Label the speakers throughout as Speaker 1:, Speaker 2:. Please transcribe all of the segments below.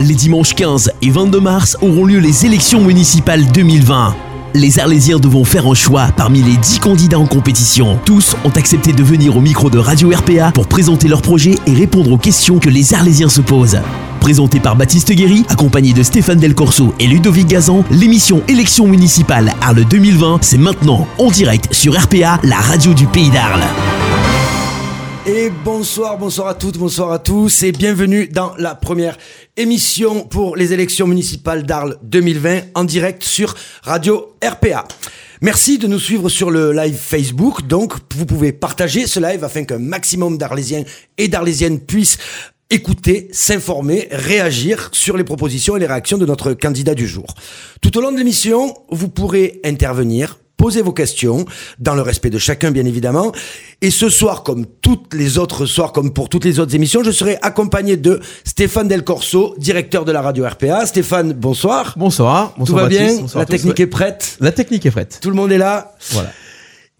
Speaker 1: Les dimanches 15 et 22 mars auront lieu les élections municipales 2020. Les Arlésiens devront faire un choix parmi les 10 candidats en compétition. Tous ont accepté de venir au micro de Radio RPA pour présenter leur projet et répondre aux questions que les Arlésiens se posent. Présenté par Baptiste Guéry, accompagné de Stéphane Del Corso et Ludovic Gazan, l'émission Élections municipales Arles 2020, c'est maintenant en direct sur RPA, la radio du pays d'Arles.
Speaker 2: Et bonsoir, bonsoir à toutes, bonsoir à tous et bienvenue dans la première émission pour les élections municipales d'Arles 2020 en direct sur Radio RPA. Merci de nous suivre sur le live Facebook. Donc, vous pouvez partager ce live afin qu'un maximum d'Arlésiens et d'Arlésiennes puissent écouter, s'informer, réagir sur les propositions et les réactions de notre candidat du jour. Tout au long de l'émission, vous pourrez intervenir, posez vos questions, dans le respect de chacun bien évidemment. Et ce soir, comme toutes les autres soirs, comme pour toutes les autres émissions, je serai accompagné de Stéphane Del Corso, directeur de la radio RPA. Stéphane, bonsoir.
Speaker 3: Bonsoir. bonsoir
Speaker 2: Tout va
Speaker 3: Baptiste,
Speaker 2: bien
Speaker 3: bonsoir
Speaker 2: La
Speaker 3: tous.
Speaker 2: technique est prête
Speaker 3: La technique est prête.
Speaker 2: Tout le monde est là
Speaker 3: Voilà.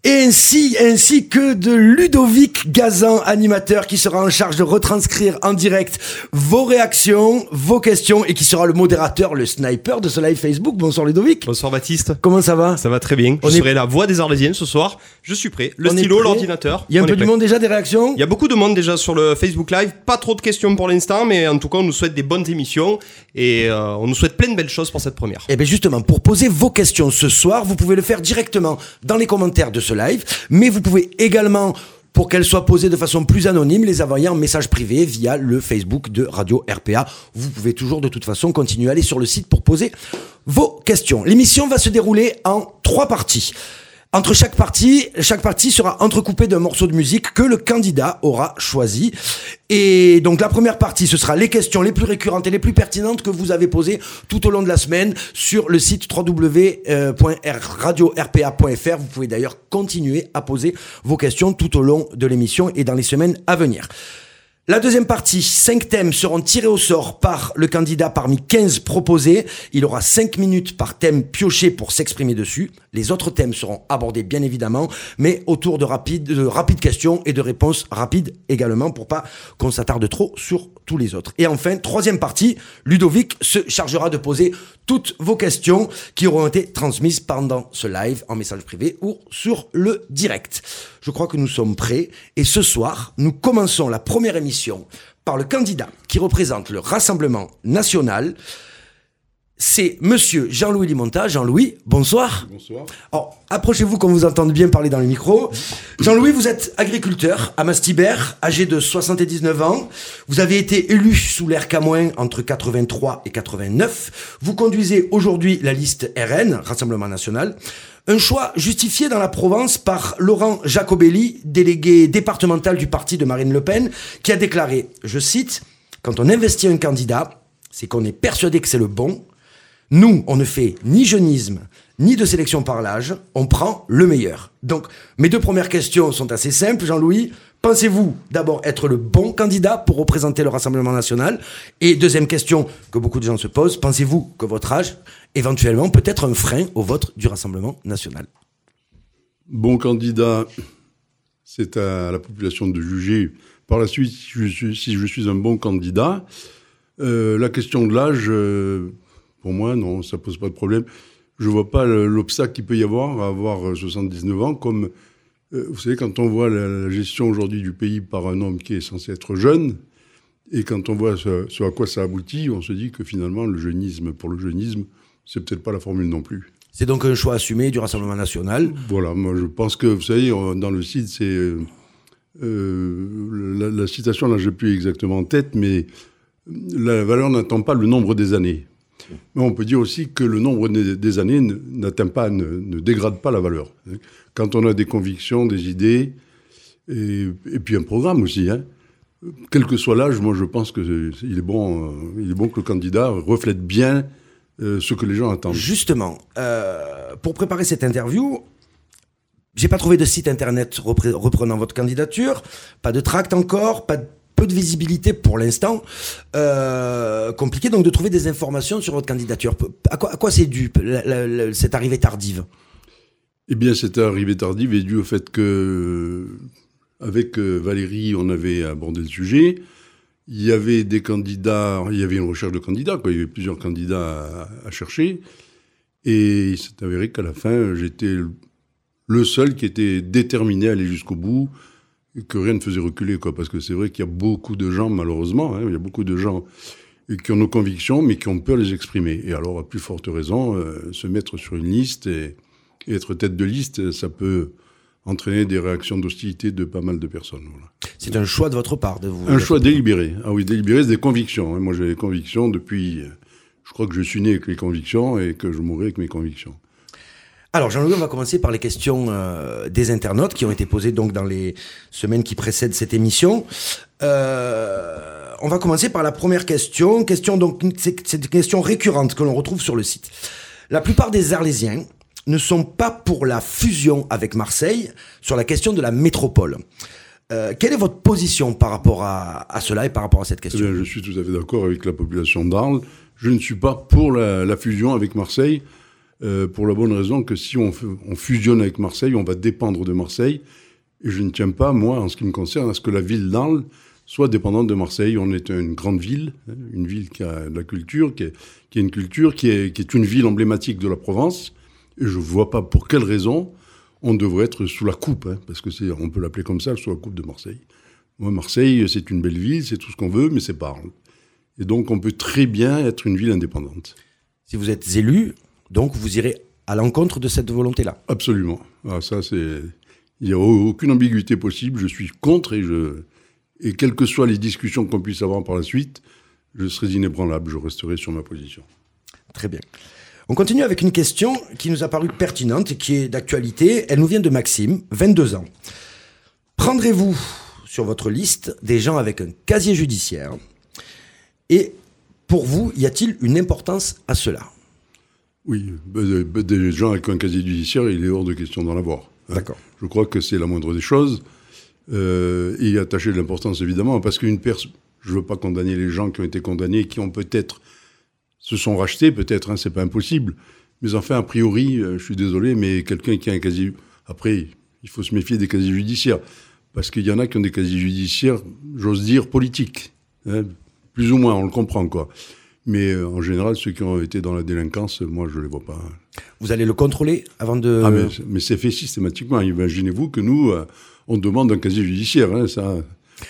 Speaker 2: Et ainsi, ainsi que de Ludovic Gazan, animateur, qui sera en charge de retranscrire en direct vos réactions, vos questions, et qui sera le modérateur, le sniper de ce live Facebook. Bonsoir Ludovic.
Speaker 4: Bonsoir Baptiste.
Speaker 2: Comment ça va?
Speaker 4: Ça va très bien.
Speaker 2: On
Speaker 4: je
Speaker 2: est-
Speaker 4: serai la voix des Arlésiennes ce soir. Je suis prêt. Le
Speaker 2: On
Speaker 4: stylo, l'ordinateur.
Speaker 2: Il y a un peu du monde déjà, des réactions?
Speaker 4: Il y a beaucoup de monde déjà sur le Facebook Live. Pas trop de questions pour l'instant, mais en tout cas, on nous souhaite des bonnes émissions et euh, on nous souhaite plein de belles choses pour cette première.
Speaker 2: Eh bien justement, pour poser vos questions ce soir, vous pouvez le faire directement dans les commentaires de ce mais vous pouvez également, pour qu'elles soient posées de façon plus anonyme, les envoyer en message privé via le Facebook de Radio RPA. Vous pouvez toujours de toute façon continuer à aller sur le site pour poser vos questions. L'émission va se dérouler en trois parties. Entre chaque partie, chaque partie sera entrecoupée d'un morceau de musique que le candidat aura choisi. Et donc la première partie, ce sera les questions les plus récurrentes et les plus pertinentes que vous avez posées tout au long de la semaine sur le site www.radiorpa.fr. Vous pouvez d'ailleurs continuer à poser vos questions tout au long de l'émission et dans les semaines à venir. La deuxième partie, cinq thèmes seront tirés au sort par le candidat parmi 15 proposés. Il aura 5 minutes par thème pioché pour s'exprimer dessus. Les autres thèmes seront abordés bien évidemment, mais autour de rapides, de rapides questions et de réponses rapides également pour pas qu'on s'attarde trop sur tous les autres. Et enfin, troisième partie, Ludovic se chargera de poser toutes vos questions qui auront été transmises pendant ce live en message privé ou sur le direct. Je crois que nous sommes prêts et ce soir, nous commençons la première émission par le candidat qui représente le Rassemblement national. C'est monsieur Jean-Louis Limonta. Jean-Louis, bonsoir.
Speaker 5: Bonsoir.
Speaker 2: Alors, approchez-vous qu'on vous entende bien parler dans le micro. Jean-Louis, vous êtes agriculteur à Mastibert, âgé de 79 ans. Vous avez été élu sous l'ère Camoin entre 83 et 89. Vous conduisez aujourd'hui la liste RN, Rassemblement National. Un choix justifié dans la Provence par Laurent Jacobelli, délégué départemental du parti de Marine Le Pen, qui a déclaré, je cite, Quand on investit un candidat, c'est qu'on est persuadé que c'est le bon, nous, on ne fait ni jeunisme, ni de sélection par l'âge, on prend le meilleur. Donc, mes deux premières questions sont assez simples, Jean-Louis. Pensez-vous d'abord être le bon candidat pour représenter le Rassemblement national? Et deuxième question que beaucoup de gens se posent, pensez-vous que votre âge, éventuellement, peut être un frein au vote du Rassemblement national?
Speaker 5: Bon candidat, c'est à la population de juger par la suite si je suis, un bon candidat. Euh, la question de l'âge, euh, pour moi, non, ça pose pas de problème. Je vois pas le- l'obstacle qu'il peut y avoir à avoir euh, 79 ans, comme euh, vous savez, quand on voit la, gestion aujourd'hui du pays par un homme qui est censé être jeune, et quand on voit ce, ce à quoi ça aboutit, on se dit que finalement, le jeunisme pour le jeunisme, c'est peut-être pas la formule non plus.
Speaker 2: C'est donc un choix assumé du Rassemblement national.
Speaker 5: Voilà, moi je pense que, vous savez, on- dans le site, c'est. euh, euh, la, la citation, là, je n'ai plus exactement en tête, mais la valeur n'attend pas le nombre des années. Mais on peut dire aussi que le nombre des années ne- n'atteint pas, ne, ne dégrade pas la valeur. Quand on a des convictions, des idées, et, et puis un programme aussi, hein, quel que soit l'âge, moi je pense qu'il est, bon, euh, il est bon que le candidat reflète bien euh, ce que les gens attendent.
Speaker 2: Justement, euh, pour préparer cette interview, j'ai pas trouvé de site internet reprenant votre candidature, pas de tract encore, pas de, peu de visibilité pour l'instant. Euh, compliqué donc de trouver des informations sur votre candidature. À quoi, à c'est dû cette arrivée tardive?
Speaker 5: Eh bien, cette arrivée tardive est due au fait que, avec euh, Valérie, on avait abordé le sujet. il y avait des candidats, il y avait une recherche de candidats, il y avait plusieurs candidats à, chercher. Et il s'est avéré qu'à la fin, j'étais le seul qui était déterminé à aller jusqu'au bout, que rien ne faisait reculer, quoi. Parce que c'est vrai qu'il y a beaucoup de gens, malheureusement, hein, il y a beaucoup de gens qui ont nos convictions, mais qui ont peur de les exprimer. Et alors, à plus forte raison, euh, se mettre sur une liste et, et, être tête de liste, ça peut entraîner des réactions d'hostilité de pas mal de personnes. Voilà.
Speaker 2: C'est un choix de votre part de vous.
Speaker 5: Un choix délibéré. Ah oui, délibéré, c'est des convictions. Hein. Moi, j'ai des convictions depuis. Je crois que je suis né avec les convictions et que je mourrai avec mes convictions.
Speaker 2: Alors Jean-Louis, on va commencer par les questions euh, des internautes qui ont été posées donc dans les semaines qui précèdent cette émission. Euh, on va commencer par la première question. Question donc c'est une question récurrente que l'on retrouve sur le site. La plupart des Arlésiens ne sont pas pour la fusion avec Marseille sur la question de la métropole. Euh, quelle est votre position par rapport à, cela et par rapport à cette question?
Speaker 5: Eh Je suis tout à fait d'accord avec la population d'Arles. Je ne suis pas pour la fusion avec Marseille, euh, pour la bonne raison que si on, on, fusionne avec Marseille, on va dépendre de Marseille. Et je ne tiens pas, moi, en ce qui me concerne, à ce que la ville d'Arles soit dépendante de Marseille. On est une grande ville, hein, une ville qui a de la culture, qui est, est une culture, qui est, une ville emblématique de la Provence. Et je ne vois pas pour quelle raison on devrait être sous la coupe, hein, parce que on peut l'appeler comme ça, sous la coupe de Marseille. Moi, Marseille, c'est une belle ville, c'est tout ce qu'on veut, mais c'est pas. Et donc, on peut très bien être une ville indépendante.
Speaker 2: Si vous êtes élu, donc vous irez à l'encontre de cette volonté-là.
Speaker 5: Absolument. Ah, ça, c'est. Il n'y a aucune ambiguïté possible. Je suis contre et je. Et quelles que soient les discussions qu'on puisse avoir par la suite, je serai inébranlable. Je resterai sur ma position.
Speaker 2: Très bien. On continue avec une question qui nous a paru pertinente et qui est d'actualité. Elle nous vient de Maxime, 22 ans. Prendrez-vous sur votre liste des gens avec un casier judiciaire? Et pour vous, y a-t-il une importance à cela?
Speaker 5: Oui, des gens avec un casier judiciaire, il est hors de question d'en avoir.
Speaker 2: Hein. D'accord.
Speaker 5: Je crois que c'est la moindre des choses. Euh, et attacher de l'importance, évidemment, parce qu'une personne. Je ne veux pas condamner les gens qui ont été condamnés, qui ont peut-être se sont rachetés, peut-être, hein, c'est pas impossible. Mais enfin, a priori, euh, je suis désolé, mais quelqu'un qui a un casier. Après, il faut se méfier des casiers judiciaires. Parce qu'il y en a qui ont des casiers judiciaires, j'ose dire, politiques. Hein, plus ou moins, on le comprend, quoi. Mais euh, en général, ceux qui ont été dans la délinquance, moi, je ne les vois pas.
Speaker 2: Vous allez le contrôler avant de.
Speaker 5: Ah, mais, mais c'est fait systématiquement. Imaginez-vous que nous, euh, on demande un casier judiciaire. Hein, ça,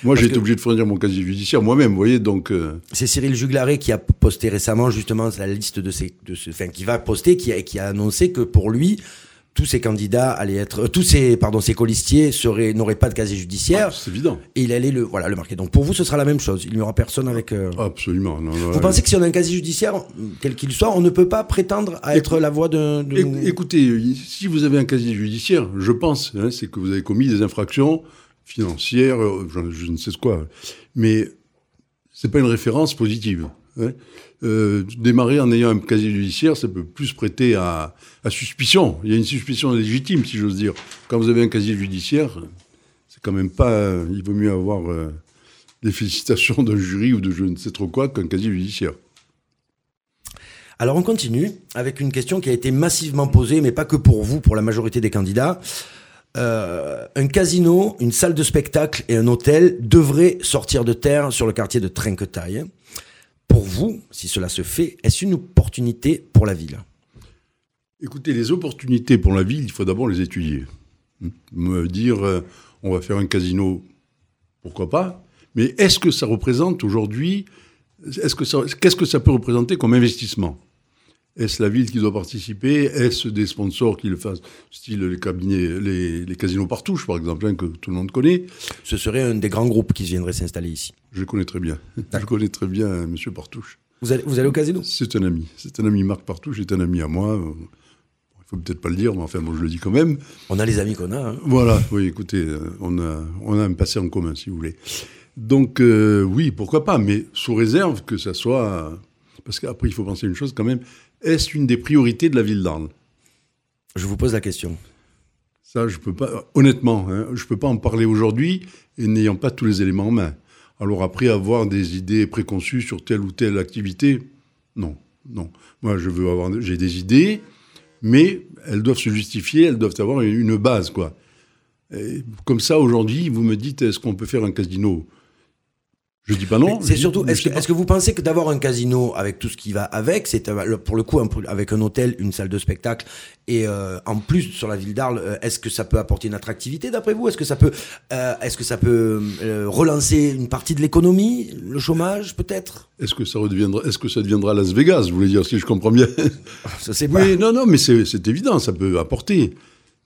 Speaker 5: moi, j'ai été obligé de fournir mon casier judiciaire moi-même, vous voyez, donc... Euh...
Speaker 2: C'est Cyril Juglaré qui a posté récemment, justement, la liste de ces... De ce, enfin, qui va poster, qui a, qui a annoncé que pour lui, tous ces candidats allaient être... Euh, tous ces, pardon, ces colistiers seraient, n'auraient pas de casier judiciaire. Ah,
Speaker 5: c'est évident.
Speaker 2: Et il allait le, voilà, le marquer. Donc pour vous, ce sera la même chose. Il n'y aura personne avec... Euh...
Speaker 5: Absolument. Non, non,
Speaker 2: vous pensez que si on a un casier judiciaire, quel qu'il soit, on ne peut pas prétendre à être la voix d'un... De...
Speaker 5: Écoutez, si vous avez un casier judiciaire, je pense, hein, c'est que vous avez commis des infractions financière, euh, je, ne sais ce quoi. Mais c'est pas une référence positive. Hein. Euh, démarrer en ayant un casier judiciaire, ça peut plus prêter à, suspicion. Il y a une suspicion légitime, si j'ose dire. Quand vous avez un casier judiciaire, c'est quand même pas. Il vaut mieux avoir euh, des félicitations d'un jury ou de je ne sais trop quoi qu'un casier judiciaire.
Speaker 2: Alors on continue avec une question qui a été massivement posée, mais pas que pour vous, pour la majorité des candidats. Euh, un casino, une salle de spectacle et un hôtel devraient sortir de terre sur le quartier de Trinquetaille. Pour vous, si cela se fait, est-ce une opportunité pour la ville?
Speaker 5: Écoutez, les opportunités pour la ville, il faut d'abord les étudier. Me dire, euh, on va faire un casino, pourquoi pas? Mais est-ce que ça représente aujourd'hui, est-ce que qu'est-ce que ça peut représenter comme investissement? Est-ce la ville qui doit participer? Est-ce des sponsors qui le fassent? Style les cabinets, les, les casinos Partouche, par exemple, hein, que tout le monde connaît.
Speaker 2: Ce serait un des grands groupes qui viendrait s'installer ici.
Speaker 5: Je connais très bien. Je connais très bien M. Partouche.
Speaker 2: Vous allez, vous allez au casino?
Speaker 5: C'est un ami. C'est un ami. Marc Partouche est un ami à moi. Il faut peut-être pas le dire, mais enfin, moi, je le dis quand même.
Speaker 2: On a les amis qu'on a. Hein.
Speaker 5: Voilà. Oui, écoutez, euh, on a, on a un passé en commun, si vous voulez. Donc, euh, oui, pourquoi pas, mais sous réserve que ça soit. Parce qu'après, il faut penser une chose quand même est-ce une des priorités de la ville d'Arles?
Speaker 2: Je vous pose la question.
Speaker 5: Ça, je peux pas. Honnêtement, hein, je peux pas en parler aujourd'hui et n'ayant pas tous les éléments en main. Alors après, avoir des idées préconçues sur telle ou telle activité, non, non. Moi, je veux avoir, j'ai des idées, mais elles doivent se justifier, elles doivent avoir une base, quoi. comme ça, aujourd'hui, vous me dites, est-ce qu'on peut faire un casino? Je dis pas non.
Speaker 2: C'est surtout, est-ce que, vous pensez que d'avoir un casino avec tout ce qui va avec, c'est pour le coup un avec un hôtel, une salle de spectacle et euh, en plus sur la ville d'Arles, euh, est-ce que ça peut apporter une attractivité d'après vous? Est-ce que ça peut, euh, est-ce que ça peut euh, relancer une partie de l'économie, le chômage peut-être?
Speaker 5: Est-ce que ça redeviendra, est-ce que ça deviendra Las Vegas, vous voulez dire, si je comprends bien
Speaker 2: Ça c'est.
Speaker 5: Oui, non, non, mais c'est évident, ça peut apporter.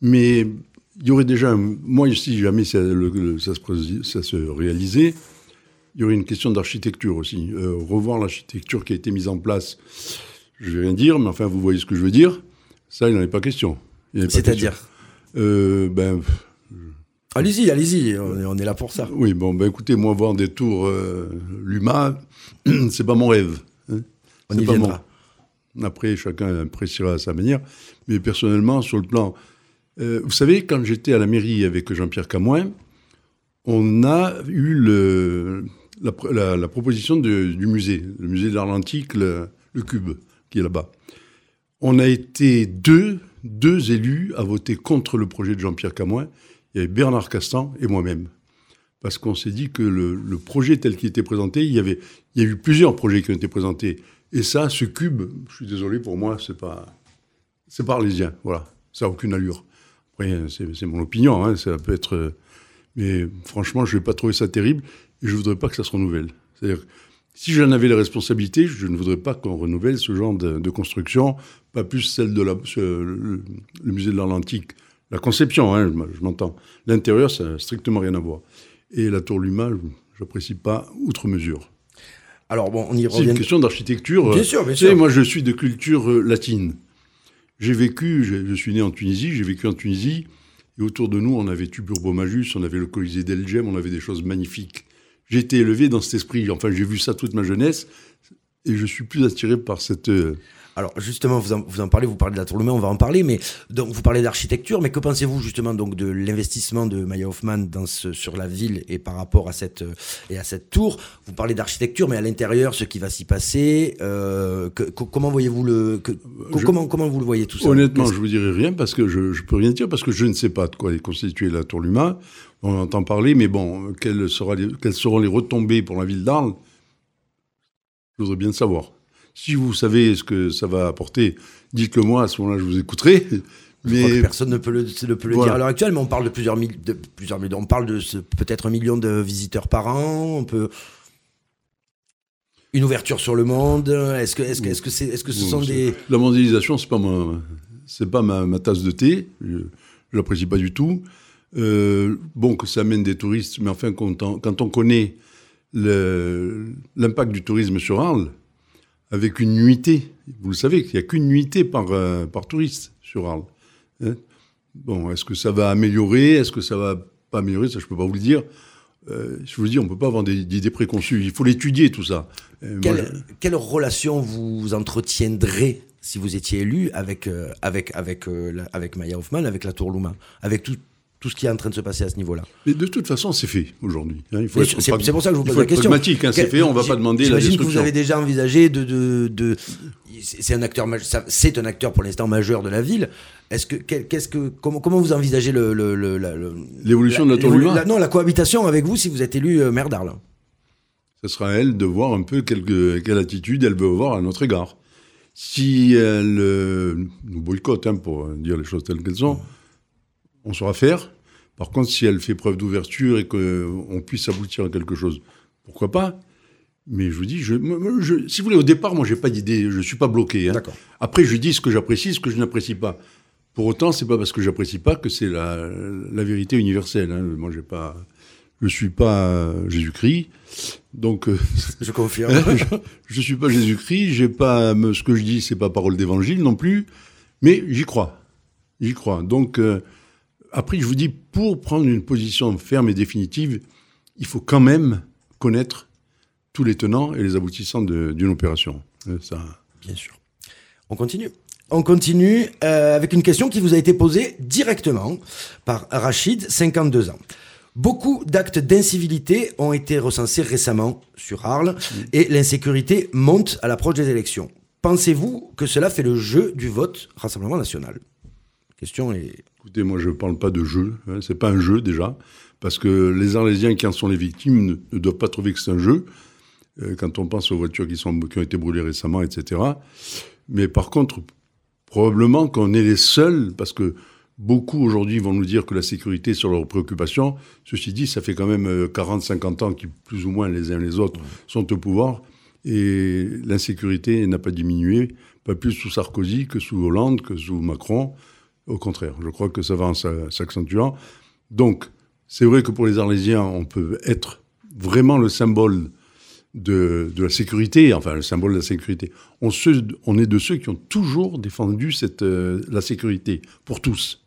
Speaker 5: Mais il y aurait déjà, un- moi, si jamais ça, le- le- ça se, ça se réalisait, il y aurait une question d'architecture aussi. Euh, revoir l'architecture qui a été mise en place, je vais rien dire, mais enfin, vous voyez ce que je veux dire. Ça, il n'en est pas question.
Speaker 2: C'est-à-dire?
Speaker 5: Euh, Ben,
Speaker 2: Allez-y, allez-y, on est, là pour ça.
Speaker 5: oui, bon, ben écoutez, moi, voir des tours euh, Luma, c'est pas mon rêve. hein.
Speaker 2: On y
Speaker 5: pas
Speaker 2: viendra.
Speaker 5: mon- Après, chacun appréciera à sa manière. Mais personnellement, sur le plan. euh, vous savez, quand j'étais à la mairie avec Jean-Pierre Camoin, on a eu le, la, pr- la- la proposition du musée, le musée de l'art antique, le, Cube, qui est là-bas. On a été deux, deux élus à voter contre le projet de Jean-Pierre Camoin. Il y avait Bernard Castan et moi-même. Parce qu'on s'est dit que le, projet tel qu'il était présenté, il y, avait, il y a eu plusieurs projets qui ont été présentés. Et ça, ce cube, je suis désolé, pour moi, c'est pas, c'est. Voilà. Ça n'a aucune allure. Après, c'est, mon opinion, hein, ça peut être. Mais franchement, je n'ai pas trouvé ça terrible et je ne voudrais pas que ça se renouvelle. C'est-à-dire, si j'en avais les responsabilités, je ne voudrais pas qu'on renouvelle ce genre de, de construction, pas plus celle de la, le, le musée de l'art antique. La conception, hein, je, je m'entends. L'intérieur, ça n'a strictement rien à voir. Et la tour Luma, je n'apprécie pas outre mesure.
Speaker 2: Alors bon, on y
Speaker 5: C'est une
Speaker 2: revient.
Speaker 5: question d'architecture.
Speaker 2: Bien
Speaker 5: euh,
Speaker 2: sûr, bien
Speaker 5: tu sais,
Speaker 2: sûr.
Speaker 5: moi, je suis de culture euh, latine. J'ai vécu, je, suis né en Tunisie, j'ai vécu en Tunisie, et autour de nous, on avait Tuburbo-Majus, on avait le Colisée d'Elgem, on avait des choses magnifiques. J'ai été élevé dans cet esprit. Enfin, j'ai vu ça toute ma jeunesse, et je suis plus attiré par cette.
Speaker 2: Alors justement, vous en, vous en parlez, vous parlez de la Tour Lumet, on va en parler, mais donc vous parlez d'architecture, mais que pensez-vous justement donc de l'investissement de Maya Hoffman dans ce, sur la ville et par rapport à cette et à cette tour? Vous parlez d'architecture, mais à l'intérieur, ce qui va s'y passer, euh, que- que- comment voyez-vous le que- co-
Speaker 5: je-
Speaker 2: comment comment vous le voyez tout ça?
Speaker 5: Honnêtement, je vous dirai rien parce que je ne peux rien dire parce que je ne sais pas de quoi est constituée la tour Luma. On entend parler, mais bon, quelles, sera les- quelles seront les retombées pour la ville d'Arles? Je voudrais bien le savoir. Si vous savez ce que ça va apporter, dites-le moi, à ce moment-là, je vous écouterai.
Speaker 2: Je crois que
Speaker 5: Mais
Speaker 2: personne ne peut le, ne peut le
Speaker 5: Voilà.
Speaker 2: dire à l'heure actuelle, mais on parle de plusieurs, mille- de plusieurs millions. On parle de peut-être un million de visiteurs par an. On peut une ouverture sur le monde. Est-ce que, est-ce que, est-ce que, c'est, est-ce que ce sont des
Speaker 5: La mondialisation, c'est pas ma, c'est pas ma, ma tasse de thé. Je, je l'apprécie pas du tout. Euh, bon, que ça amène des touristes, mais enfin, quand on, quand on connaît l'impact du tourisme sur Arles, avec une nuitée, vous le savez, qu'il n'y a qu'une nuitée par, euh, par touriste sur Arles. hein. bon, est-ce que ça va améliorer? Est-ce que ça va pas améliorer? Ça, je peux pas vous le dire. Euh, je vous dis, on peut pas avoir des, des idées préconçues. Il faut l'étudier, tout ça. Euh, moi,
Speaker 2: quelle,
Speaker 5: je-
Speaker 2: quelle relation vous entretiendrez si vous étiez élu avec avec avec la- avec Maya Hoffman, avec la Tour Luma, avec tout tout ce qui est en train de se passer à ce niveau-là.
Speaker 5: Mais de toute façon, c'est fait aujourd'hui. hein.
Speaker 2: C'est
Speaker 5: prag-
Speaker 2: pour ça que je vous pose la question.
Speaker 5: pragmatique, hein, c'est fait, on va
Speaker 2: j'im-
Speaker 5: pas demander la
Speaker 2: J'imagine que vous
Speaker 5: destruction.
Speaker 2: avez déjà envisagé de. de, de- c'est un acteur c'est un acteur pour l'instant majeur de la ville. Est-ce que qu'est-ce que comment comment vous envisagez le
Speaker 5: L'évolution de la
Speaker 2: la- Non, la cohabitation avec vous si vous êtes élu euh, maire d'Arles.
Speaker 5: Ce sera à elle de voir un peu quelle, quelle attitude elle veut avoir à notre égard. Si elle euh, nous boycotte, hein, pour dire les choses telles qu'elles sont, on saura faire. Par contre, si elle fait preuve d'ouverture et qu'on puisse aboutir à quelque chose, pourquoi pas Mais je vous dis, je, je- si vous voulez, au départ, moi, j'ai pas d'idée, je suis pas bloqué. hein. Après, je dis ce que j'apprécie, ce que je n'apprécie pas. Pour autant, c'est pas parce que j'apprécie pas que c'est la, la vérité universelle. hein. Moi, j'ai pas, je suis pas Jésus-Christ, donc euh,
Speaker 2: Je confirme.
Speaker 5: je, je suis pas Jésus-Christ. J'ai pas ce que je dis, c'est pas parole d'évangile non plus, mais j'y crois, j'y crois. Donc euh, après, je vous dis, pour prendre une position ferme et définitive, il faut quand même connaître tous les tenants et les aboutissants d'une opération. Euh, Ça.
Speaker 2: Bien sûr. On continue. On continue euh, avec une question qui vous a été posée directement par Rachid, 52 ans. Beaucoup d'actes d'incivilité ont été recensés récemment sur Arles et l'insécurité monte à l'approche des élections. Pensez-vous que cela fait le jeu du vote Rassemblement national? Est...
Speaker 5: Écoutez, moi, je ne parle pas de jeu. Hein, c'est pas un jeu déjà, Parce que les Arlésiens qui en sont les victimes ne, doivent pas trouver que c'est un jeu. Euh, quand on pense aux voitures qui, ont été brûlées récemment, etc. Mais par contre, probablement qu'on est les seuls, parce que beaucoup aujourd'hui vont nous dire que la sécurité sur leurs préoccupations. Ceci dit, ça fait quand même 40-50 ans qu'ils, plus ou moins les uns les autres, sont au pouvoir. Et l'insécurité n'a pas diminué, pas plus sous Sarkozy que sous Hollande, que sous Macron. Au contraire, je crois que ça va en s'accentuant. Donc, c'est vrai que pour les Arlésiens, on peut être vraiment le symbole de, de, la sécurité, enfin le symbole de la sécurité. On, est de ceux qui ont toujours défendu euh, la sécurité, pour tous.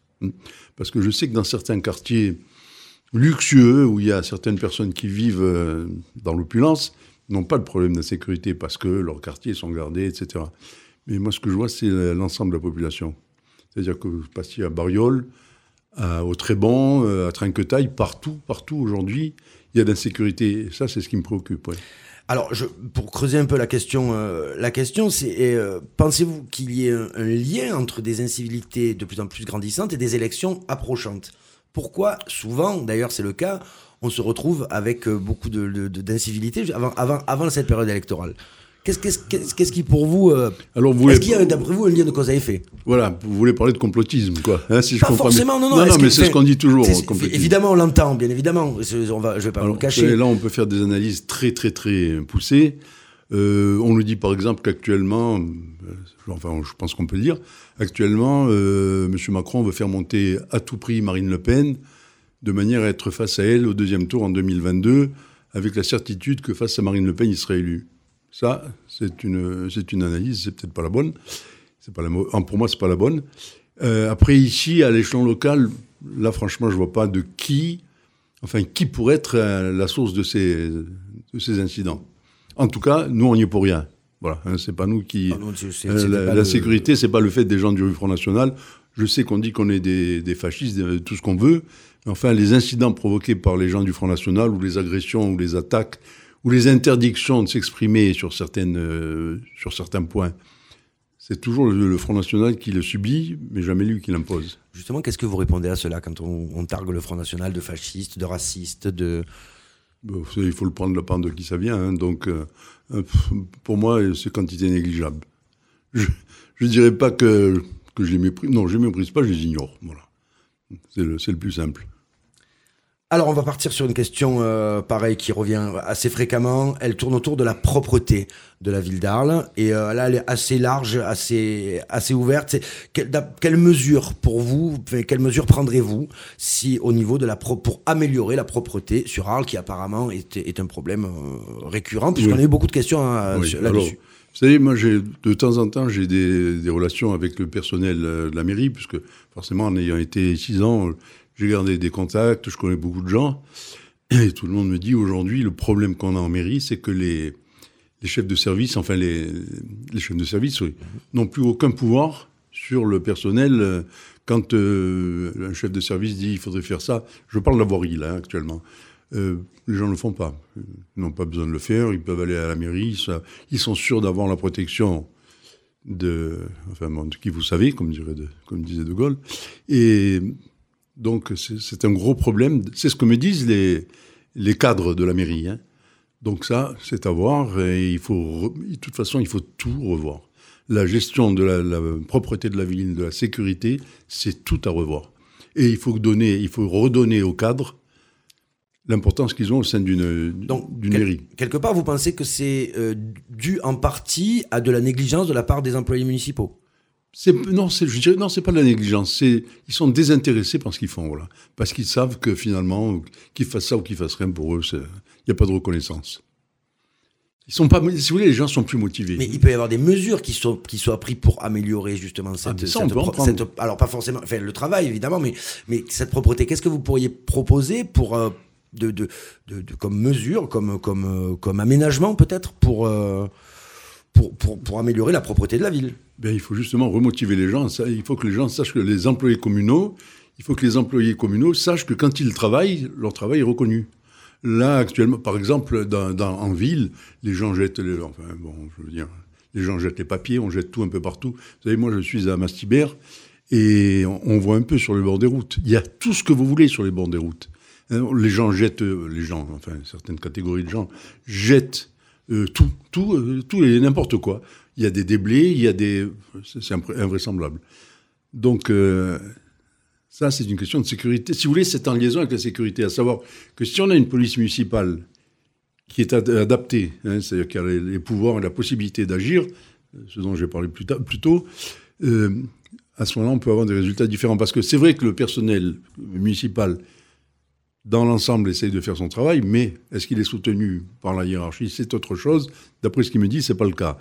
Speaker 5: Parce que je sais que dans certains quartiers luxueux, où il y a certaines personnes qui vivent euh, dans l'opulence, n'ont pas de problème d'insécurité parce que leurs quartiers sont gardés, etc. Mais moi, ce que je vois, c'est l'ensemble de la population. C'est-à-dire que vous passiez à Bariol, au Trébon, euh, à Trinquetaille, partout, partout aujourd'hui, il y a de l'insécurité. Ça, c'est ce qui me préoccupe.
Speaker 2: Alors, pour creuser un peu la question, euh, la question, c'est euh, pensez-vous qu'il y ait un, lien entre des incivilités de plus en plus grandissantes et des élections approchantes? Pourquoi, souvent, d'ailleurs, c'est le cas, on se retrouve avec beaucoup d'incivilité de, de, avant, avant, avant cette période électorale? Qu'est-ce qu'est-ce qu'est-ce qui pour vous euh,
Speaker 5: Alors vous
Speaker 2: est-ce qu'il y a d'après vous un lien de cause à effet?
Speaker 5: Voilà, vous voulez parler de complotisme quoi,
Speaker 2: hein, si je Pas comprends forcément, non, non,
Speaker 5: non, non mais c'est ce qu'on dit toujours.
Speaker 2: Évidemment, on l'entend, bien évidemment. On va, je vais pas Alors, le cacher.
Speaker 5: Là, on peut faire des analyses très très très poussées. Euh, on nous dit par exemple qu'actuellement, euh, enfin, je pense qu'on peut le dire, actuellement, euh, M. Macron veut faire monter à tout prix Marine Le Pen de manière à être face à elle au deuxième tour en 2022, avec la certitude que face à Marine Le Pen, il serait élu. Ça, c'est une, c'est une analyse, c'est peut-être pas la bonne. C'est pas la, pour moi, c'est pas la bonne. Euh, après, ici, à l'échelon local, là, franchement, je vois pas de qui, enfin, qui pourrait être euh, la source de ces, de ces incidents. En tout cas, nous, on n'y est pour rien. Voilà, hein, c'est pas nous qui. Ah non, euh, la, la le... sécurité, c'est pas le fait des gens du Front National. Je sais qu'on dit qu'on est des, des fascistes, tout ce qu'on veut. Mais enfin, les incidents provoqués par les gens du Front National, ou les agressions, ou les attaques, ou les interdictions de s'exprimer sur, certaines, euh, sur certains points, c'est toujours le, le, Front National qui le subit, mais jamais lui qui l'impose.
Speaker 2: Justement, qu'est-ce que vous répondez à cela quand on, on, targue le Front National de fasciste, de raciste, de...
Speaker 5: Bon, il faut le prendre de la part de qui ça vient. Hein, donc, euh, pour moi, c'est quantité négligeable. Je ne dirais pas que, que je les méprise. Non, je ne les méprise pas, je les ignore. Voilà. C'est le, le plus simple.
Speaker 2: Alors, on va partir sur une question euh, pareille qui revient assez fréquemment. Elle tourne autour de la propreté de la ville d'Arles. Et euh, là, elle est assez large, assez, assez ouverte. Quelle, quelle mesure pour vous, quelle mesure prendrez-vous si au niveau de la pro pour améliorer la propreté sur Arles, qui apparemment est, est un problème euh, récurrent, puisqu'on oui. a eu beaucoup de questions hein,
Speaker 5: oui.
Speaker 2: là-dessus.
Speaker 5: Vous savez, moi, de temps en temps, j'ai des, des, relations avec le personnel de la mairie, puisque forcément, en ayant été six ans, j'ai gardé des contacts, je connais beaucoup de gens. Et tout le monde me dit aujourd'hui, le problème qu'on a en mairie, c'est que les, chefs de service, enfin les, chefs de service, oui, n'ont plus aucun pouvoir sur le personnel. Quand euh, un chef de service dit il faudrait faire ça, je parle de la voirie là actuellement. Euh, les gens ne le font pas. Ils n'ont pas besoin de le faire. Ils peuvent aller à la mairie. Ils sont sûrs d'avoir la protection de, enfin, de qui vous savez, comme, comme disait De Gaulle. Et donc c'est un gros problème. C'est ce que me disent les, les cadres de la mairie. Hein. Donc ça, c'est à voir. Et il faut, de toute façon, il faut tout revoir. La gestion de la, la propreté de la ville, de la sécurité, c'est tout à revoir. Et il faut donner, il faut redonner aux cadres l'importance qu'ils ont au sein d'une quel, mairie.
Speaker 2: Quelque part, vous pensez que c'est euh, dû en partie à de la négligence de la part des employés municipaux?
Speaker 5: Non, je dirais non, c'est pas de la négligence. C'est ils sont désintéressés par ce qu'ils font, voilà, parce qu'ils savent que finalement, qu'ils fassent ça ou qu'ils fassent rien pour eux, il n'y a pas de reconnaissance. Ils sont pas, si vous voulez, les gens sont plus motivés.
Speaker 2: Mais il peut y avoir des mesures qui sont qui soient prises pour améliorer justement cette, ah,
Speaker 5: ça,
Speaker 2: cette, cette, alors pas forcément, enfin le travail évidemment, mais mais cette propreté. Qu'est-ce que vous pourriez proposer pour euh, de, de, de, de, comme mesure, comme comme euh, comme aménagement peut-être pour euh, pour, pour, pour, améliorer la propreté de la ville?
Speaker 5: Ben, Il faut justement remotiver les gens. Il faut que les gens sachent que les employés communaux, il faut que les employés communaux sachent que quand ils travaillent, leur travail est reconnu. Là, actuellement, par exemple, en ville, les gens jettent les, enfin, bon, je veux dire, les gens jettent papiers, on jette tout un peu partout. Vous savez, moi, je suis à Mastibert et on, on voit un peu sur le bord des routes. Il y a tout ce que vous voulez sur les bords des routes. Hein, Les gens jettent, euh, les gens, enfin certaines catégories de gens jettent euh, tout, tout, euh, tout et n'importe quoi. Il y a des déblais, il y a des, c'est invraisemblable. Donc euh, ça, c'est une question de sécurité. Si vous voulez, c'est en liaison avec la sécurité, à savoir que si on a une police municipale qui est ad- adaptée, hein, c'est-à-dire qui a les, pouvoirs et la possibilité d'agir, euh, ce dont j'ai parlé plus, plus tôt, euh, à ce moment-là, on peut avoir des résultats différents. Parce que c'est vrai que le personnel municipal, dans l'ensemble, essaye de faire son travail, mais est-ce qu'il est soutenu par la hiérarchie? C'est autre chose. D'après ce qu'il me dit, c'est pas le cas.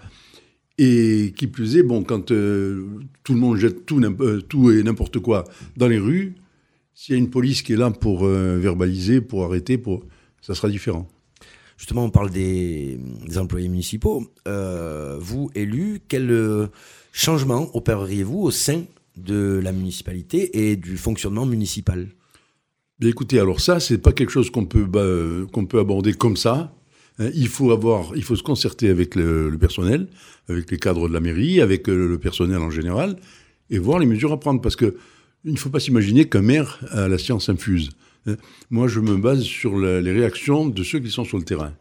Speaker 5: Et qui plus est, bon, quand euh, tout le monde jette tout, euh, tout et n'importe quoi dans les rues, s'il y a une police qui est là pour euh, verbaliser, pour arrêter, pour, ça sera différent.
Speaker 2: Justement, on parle des, des employés municipaux. Vous, élus, quel changement opéreriez-vous au sein de la municipalité et du fonctionnement municipal?
Speaker 5: Bien, écoutez, alors ça, c'est pas quelque chose qu'on peut, bah, qu'on peut aborder comme ça. Hein, il faut avoir, il faut se concerter avec le, personnel, avec les cadres de la mairie, avec euh, le personnel en général, et voir les mesures à prendre. Parce que il ne faut pas s'imaginer qu'un maire a la science infuse. hein. Moi, je me base sur les réactions de ceux qui sont sur le terrain.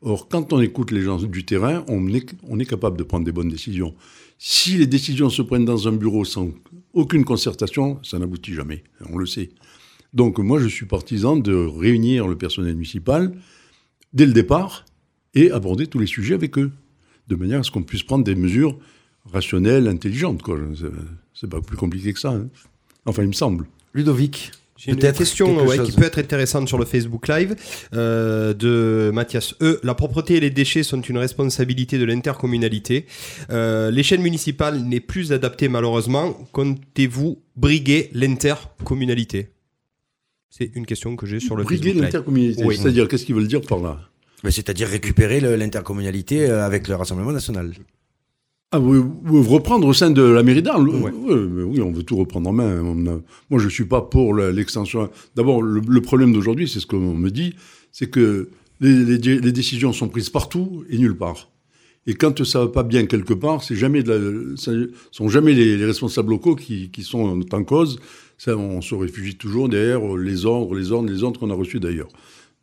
Speaker 5: Or, quand on écoute les gens du terrain, on est capable de prendre des bonnes décisions. Si les décisions se prennent dans un bureau sans aucune concertation, ça n'aboutit jamais. On le sait. Donc moi, je suis partisan de réunir le personnel municipal dès le départ et aborder tous les sujets avec eux, de manière à ce qu'on puisse prendre des mesures rationnelles, intelligentes. quoi. C'est- C'est pas plus compliqué que ça. hein. Enfin, il me semble.
Speaker 2: Ludovic
Speaker 4: J'ai une question ouais, qui peut être intéressante sur le Facebook Live euh, de Mathias E. La propreté et les déchets sont une responsabilité de l'intercommunalité. Euh, L'échelle municipale n'est plus adaptée malheureusement. Comptez-vous briguer l'intercommunalité? C'est une question que j'ai sur le
Speaker 5: Briguer l'intercommunalité,
Speaker 4: Oui.
Speaker 5: c'est-à-dire qu'est-ce qu'ils veulent dire par là?
Speaker 2: Mais C'est-à-dire récupérer l'intercommunalité euh, avec le Rassemblement national.
Speaker 5: Ah, oui, oui, reprendre au sein de la mairie d'Arles?
Speaker 4: Ouais.
Speaker 5: oui, on veut tout reprendre en main. A- moi, je ne suis pas pour l'extension. D'abord, le, le problème d'aujourd'hui, c'est ce qu'on me dit, c'est que les, les dé- les décisions sont prises partout et nulle part. Et quand ça va pas bien quelque part, c'est jamais de la- ce sont jamais les, les responsables locaux qui, qui sont en cause. Ça, on se réfugie toujours derrière les ordres, les ordres, les ordres qu'on a reçus d'ailleurs.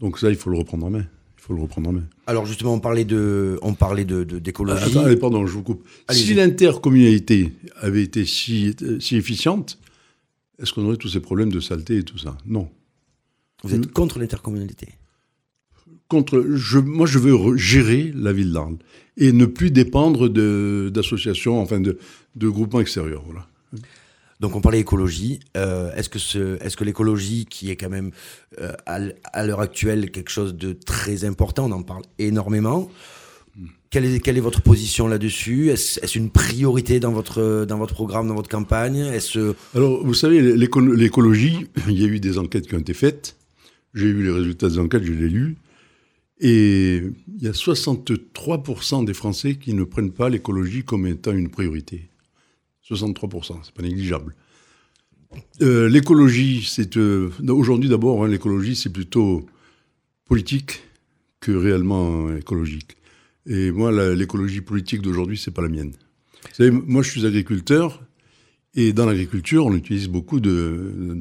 Speaker 5: Donc ça, il faut le reprendre en main. Il faut le reprendre en main.
Speaker 2: Alors justement, on parlait de, on parlait de d'écologie.
Speaker 5: Attends, allez, pardon, je vous coupe. Si l'intercommunalité avait été si, si efficiente, est-ce qu'on aurait tous ces problèmes de saleté et tout ça? Non.
Speaker 2: Vous êtes contre l'intercommunalité?
Speaker 5: Contre, je, moi, je veux re- gérer la ville d'Arles et ne plus dépendre de- d'associations, enfin de, de groupements extérieurs. Voilà.
Speaker 2: Donc on parlait écologie. Euh, est-ce que l'écologie, qui est quand même euh, à, l'heure actuelle quelque chose de très important, on en parle énormément. Quelle est, votre position là-dessus? Est-ce une priorité dans votre, programme, dans votre campagne?
Speaker 5: Alors, vous savez, l'éco- l'écologie, il y a eu des enquêtes qui ont été faites. J'ai vu les résultats des enquêtes, je les lus. Et il y a 63% des Français qui ne prennent pas l'écologie comme étant une priorité. 63%, c'est pas négligeable. Euh, l'écologie, c'est euh, aujourd'hui d'abord, hein, l'écologie, c'est plutôt politique que réellement écologique. Et moi, l'écologie politique d'aujourd'hui, c'est pas la mienne. Vous savez, moi, je suis agriculteur, et dans l'agriculture, on utilise beaucoup de,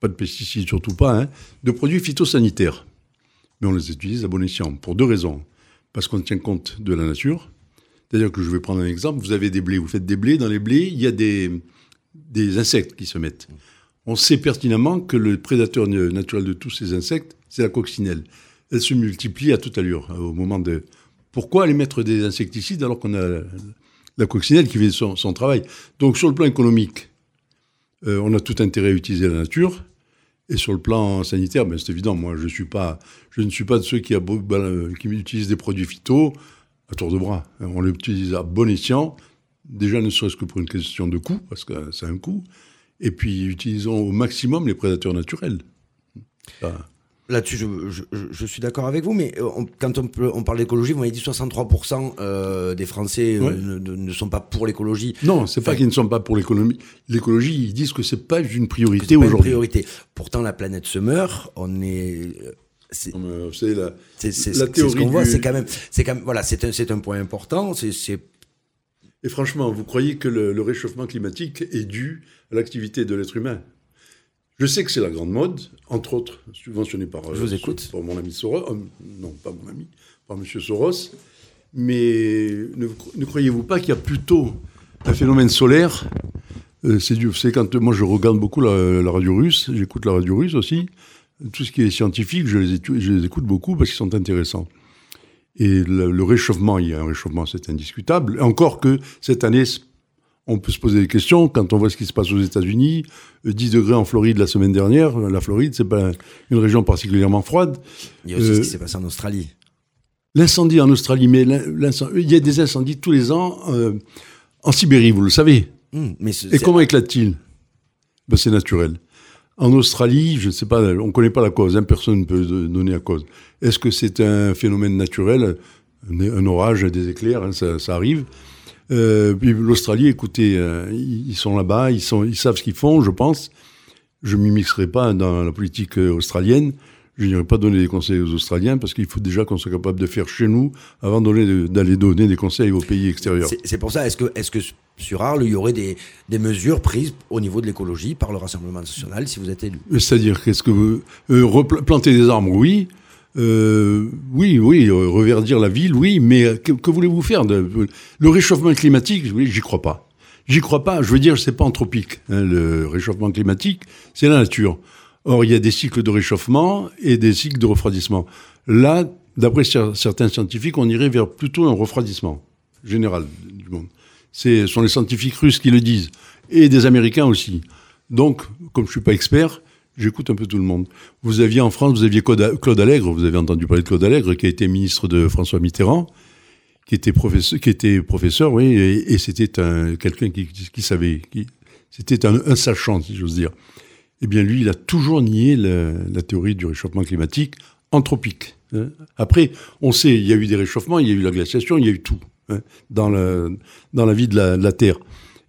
Speaker 5: pas de pesticides, surtout pas, hein, de produits phytosanitaires. Mais on les utilise à bon escient, pour deux raisons. Parce qu'on tient compte de la nature. C'est-à-dire que je vais prendre un exemple, vous avez des blés, vous faites des blés, dans les blés, il y a des, des insectes qui se mettent. On sait pertinemment que le prédateur na- naturel de tous ces insectes, c'est la coccinelle. Elle se multiplie à toute allure, euh, au moment de... Pourquoi aller mettre des insecticides alors qu'on a la coccinelle qui fait son, son travail? Donc sur le plan économique, euh, on a tout intérêt à utiliser la nature. Et sur le plan sanitaire, ben, c'est évident, moi je, suis pas, je ne suis pas de ceux qui, ben, qui utilisent des produits phyto à tour de bras. On les utilise à bon escient, déjà ne serait-ce que pour une question de coût, parce que c'est un coût. Et puis utilisons au maximum les prédateurs naturels. Ça-
Speaker 2: Là-dessus, je, je- je- je suis d'accord avec vous, mais euh, on- quand on, parle d'écologie, vous m'avez dit 63% euh, des Français euh,
Speaker 5: Ouais.
Speaker 2: ne, ne- ne sont pas pour l'écologie.
Speaker 5: Non, c'est pas
Speaker 2: Enfin-
Speaker 5: qu'ils ne sont pas pour l'économie. L'écologie, ils disent que c'est pas une priorité
Speaker 2: pas
Speaker 5: aujourd'hui.
Speaker 2: priorité. Pourtant, la planète se meurt. On est. euh, C'est
Speaker 5: euh, la, la
Speaker 2: c'est ce
Speaker 5: théorie
Speaker 2: qu'on voit. C'est quand même. C'est quand même. Voilà, c'est un, c'est un point important. C'est-
Speaker 5: Et franchement, vous croyez que le, le réchauffement climatique est dû à l'activité de l'être humain? Je sais que c'est la grande mode, entre autres subventionné par,
Speaker 2: Je vous écoute.
Speaker 5: par mon ami Soros, euh, non pas mon ami, par M. Soros, mais ne, ne croyez-vous pas qu'il y a plutôt un phénomène solaire? Euh, C'est quand moi je regarde beaucoup la, la radio russe, j'écoute la radio russe aussi, tout ce qui est scientifique, je les, étu- je les écoute beaucoup parce qu'ils sont intéressants. Et le, le réchauffement, il y a un réchauffement, c'est indiscutable. Encore que cette année, on peut se poser des questions quand on voit ce qui se passe aux États-Unis. Euh, 10 degrés en Floride la semaine dernière. La Floride, c'est pas une région particulièrement froide.
Speaker 2: Il y a aussi
Speaker 5: Euh,
Speaker 2: ce qui s'est passé en Australie.
Speaker 5: L'incendie en Australie, mais il y a des incendies tous les ans euh, en Sibérie, vous le savez.
Speaker 2: Hum, mais
Speaker 5: Et comment éclate-t-il? Ben, C'est naturel. En Australie, je ne sais pas, on ne connaît pas la cause, hein, personne ne peut donner la cause. Est-ce que c'est un phénomène naturel un, orage, des éclairs, hein, ça, arrive. Euh, puis l'Australie, écoutez, euh, ils sont là-bas, ils, savent ce qu'ils font, je pense. Je ne m'y mixerai pas dans la politique euh, australienne. Je n'irai pas donner des conseils aux Australiens parce qu'il faut déjà qu'on soit capable de faire chez nous avant d'aller donner des conseils aux pays extérieurs.
Speaker 2: c'est- pour ça, est-ce que, est que sur Arles, il y aurait des, mesures prises au niveau de l'écologie par le Rassemblement national si vous êtes élu
Speaker 5: C'est-à-dire, qu'est-ce que vous. euh, repla- planter des arbres, oui. Euh, oui, oui, euh, reverdir la ville, oui, mais que, voulez-vous faire Le réchauffement climatique, j'y crois pas. J'y crois pas. Je veux dire, c'est pas anthropique. hein, le réchauffement climatique, c'est la nature. Or, il y a des cycles de réchauffement et des cycles de refroidissement. Là, d'après cer- certains scientifiques, on irait vers plutôt un refroidissement général Ce sont les scientifiques russes qui le disent, et des Américains aussi. Donc, comme je suis pas expert, j'écoute un peu tout le monde. Vous aviez en France, vous aviez Claude Allègre, vous avez entendu parler de Claude Allègre, qui a été ministre de François Mitterrand, qui était professeur, oui, et, c'était un quelqu'un qui, savait, c'était un, sachant, si j'ose dire. Eh bien, lui, il a toujours nié le- la théorie du réchauffement climatique anthropique. hein. Après, on sait, il y a eu des réchauffements, il y a eu la glaciation, il y a eu tout dans, le, dans la vie de la, de la Terre.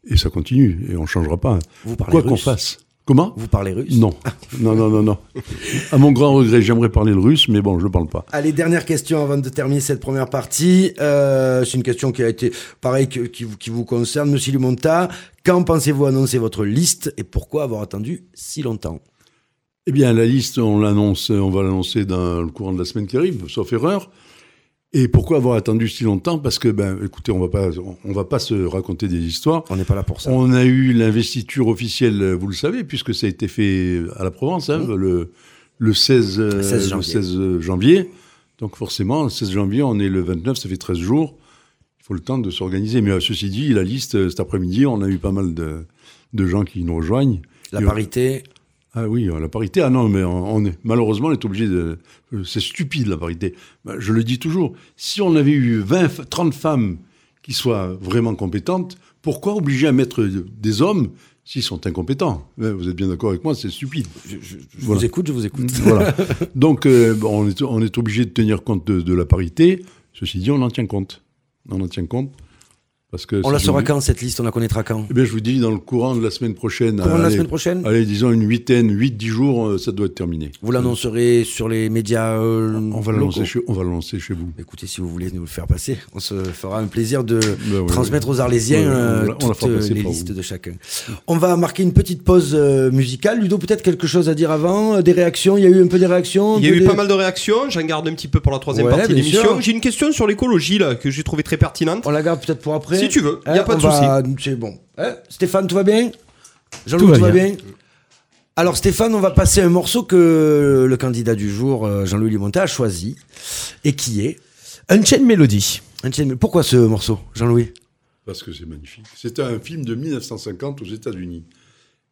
Speaker 5: Et ça continue, et on ne changera pas.
Speaker 2: Vous parlez
Speaker 5: Quoi qu'on fasse. Comment
Speaker 2: Vous parlez russe
Speaker 5: Non, non, non, non, non. À mon grand regret, j'aimerais parler le russe, mais bon, je ne parle pas.
Speaker 2: Allez, dernière question avant de terminer cette première partie. Euh, c'est une question qui a été, pareil, que- qui, vous, qui vous concerne, Monsieur Limonta. Quand pensez-vous annoncer votre liste et pourquoi avoir attendu si longtemps?
Speaker 5: Eh bien, la liste, on l'annonce, on va l'annoncer dans le courant de la semaine qui arrive, sauf erreur. Et pourquoi avoir attendu si longtemps? Parce que, ben, écoutez, on va pas, on va pas se raconter des histoires.
Speaker 2: On n'est pas là pour ça.
Speaker 5: On a eu l'investiture officielle, vous le savez, puisque ça a été fait à la Provence, hein, le, le 16, euh,
Speaker 2: 16
Speaker 5: le
Speaker 2: janvier.
Speaker 5: 16 janvier. Donc forcément, le 16 janvier, on est le 29, ça fait 13 jours. Il faut le temps de s'organiser. Mais euh, ceci dit, la liste, euh, cet après-midi, on a eu pas mal de, de gens qui nous rejoignent.
Speaker 2: La parité,
Speaker 5: Ah oui, euh, la parité. Ah non, mais on est malheureusement, on est obligé de. euh, C'est stupide la parité. Ben, Je le dis toujours. Si on avait eu 20, f- 30 femmes qui soient vraiment compétentes, pourquoi obliger à mettre des hommes s'ils sont incompétents? Vous êtes bien d'accord avec moi, c'est stupide.
Speaker 2: je, je- je
Speaker 5: Voilà.
Speaker 2: vous écoute, je vous écoute.
Speaker 5: Voilà. Donc, euh, on, est, on est obligé de tenir compte de, de la parité. Ceci dit, on en tient compte. On en tient compte. Parce que
Speaker 2: On la saura quand cette liste On la connaîtra quand
Speaker 5: Eh bien, je vous dis, dans le courant de la semaine prochaine.
Speaker 2: Courant de la
Speaker 5: allez,
Speaker 2: semaine prochaine
Speaker 5: Allez, disons une huitaine, 8-10 jours, euh, ça doit être terminé.
Speaker 2: Vous l'annoncerez sur les médias euh,
Speaker 5: On va lancer chez, on va le lancer chez vous.
Speaker 2: Écoutez, si vous voulez nous le faire passer, on se fera un plaisir de
Speaker 5: Ben oui,
Speaker 2: transmettre aux Arlésiens euh,
Speaker 5: on
Speaker 2: toutes les listes
Speaker 5: vous.
Speaker 2: de chacun. On va marquer une petite pause euh, musicale. Ludo, peut-être quelque chose à dire avant Des réactions? Il y a eu un peu des réactions
Speaker 4: Il y a eu
Speaker 2: des-
Speaker 4: pas mal de réactions, j'en garde un petit peu pour la troisième
Speaker 2: Ouais,
Speaker 4: partie de l'émission. J'ai une question sur l'écologie là que j'ai trouvé très pertinente.
Speaker 2: On la garde peut-être pour après
Speaker 4: Si tu veux, y a
Speaker 2: Hein,
Speaker 4: pas de
Speaker 2: va- C'est bon. Hein, Stéphane, tout va bien? Jean-Louis,
Speaker 1: Tout
Speaker 2: tout
Speaker 1: va
Speaker 2: bien alors Stéphane, on va passer un morceau que le candidat du jour, euh, Jean-Louis Limonta, a choisi, et qui est
Speaker 1: Unchained Melody.
Speaker 2: Unchained Melody. Pourquoi ce morceau, Jean-Louis?
Speaker 5: Parce que c'est magnifique. C'est un film de 1950 aux États-Unis.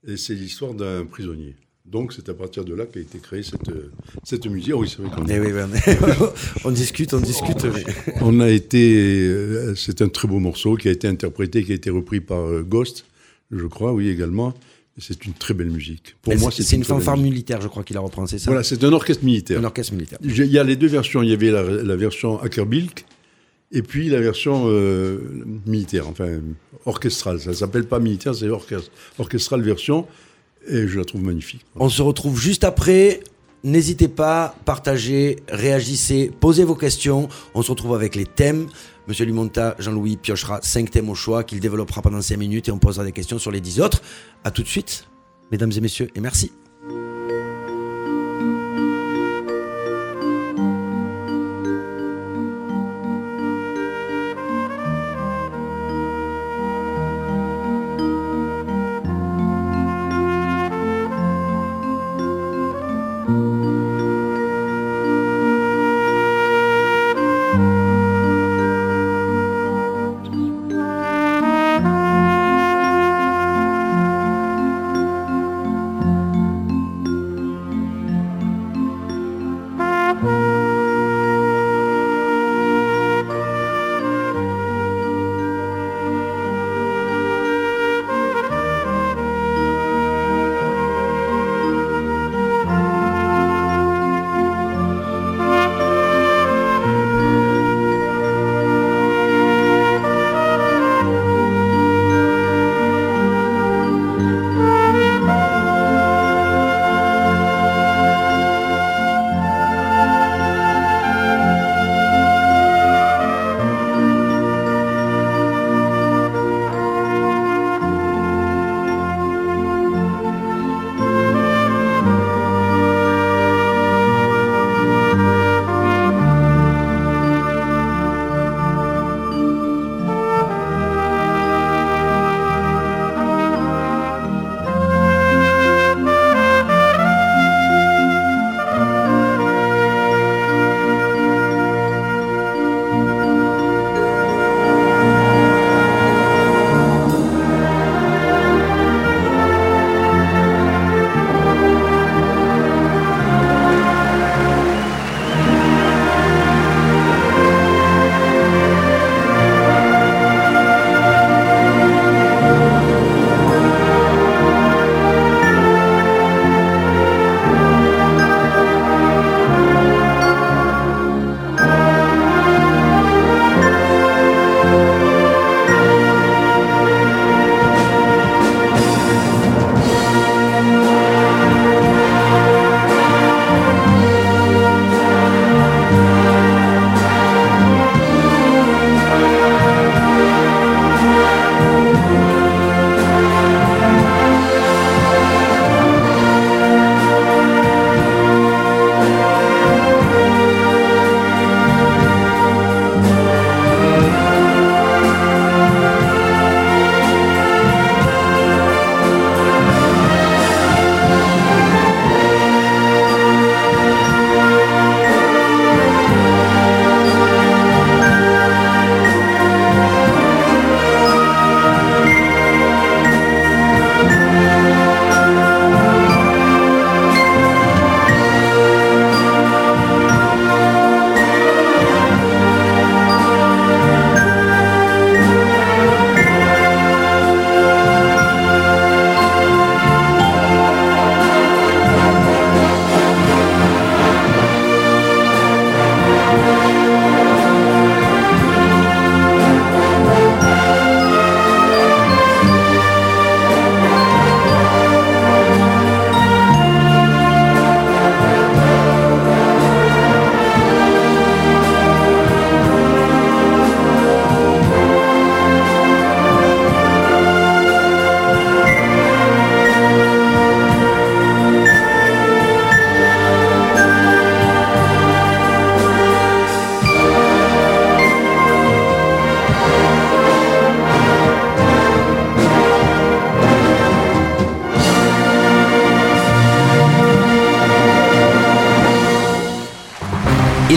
Speaker 5: Et c'est l'histoire d'un prisonnier. Donc c'est à partir de là qu'a été créée cette, euh, cette musique. Ah oui, c'est vrai qu'on
Speaker 2: Eh oui, oui, on, discute, on discute. mais-
Speaker 5: On a été. euh, c'est un très beau morceau qui a été interprété, qui a été repris par euh, Ghost, je crois, oui, également. C'est une très belle musique. Pour
Speaker 2: Mais
Speaker 5: moi,
Speaker 2: c'est une fanfare militaire, je crois qu'il a repris, c'est ça?
Speaker 5: Voilà, c'est un orchestre militaire.
Speaker 2: Un orchestre militaire.
Speaker 5: Il y a les deux versions. Il y avait la, la version Ackerbilk et puis la version euh, militaire, enfin orchestrale. Ça s'appelle pas militaire, c'est orchestre, orchestrale version. Et je la trouve magnifique.
Speaker 2: On se retrouve juste après. N'hésitez pas, partagez, réagissez, posez vos questions. On se retrouve avec les thèmes. Monsieur Limonta, Jean-Louis piochera cinq thèmes au choix qu'il développera pendant 5 minutes et on posera des questions sur les 10 autres. À tout de suite, mesdames et messieurs, et merci.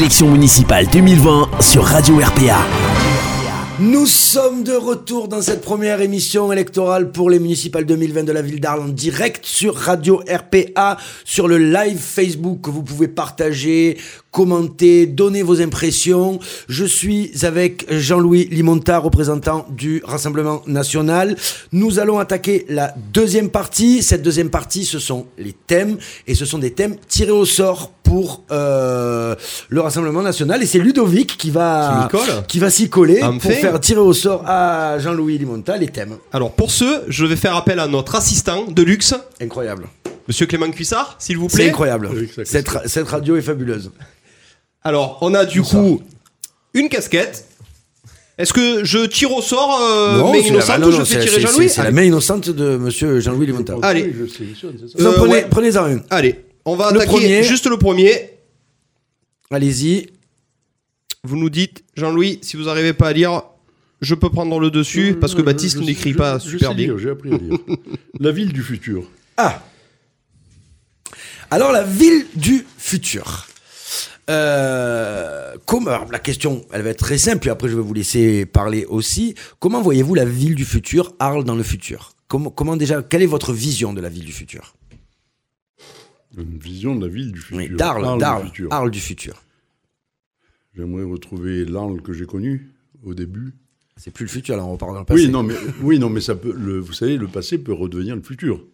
Speaker 1: Élections municipales 2020 sur Radio RPA.
Speaker 2: Nous sommes de retour dans cette première émission électorale pour les municipales 2020 de la ville d'Arles en direct sur Radio RPA, sur le live Facebook que vous pouvez partager, commenter, donner vos impressions. Je suis avec Jean-Louis Limonta, représentant du Rassemblement national. Nous allons attaquer la deuxième partie. Cette deuxième partie, ce sont les thèmes et ce sont des thèmes tirés au sort pour euh, le Rassemblement national et c'est Ludovic qui va qui va s'y coller
Speaker 4: En
Speaker 2: pour
Speaker 4: fait.
Speaker 2: faire tirer au sort à Jean-Louis Limonta les thèmes.
Speaker 4: Alors pour ce, je vais faire appel à notre assistant de luxe,
Speaker 2: Incroyable.
Speaker 4: Monsieur Clément Cuissard, s'il vous
Speaker 2: C'est
Speaker 4: plaît.
Speaker 2: incroyable.
Speaker 5: Avec sa
Speaker 2: Cette, ra- cette radio est fabuleuse.
Speaker 4: Alors, on a du coup une casquette. Est-ce que je tire au sort euh,
Speaker 2: Non,
Speaker 4: mais
Speaker 2: c'est
Speaker 4: innocente
Speaker 2: la,
Speaker 4: ou
Speaker 2: non,
Speaker 4: je
Speaker 2: non,
Speaker 4: fais
Speaker 2: c'est-
Speaker 4: tirer
Speaker 2: c'est-
Speaker 4: Jean-Louis
Speaker 2: C'est la
Speaker 4: Allez.
Speaker 2: main innocente de monsieur Jean-Louis Limonta.
Speaker 4: Allez.
Speaker 5: Je sélectionne, c'est ça
Speaker 2: Non,
Speaker 4: Euh,
Speaker 2: prenez,
Speaker 4: ouais.
Speaker 2: prenez-en un.
Speaker 4: Allez, on va
Speaker 2: Le
Speaker 4: attaquer
Speaker 2: premier.
Speaker 4: juste le premier.
Speaker 2: Allez-y.
Speaker 4: Vous nous dites, Jean-Louis, si vous n'arrivez pas à lire, je peux prendre le dessus parce que
Speaker 5: Euh,
Speaker 4: Baptiste n'écrit pas super bien.
Speaker 5: J'ai appris à lire. La ville du futur.
Speaker 2: Ah Alors, la ville du futur. Euh, comment, la question, elle va être très simple, puis après je vais vous laisser parler aussi. Comment voyez-vous la ville du futur, Arles dans le futur? Comment, comment déjà, quelle est votre vision de la ville du futur?
Speaker 5: Une vision de la ville du futur.
Speaker 2: Oui, d'Arles,
Speaker 5: Arles du
Speaker 2: d'Arles,
Speaker 5: futur.
Speaker 2: Arles du futur.
Speaker 5: J'aimerais retrouver l'Arles que j'ai connu au début.
Speaker 2: C'est plus le futur, là, on repart dans le passé.
Speaker 5: Oui, non, mais, oui, non, mais ça peut, le, vous savez, le passé peut redevenir le futur.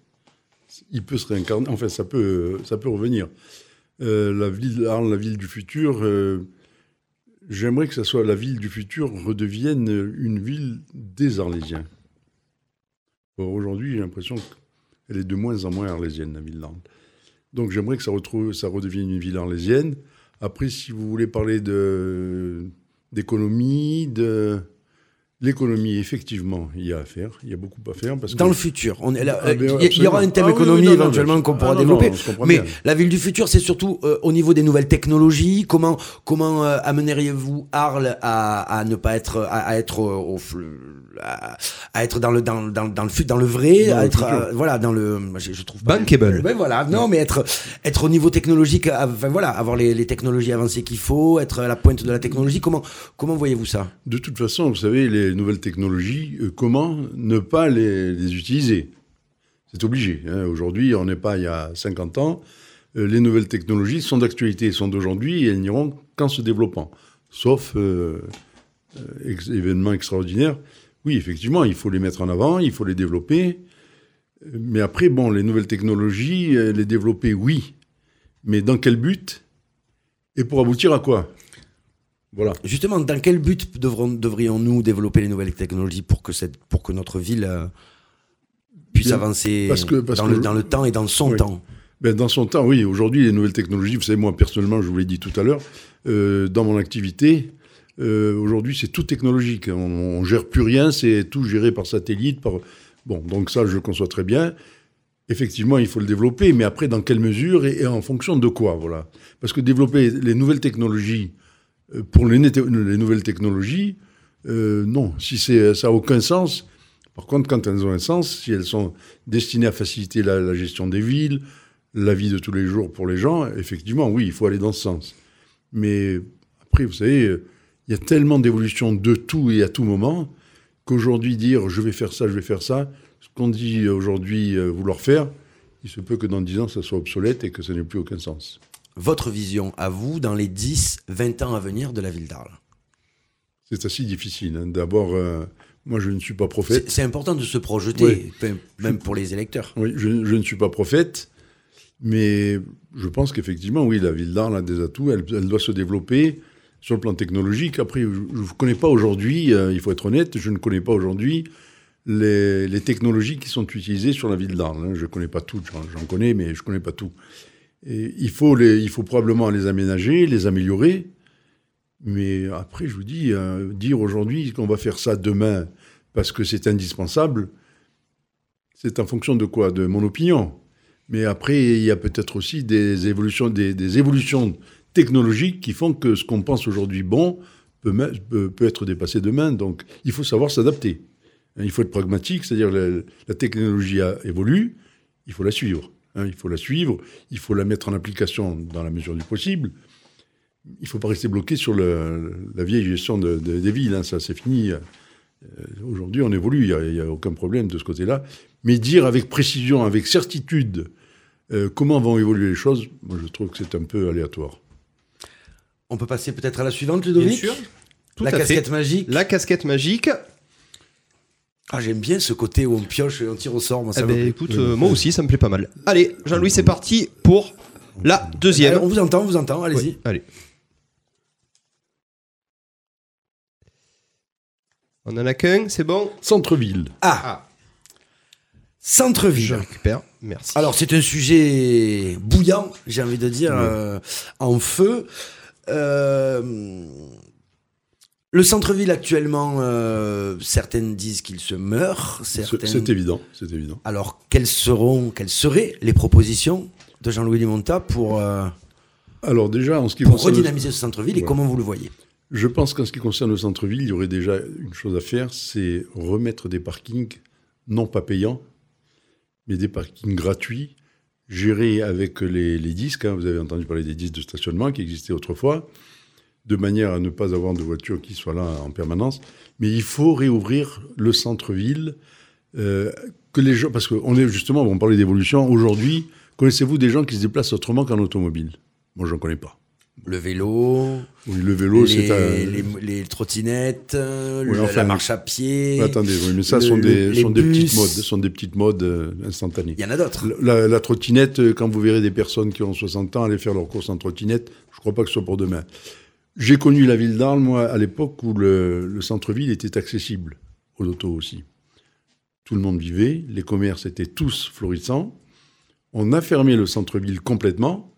Speaker 5: Il peut se réincarner, enfin, ça peut, ça peut revenir. Euh, la ville, Arles, la ville du futur, euh, j'aimerais que ça soit la ville du futur redevienne une ville des Arlésiens. Or, Aujourd'hui, j'ai l'impression qu'elle est de moins en moins arlésienne, la ville d'Arles. Donc, j'aimerais que ça, retrouve, ça redevienne une ville arlésienne. Après, si vous voulez parler de, d'économie, de l'économie, effectivement, il y a à faire. Il y a beaucoup à faire. Parce
Speaker 2: Dans
Speaker 5: que,
Speaker 2: le futur, on est là,
Speaker 5: Ah,
Speaker 2: euh,
Speaker 5: ben,
Speaker 2: il y- aura un thème.
Speaker 5: Ah
Speaker 2: économie
Speaker 5: oui, non, non,
Speaker 2: éventuellement qu'on pourra
Speaker 5: Ah, non,
Speaker 2: développer.
Speaker 5: non,
Speaker 2: mais
Speaker 5: bien.
Speaker 2: la ville du futur, c'est surtout euh, au niveau des nouvelles technologies. Comment comment euh, amèneriez-vous Arles à, à ne pas être à, à être au, au à, à être dans le dans, dans, dans le fut- dans le vrai,
Speaker 5: Dans
Speaker 2: à
Speaker 5: le
Speaker 2: être euh, voilà dans le je, je trouve pas
Speaker 4: Bankable.
Speaker 2: Ben voilà, non mais être être au niveau technologique, enfin voilà, avoir les, les technologies avancées qu'il faut, être à la pointe de la technologie. Comment comment voyez-vous ça?
Speaker 5: De toute façon, vous savez, les nouvelles technologies, euh, comment ne pas les, les utiliser? C'est obligé. hein. Aujourd'hui, on n'est pas il y a 50 ans. Euh, les nouvelles technologies sont d'actualité, sont d'aujourd'hui et elles n'iront qu'en se développant. Sauf euh, ex- événements extraordinaires. Oui, effectivement, il faut les mettre en avant, il faut les développer. Mais après, bon, les nouvelles technologies, euh, les développer, oui. Mais dans quel but Et pour aboutir à quoi? Voilà.
Speaker 2: Justement, dans quel but devrions-nous développer les nouvelles technologies pour que, cette, pour que notre ville euh, puisse
Speaker 5: Bien,
Speaker 2: avancer
Speaker 5: parce que- parce
Speaker 2: dans,
Speaker 5: que-
Speaker 2: le, dans le temps et dans son
Speaker 5: Oui.
Speaker 2: temps?
Speaker 5: Ben, dans son temps, oui. Aujourd'hui, les nouvelles technologies, vous savez, moi, personnellement, je vous l'ai dit tout à l'heure, euh, dans mon activité, euh, aujourd'hui, c'est tout technologique. On, on gère plus rien, c'est tout géré par satellite. Par... Bon, donc ça, je le conçois très bien. Effectivement, il faut le développer, mais après, dans quelle mesure et, en fonction de quoi Voilà. Parce que développer les nouvelles technologies, euh, pour les, nouvelles technologies, euh, non. Si ça n'a aucun sens. Par contre, quand elles ont un sens, si elles sont destinées à faciliter la, gestion des villes, la vie de tous les jours pour les gens, effectivement, oui, il faut aller dans ce sens. Mais après, vous savez, il y a tellement d'évolution de tout et à tout moment qu'aujourd'hui, dire je vais faire ça, je vais faire ça, ce qu'on dit aujourd'hui euh, vouloir faire, il se peut que dans 10 ans, ça soit obsolète et que ça n'ait plus aucun sens.
Speaker 2: Votre vision à vous dans les 10, 20 ans à venir de la ville d'Arles?
Speaker 5: C'est assez difficile. hein. D'abord, euh, moi, je ne suis pas prophète.
Speaker 2: c'est important de se projeter,
Speaker 5: Oui.
Speaker 2: même pour les électeurs.
Speaker 5: Oui, je, je ne suis pas prophète, mais je pense qu'effectivement, oui, la ville d'Arles a des atouts, elle, elle doit se développer sur le plan technologique. Après, je ne connais pas aujourd'hui, euh, il faut être honnête, je ne connais pas aujourd'hui les, les technologies qui sont utilisées sur la ville d'Arles. hein. Je ne connais pas toutes, j'en connais, mais je ne connais pas tout. Et il, faut les, il faut probablement les aménager, les améliorer. Mais après, je vous dis, euh, dire aujourd'hui qu'on va faire ça demain parce que c'est indispensable, c'est en fonction de quoi? De mon opinion. Mais après, il y a peut-être aussi des évolutions, des évolutions technologiques qui font que ce qu'on pense aujourd'hui bon peut, être dépassé demain. Donc, il faut savoir s'adapter. Il faut être pragmatique, c'est-à-dire la, la technologie évolue, il faut la suivre. hein, il faut la suivre, il faut la mettre en application dans la mesure du possible. il faut pas rester bloqué sur la vieille gestion de, de- des villes. hein, ça, c'est fini. Euh, Aujourd'hui, on évolue. Il n'y a, aucun problème de ce côté-là. Mais dire avec précision, avec certitude, euh, comment vont évoluer les choses, moi, je trouve que c'est un peu aléatoire.
Speaker 2: On peut passer peut-être à la suivante, Ludovic
Speaker 4: Bien sûr. Tout
Speaker 2: La
Speaker 4: à
Speaker 2: casquette
Speaker 4: fait.
Speaker 2: magique.
Speaker 4: La casquette magique.
Speaker 2: Ah, j'aime bien ce côté où on pioche et on tire au sort. Moi, ça
Speaker 4: Eh
Speaker 2: me
Speaker 4: ben,
Speaker 2: plaît.
Speaker 4: écoute, euh, moi aussi, ça me plaît pas mal. Allez, Jean-Louis, c'est parti pour la deuxième.
Speaker 2: Allez, on vous entend, on vous entend, allez-y.
Speaker 4: Ouais, allez. On en a qu'un, c'est bon?
Speaker 5: Centre-ville.
Speaker 2: Ah,
Speaker 4: Je
Speaker 2: centre-ville.
Speaker 4: récupère. Merci.
Speaker 2: Alors, c'est un sujet bouillant, j'ai envie de dire, euh, en feu. Euh, le centre-ville actuellement, euh, certaines disent qu'il se meurt,
Speaker 5: C'est
Speaker 2: certaines.
Speaker 5: c'est évident. C'est évident.
Speaker 2: Alors, quelles seront, quelles seraient les propositions de Jean-Louis Limonta pour, euh,
Speaker 5: Alors déjà, en ce qui
Speaker 2: pour
Speaker 5: concerne...
Speaker 2: redynamiser ce centre-ville et comment vous le voyez?
Speaker 5: Je pense qu'en ce qui concerne le centre-ville, il y aurait déjà une chose à faire, c'est remettre des parkings non pas payants, mais des parkings gratuits, gérés avec les, les disques. hein. Vous avez entendu parler des disques de stationnement qui existaient autrefois, de manière à ne pas avoir de voitures qui soient là en permanence. Mais il faut réouvrir le centre-ville, euh, que les gens, parce qu'on est justement, on parlait d'évolution. Aujourd'hui, connaissez-vous des gens qui se déplacent autrement qu'en automobile? Moi, j'en connais pas.
Speaker 2: Le vélo,
Speaker 5: Oui, le vélo,
Speaker 2: les,
Speaker 5: c'est un.
Speaker 2: les, les trottinettes,
Speaker 5: Oui, enfin,
Speaker 2: la marche à pied.
Speaker 5: Attendez, oui, mais ça
Speaker 2: le-
Speaker 5: sont, des,
Speaker 2: les
Speaker 5: sont des petites modes, sont des petites modes euh, instantanées.
Speaker 2: Il y en a d'autres.
Speaker 5: La, la trottinette, euh, quand vous verrez des personnes qui ont 60 ans aller faire leur course en trottinette, je ne crois pas que ce soit pour demain. J'ai connu la ville d'Arles, moi, à l'époque où le, le centre-ville était accessible aux autos aussi. Tout le monde vivait, les commerces étaient tous florissants. On a fermé le centre-ville complètement.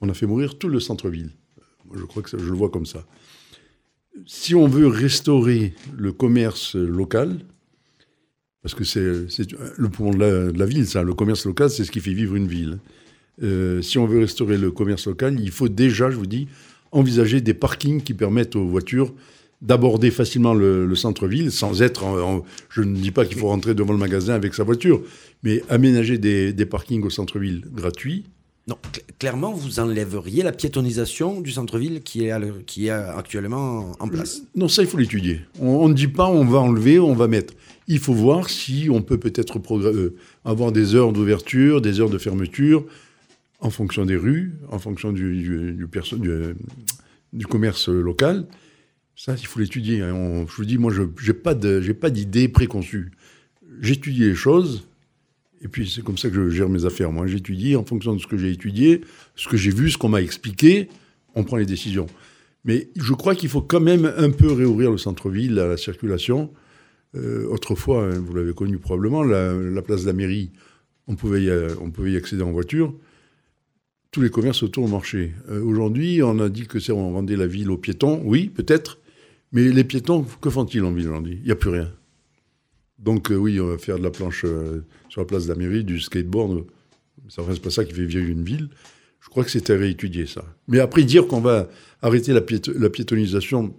Speaker 5: On a fait mourir tout le centre-ville. Je crois que je le vois comme ça. Si on veut restaurer le commerce local, parce que c'est le poumon de la, ville, ça. Le commerce local, c'est ce qui fait vivre une ville. Euh, si on veut restaurer le commerce local, il faut déjà, je vous dis, envisager des parkings qui permettent aux voitures d'aborder facilement le, le centre-ville sans être. je ne dis pas qu'il faut rentrer devant le magasin avec sa voiture, mais aménager des parkings au centre-ville gratuits.
Speaker 2: Non, cl- clairement, vous enlèveriez la piétonisation du centre-ville qui est, le- qui est actuellement en place.
Speaker 5: Non, ça, il faut l'étudier. On ne dit pas on va enlever, on va mettre. Il faut voir si on peut peut-être euh, avoir des heures d'ouverture, des heures de fermeture, en fonction des rues, en fonction du, du, du euh, du commerce local. Ça, il faut l'étudier. hein. Je vous dis, moi, je n'ai pas d'idée préconçue. J'étudie les choses, et puis c'est comme ça que je gère mes affaires. Moi, j'étudie en fonction de ce que j'ai étudié, ce que j'ai vu, ce qu'on m'a expliqué, on prend les décisions. Mais je crois qu'il faut quand même un peu réouvrir le centre-ville à la circulation. Euh, autrefois, hein, vous l'avez connu probablement, la, la place de la mairie, on pouvait, y, a- on pouvait y accéder en voiture. Tous les commerces autour marchaient. Euh, Aujourd'hui, on a dit que c'est on rendait la ville aux piétons. Oui, peut-être. Mais les piétons, que font-ils en ville aujourd'hui? Il n'y a plus rien. Donc euh, oui, on va faire de la planche euh, sur la place de la mairie, du skateboard. Ça reste pas ça qui fait vivre une ville. Je crois que c'est à réétudier ça. Mais après dire qu'on va arrêter la, la piétonisation,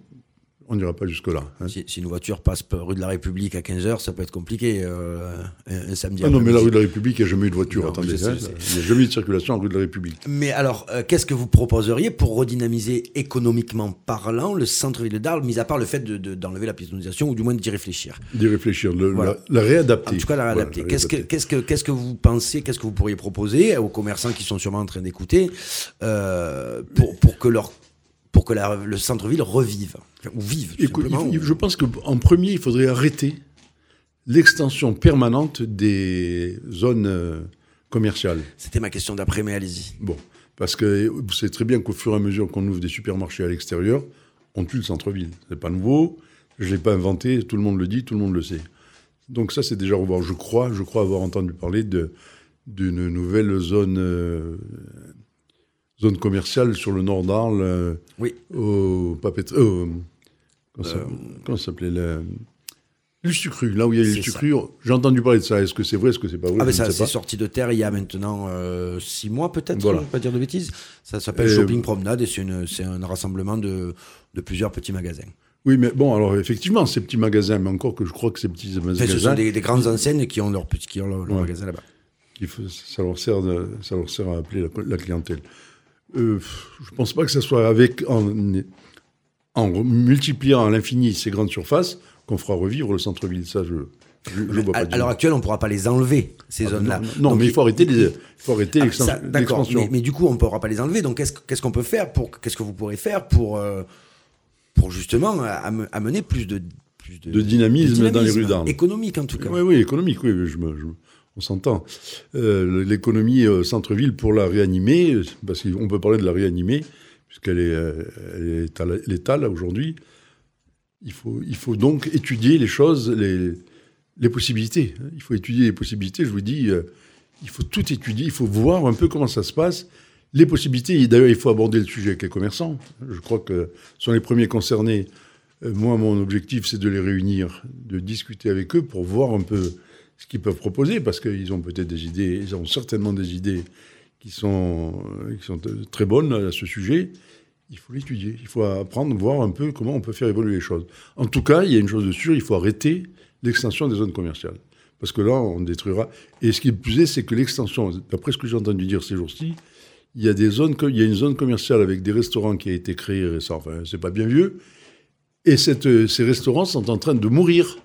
Speaker 5: on n'ira pas jusque-là. hein.
Speaker 2: Si, si une voiture passe par rue de la République à 15h, ça peut être compliqué euh, un, un samedi
Speaker 5: Ah non, mais la rue de la République, il n'y a jamais eu de voiture.
Speaker 2: Non,
Speaker 5: Attendez,
Speaker 2: sais,
Speaker 5: hein, il n'y a jamais eu de circulation en rue de la République.
Speaker 2: Mais alors, euh, qu'est-ce que vous proposeriez pour redynamiser économiquement parlant le centre-ville d'Arles, mis à part le fait de- de- d'enlever la piétonisation ou du moins d'y réfléchir?
Speaker 5: D'y réfléchir, le-
Speaker 2: Voilà.
Speaker 5: la, la réadapter.
Speaker 2: En tout cas, la réadapter. Qu'est-ce que, qu'est-ce que, qu'est-ce que vous pensez, qu'est-ce que vous pourriez proposer aux commerçants qui sont sûrement en train d'écouter euh, pour, pour que, leur, pour que la- le centre-ville revive Ou vive,
Speaker 5: Écoute, il je pense qu'en premier, il faudrait arrêter l'extension permanente des zones euh, commerciales.
Speaker 2: C'était ma question d'après, mais allez-y.
Speaker 5: Bon, parce que vous savez très bien qu'au fur et à mesure qu'on ouvre des supermarchés à l'extérieur, on tue le centre-ville. C'est pas nouveau, je l'ai pas inventé, tout le monde le dit, tout le monde le sait. Donc ça, c'est déjà revoir. Je crois, je crois avoir entendu parler de d'une nouvelle zone euh, zone commerciale sur le nord d'Arles, euh,
Speaker 2: Oui.
Speaker 5: au papeterie. euh, comment ça- comment ça s'appelait le Lustucru, là où il y a Lustucru. J'ai entendu parler de ça. Est-ce que c'est vrai, est-ce que c'est pas vrai?
Speaker 2: Ah, mais ça, c'est sorti de terre il y a maintenant euh, six mois, peut-être,
Speaker 5: Voilà.
Speaker 2: ne pas dire de bêtises. Ça s'appelle
Speaker 5: Euh,
Speaker 2: Shopping Promenade et c'est, une- c'est un rassemblement de, de plusieurs petits magasins.
Speaker 5: Oui, mais bon, alors effectivement, ces petits magasins, mais encore que je crois que ces petits
Speaker 2: Enfin,
Speaker 5: magasins,
Speaker 2: ce sont des, des grandes enseignes qui ont leur, petit- qui ont leur, leur
Speaker 5: Ouais.
Speaker 2: magasin là-bas.
Speaker 5: ça, leur sert de- ça leur sert à appeler la, la clientèle. Euh, Je ne pense pas que ce soit avec, en, en multipliant à l'infini ces grandes surfaces qu'on fera revivre le centre-ville. Ça, je, je, je vois
Speaker 2: à, l'heure actuelle, on ne pourra pas les enlever, ces
Speaker 5: Ah,
Speaker 2: zones-là.
Speaker 5: non, mais il faut arrêter, les, faut arrêter
Speaker 2: Ah, ça, mais, mais du coup, on ne pourra pas les enlever. Donc, qu'est-ce qu'on peut faire pour Qu'est-ce que vous pourrez faire pour euh, pour justement am- amener plus de plus
Speaker 5: De dynamisme dans les rues d'Arles.
Speaker 2: économique en tout cas.
Speaker 5: Oui, oui, économique, oui, je me- je- on s'entend. Euh, L'économie euh, centre-ville, pour la réanimer, parce qu'on peut parler de la réanimer, puisqu'elle est, euh, elle est à aujourd'hui, il faut, il faut donc étudier les choses, les, les possibilités. hein. Il faut étudier les possibilités, je vous dis, il faut tout étudier, il faut voir un peu comment ça se passe. Les possibilités, d'ailleurs, il faut aborder le sujet avec les commerçants. Je crois que ce sont les premiers concernés. Moi, mon objectif, c'est de les réunir, de discuter avec eux pour voir un peu ce qu'ils peuvent proposer, parce qu'ils ont peut-être des idées, ils ont certainement des idées qui sont, euh, qui sont euh, très bonnes à ce sujet. Il faut l'étudier, il faut apprendre, voir un peu comment on peut faire évoluer les choses. En tout cas, il y a une chose de sûre, il faut arrêter l'extension des zones commerciales. Parce que là, on détruira. Et ce qui est plus est, c'est que l'extension, d'après ce que j'ai entendu dire ces jours-ci, il y a des zones, il y a une zone commerciale avec des restaurants qui a été créée récemment. Enfin, c'est pas bien vieux. Et euh, ces restaurants sont en train de mourir.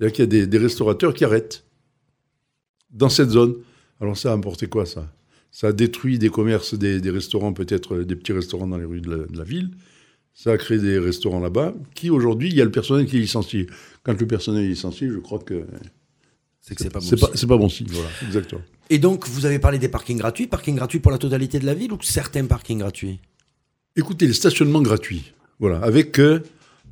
Speaker 5: C'est-à-dire qu'il y a des, des restaurateurs qui arrêtent dans cette zone. Alors ça a apporté quoi, ça Ça a détruit des commerces, des, des restaurants, peut-être euh, des petits restaurants dans les rues de la, de la ville. Ça a créé des restaurants là-bas, qui aujourd'hui, il y a le personnel qui est licencié. Quand le personnel est licencié, je crois que
Speaker 2: C'est que c'est pas bon.
Speaker 5: c'est pas, pas bon signe. Voilà, exactement.
Speaker 2: Et donc, vous avez parlé des parkings gratuits. Parkings gratuits pour la totalité de la ville ou certains parkings gratuits?
Speaker 5: Écoutez, les stationnements gratuits, voilà, avec, euh,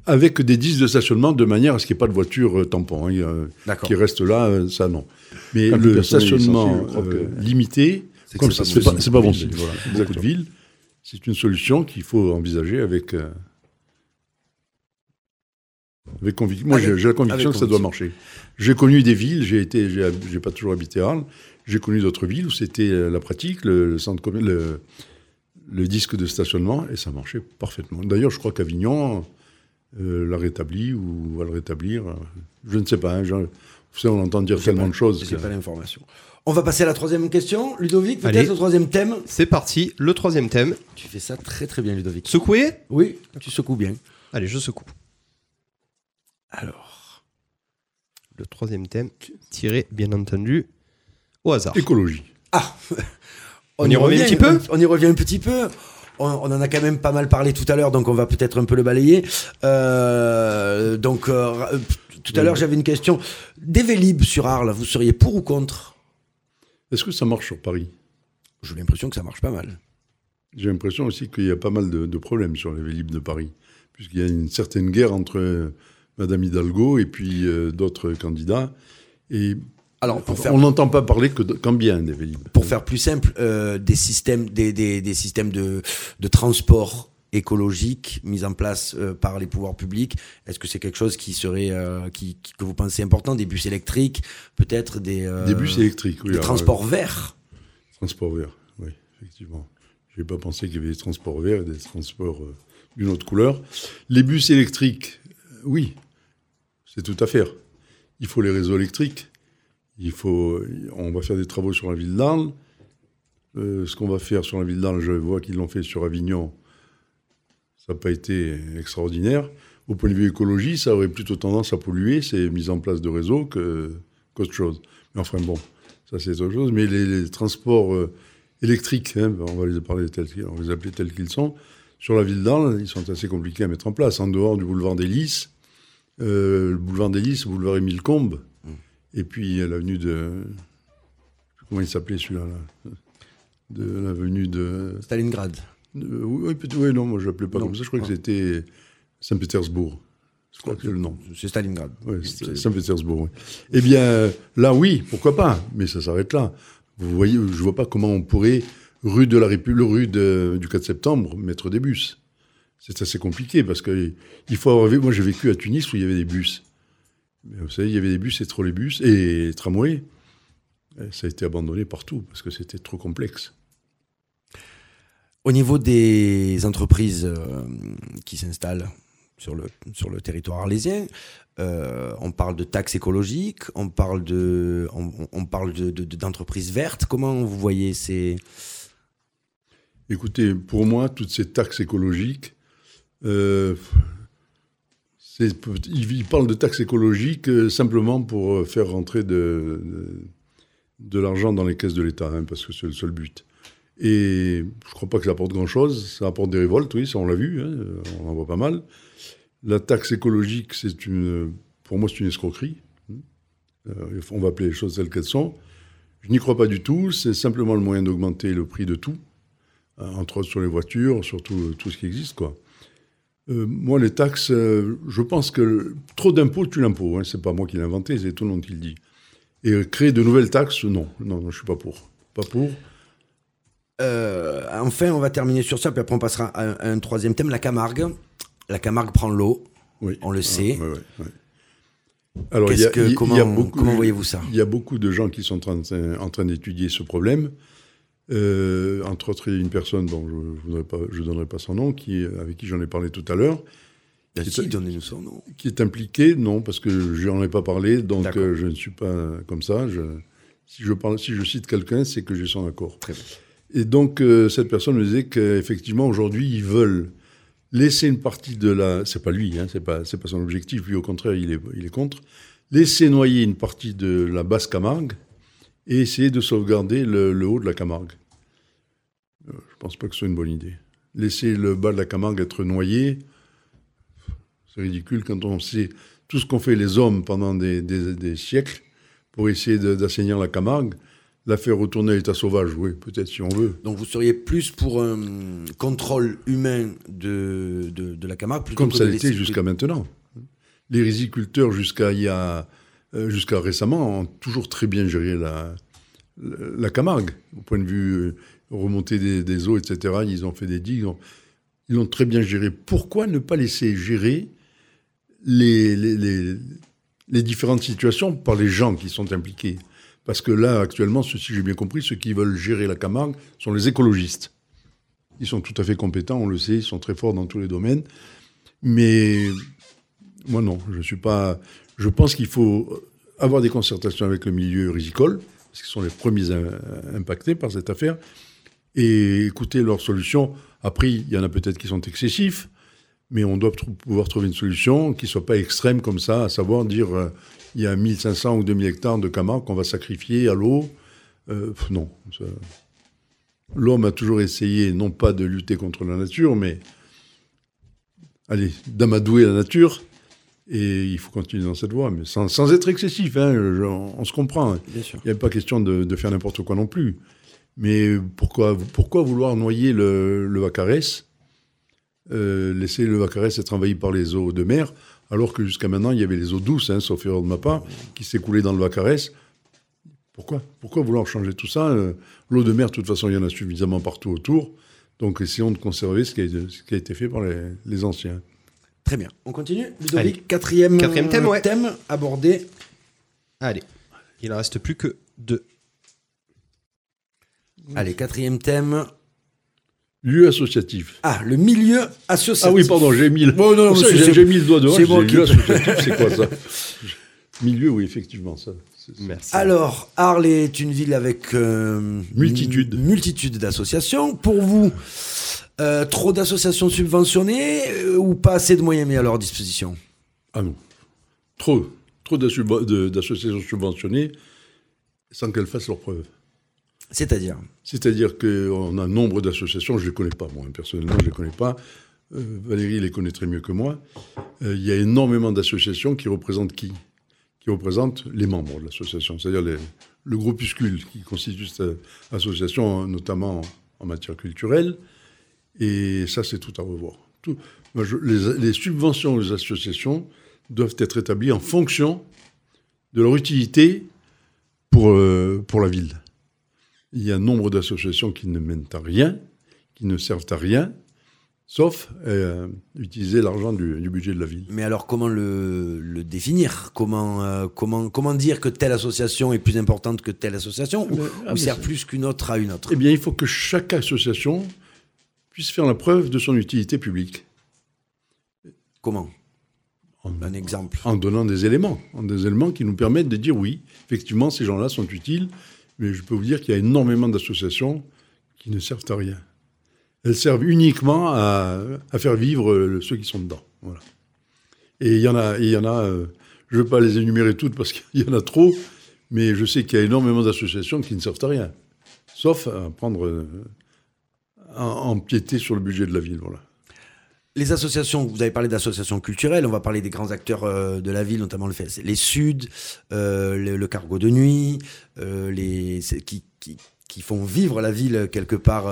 Speaker 5: avec des disques de stationnement de manière à ce qu'il n'y ait pas de voiture euh, tampon hein, qui reste là, euh, ça non. Mais
Speaker 4: Quand le
Speaker 5: stationnement euh, limité,
Speaker 2: C'est
Speaker 5: comme ça, c'est pas, pas bon signe. Voilà,
Speaker 4: beaucoup
Speaker 5: beaucoup
Speaker 4: de
Speaker 5: villes, c'est une solution qu'il faut envisager avec, euh, avec conviction. Moi, j'ai la conviction que ça doit marcher. J'ai connu des villes, j'ai été, j'ai pas toujours habité à Arles, j'ai connu d'autres villes où c'était la pratique, le, le centre le, le disque de stationnement, et ça marchait parfaitement. D'ailleurs, je crois qu'Avignon euh, l'a rétabli ou va le rétablir. Je ne sais pas. hein, je- vous savez, on entend dire tellement
Speaker 2: pas-
Speaker 5: de choses. Que-
Speaker 2: pas l'information. On va passer à la troisième question. Ludovic, peut-être le troisième thème
Speaker 4: C'est parti, le troisième thème.
Speaker 2: Tu fais ça très très bien, Ludovic.
Speaker 4: Secoué
Speaker 2: Oui, tu secoues bien.
Speaker 4: Allez, je secoue.
Speaker 2: Alors,
Speaker 4: Le troisième thème, tiré bien entendu au hasard.
Speaker 5: Écologie.
Speaker 2: ah
Speaker 4: On y revient un petit peu
Speaker 2: On y revient un petit peu. On, on en a quand même pas mal parlé tout à l'heure, donc on va peut-être un peu le balayer. Euh, donc, euh, euh, tout à l'heure, j'avais une question. Des Vélib sur Arles, vous seriez pour ou contre?
Speaker 5: Est-ce que ça marche sur Paris?
Speaker 2: J'ai l'impression que ça marche pas mal.
Speaker 5: J'ai l'impression aussi qu'il y a pas mal de, de problèmes sur les Vélib de Paris, puisqu'il y a une certaine guerre entre Madame Hidalgo et puis euh, d'autres candidats. Et
Speaker 2: Alors, pour faire
Speaker 5: on n'entend pas parler que de- qu'en bien des Vélib.
Speaker 2: pour faire plus simple, euh, des systèmes, des, des, des systèmes de, de transport écologique mis en place euh, par les pouvoirs publics. Est-ce que c'est quelque chose qui serait, euh, qui, qui- que vous pensez important? Des bus électriques, peut-être des,
Speaker 5: Des bus électriques, oui.
Speaker 2: des
Speaker 5: alors,
Speaker 2: transports verts?
Speaker 5: transports verts, oui, effectivement. Je n'ai pas pensé qu'il y avait des transports verts et des transports d'une autre couleur. Les bus électriques, oui, c'est tout à faire. Il faut les réseaux électriques. Il faut, on va faire des travaux sur la ville d'Arles. Euh, ce qu'on va faire sur la ville d'Arles, je vois qu'ils l'ont fait sur Avignon. Ça n'a pas été extraordinaire. Au point de vue écologie, ça aurait plutôt tendance à polluer ces mises en place de réseaux qu'autre chose. Mais enfin bon, ça c'est autre chose. Mais les, transports euh, électriques, hein, on va les parler les appeler tels qu'ils sont, sur la ville d'Arles, ils sont assez compliqués à mettre en place. En dehors du boulevard des Lys, euh, le boulevard des Lys, le boulevard Émile Combes, et puis l'avenue de. Comment il s'appelait celui-là là De l'avenue de.
Speaker 2: Stalingrad.
Speaker 5: de- oui, oui, non, moi je l'appelais pas
Speaker 2: Non.
Speaker 5: comme ça, je crois que c'était Saint-Pétersbourg. Je crois que c'est le nom.
Speaker 2: C'est Stalingrad. C'est
Speaker 5: Saint-Pétersbourg. oui. Eh bien, là, oui, pourquoi pas, mais ça s'arrête là. Vous voyez, je vois pas comment on pourrait, rue de la République, rue de- du 4 septembre, mettre des bus. C'est assez compliqué parce que il faut avoir vu. Moi, j'ai vécu à Tunis où il y avait des bus. Vous savez, il y avait des bus et trolleybus et tramways. Ça a été abandonné partout parce que c'était trop complexe.
Speaker 2: Au niveau des entreprises euh, qui s'installent sur le, sur le territoire arlésien, euh, on parle de taxes écologiques, on parle de, on, parle de, de- de- d'entreprises vertes. Comment vous voyez ces...
Speaker 5: Écoutez, pour moi, toutes ces taxes écologiques, euh, ils, parlent de taxes écologiques euh, simplement pour euh, faire rentrer de, l'argent dans les caisses de l'État, hein, parce que c'est le seul but. Et je crois pas que ça apporte grand-chose. Ça apporte des révoltes, oui, ça on l'a vu, hein, on en voit pas mal. La taxe écologique, c'est une, pour moi, c'est une escroquerie. Euh, on va appeler les choses telles qu'elles sont. Je n'y crois pas du tout. C'est simplement le moyen d'augmenter le prix de tout, entre autres sur les voitures, sur tout, tout ce qui existe, quoi. Euh, moi, les taxes, euh, je pense que trop d'impôts tue l'impôt. Hein. C'est pas moi qui l'ai inventé, c'est tout le monde qui le dit. Et euh, créer de nouvelles taxes, non, non, non, je suis pas pour. Pas pour.
Speaker 2: Euh, enfin, on va terminer sur ça, puis après on passera à un, à un troisième thème, la Camargue. La Camargue prend l'eau,
Speaker 5: Oui.
Speaker 2: on le sait.
Speaker 5: Ah, ouais, ouais, ouais. Alors, y a-
Speaker 2: que-
Speaker 5: il y a
Speaker 2: comment,
Speaker 5: beaucoup-
Speaker 2: comment voyez-vous ça?
Speaker 5: Il y a beaucoup de gens qui sont en train, en train d'étudier ce problème. Euh, entre autres, il y a une personne dont je ne pas, je donnerai pas son nom, qui, avec qui j'en ai parlé tout à l'heure,
Speaker 2: Ah,
Speaker 5: Qui
Speaker 2: si,
Speaker 5: est-
Speaker 2: donnez-nous son nom.
Speaker 5: qui est impliqué, non, parce que je n'en ai pas parlé, donc euh, je ne suis pas comme ça. Je, si, je parle, si je cite quelqu'un, c'est que j'ai son accord.
Speaker 2: Très bien.
Speaker 5: Et donc, euh, cette personne me disait qu'effectivement, aujourd'hui, ils veulent laisser une partie de la... C'est pas lui, hein, c'est pas, pas son objectif. Lui, au contraire, il est, il est contre. Laisser noyer une partie de la basse Camargue et essayer de sauvegarder le, le haut de la Camargue. Euh, je pense pas que ce soit une bonne idée. Laisser le bas de la Camargue être noyé, c'est ridicule quand on sait tout ce qu'ont fait les hommes pendant des, des- des siècles pour essayer d'assainir la Camargue. La faire retourner à l'état sauvage, oui, peut-être si on veut.
Speaker 2: Donc vous seriez plus pour un contrôle humain de, de, de la Camargue plutôt
Speaker 5: Comme
Speaker 2: que
Speaker 5: ça l'était jusqu'à maintenant. Les riziculteurs, jusqu'à il y a, jusqu'à récemment, ont toujours très bien géré la, la, Camargue. Au point de vue euh, remontée des, des eaux, etc., ils ont fait des digues. ils ont- Ils l'ont très bien géré. Pourquoi ne pas laisser gérer les, les, différentes situations par les gens qui sont impliqués? Parce que là, actuellement, si j'ai bien compris, ceux qui veulent gérer la Camargue sont les écologistes. Ils sont tout à fait compétents, on le sait, ils sont très forts dans tous les domaines. Mais moi, non, je suis pas. Je pense qu'il faut avoir des concertations avec le milieu rizicole, parce qu'ils sont les premiers impactés par cette affaire, et écouter leurs solutions. Après, il y en a peut-être qui sont excessifs, mais on doit pouvoir trouver une solution qui soit pas extrême comme ça, à savoir dire euh, il y a 1500 ou 2000 hectares de Camargue qu'on va sacrifier à l'eau. Euh, non. L'homme a toujours essayé, non pas de lutter contre la nature, mais allez, d'amadouer la nature. Et il faut continuer dans cette voie, mais sans, sans être excessif. Hein, je- on, on se comprend.
Speaker 2: Bien sûr.
Speaker 5: Il n'y a pas question de, de faire n'importe quoi non plus. Mais pourquoi, pourquoi vouloir noyer le, le Vacarès euh, Laisser le Vacarès être envahi par les eaux de mer, alors que jusqu'à maintenant, il y avait les eaux douces, hein, sauf erreur de ma part, qui s'écoulaient dans le Vacarès? Pourquoi Pourquoi vouloir changer tout ça Euh, L'eau de mer, de toute façon, il y en a suffisamment partout autour. Donc essayons de conserver ce qui a, ce qui a été fait par les, les anciens.
Speaker 2: Très bien. On continue
Speaker 4: Allez.
Speaker 2: Quatrième,
Speaker 4: Quatrième thème, ouais.
Speaker 2: thème abordé.
Speaker 4: Allez, il en reste plus que deux.
Speaker 2: Allez, quatrième thème.
Speaker 5: Lieu associatif.
Speaker 2: Ah, le milieu associatif.
Speaker 5: Ah oui, pardon, j'ai mis, le...
Speaker 2: Bon, non, non,
Speaker 5: Ça,
Speaker 2: monsieur,
Speaker 5: j'ai
Speaker 2: c'est-
Speaker 5: j'ai mis le doigt devant.
Speaker 2: c'est
Speaker 5: lieu associatif, c'est quoi ça? Milieu, oui, effectivement, ça.
Speaker 4: Merci.
Speaker 2: Alors, Arles est une ville avec euh,
Speaker 5: Multitude.
Speaker 2: multitude d'associations. Pour vous, euh, trop d'associations subventionnées euh, ou pas assez de moyens mis à leur disposition?
Speaker 5: Ah non. Trop. Trop d'associations subventionnées sans qu'elles fassent leurs preuves.
Speaker 2: C'est-à-dire?
Speaker 5: C'est-à-dire qu'on a un nombre d'associations, je ne les connais pas, moi, personnellement, je ne les connais pas. Euh, Valérie les connaît très mieux que moi. Euh, Il y a énormément d'associations qui représentent qui? Qui représentent les membres de l'association, c'est-à-dire le groupuscule qui constitue cette association, notamment en matière culturelle. Et ça, c'est tout à revoir. Les, subventions aux associations doivent être établies en fonction de leur utilité pour, euh, pour la ville. Il y a nombre d'associations qui ne mènent à rien, qui ne servent à rien, sauf euh, utiliser l'argent du, du budget de la ville.
Speaker 2: Mais alors, comment le, le définir? Comment, euh, comment, comment dire que telle association est plus importante que telle association ou,
Speaker 5: ah,
Speaker 2: ou sert plus qu'une autre à une autre?
Speaker 5: Eh bien, il faut que chaque association puisse faire la preuve de son utilité publique,
Speaker 2: Comment?
Speaker 5: En,
Speaker 2: Un exemple.
Speaker 5: en donnant des éléments, en des éléments qui nous permettent de dire oui, effectivement, ces gens-là sont utiles, mais je peux vous dire qu'il y a énormément d'associations qui ne servent à rien. Elles servent uniquement à, faire vivre euh, ceux qui sont dedans. Voilà. Et il y en a, il y en a euh, je ne vais pas les énumérer toutes parce qu'il y en a trop, mais je sais qu'il y a énormément d'associations qui ne servent à rien, sauf à prendre, euh, à empiéter sur le budget de la ville. Voilà.
Speaker 2: Les associations, vous avez parlé d'associations culturelles, on va parler des grands acteurs euh, de la ville, notamment le, les Suds, euh, le, le cargo de nuit, euh, les, qui, qui, qui font vivre la ville quelque part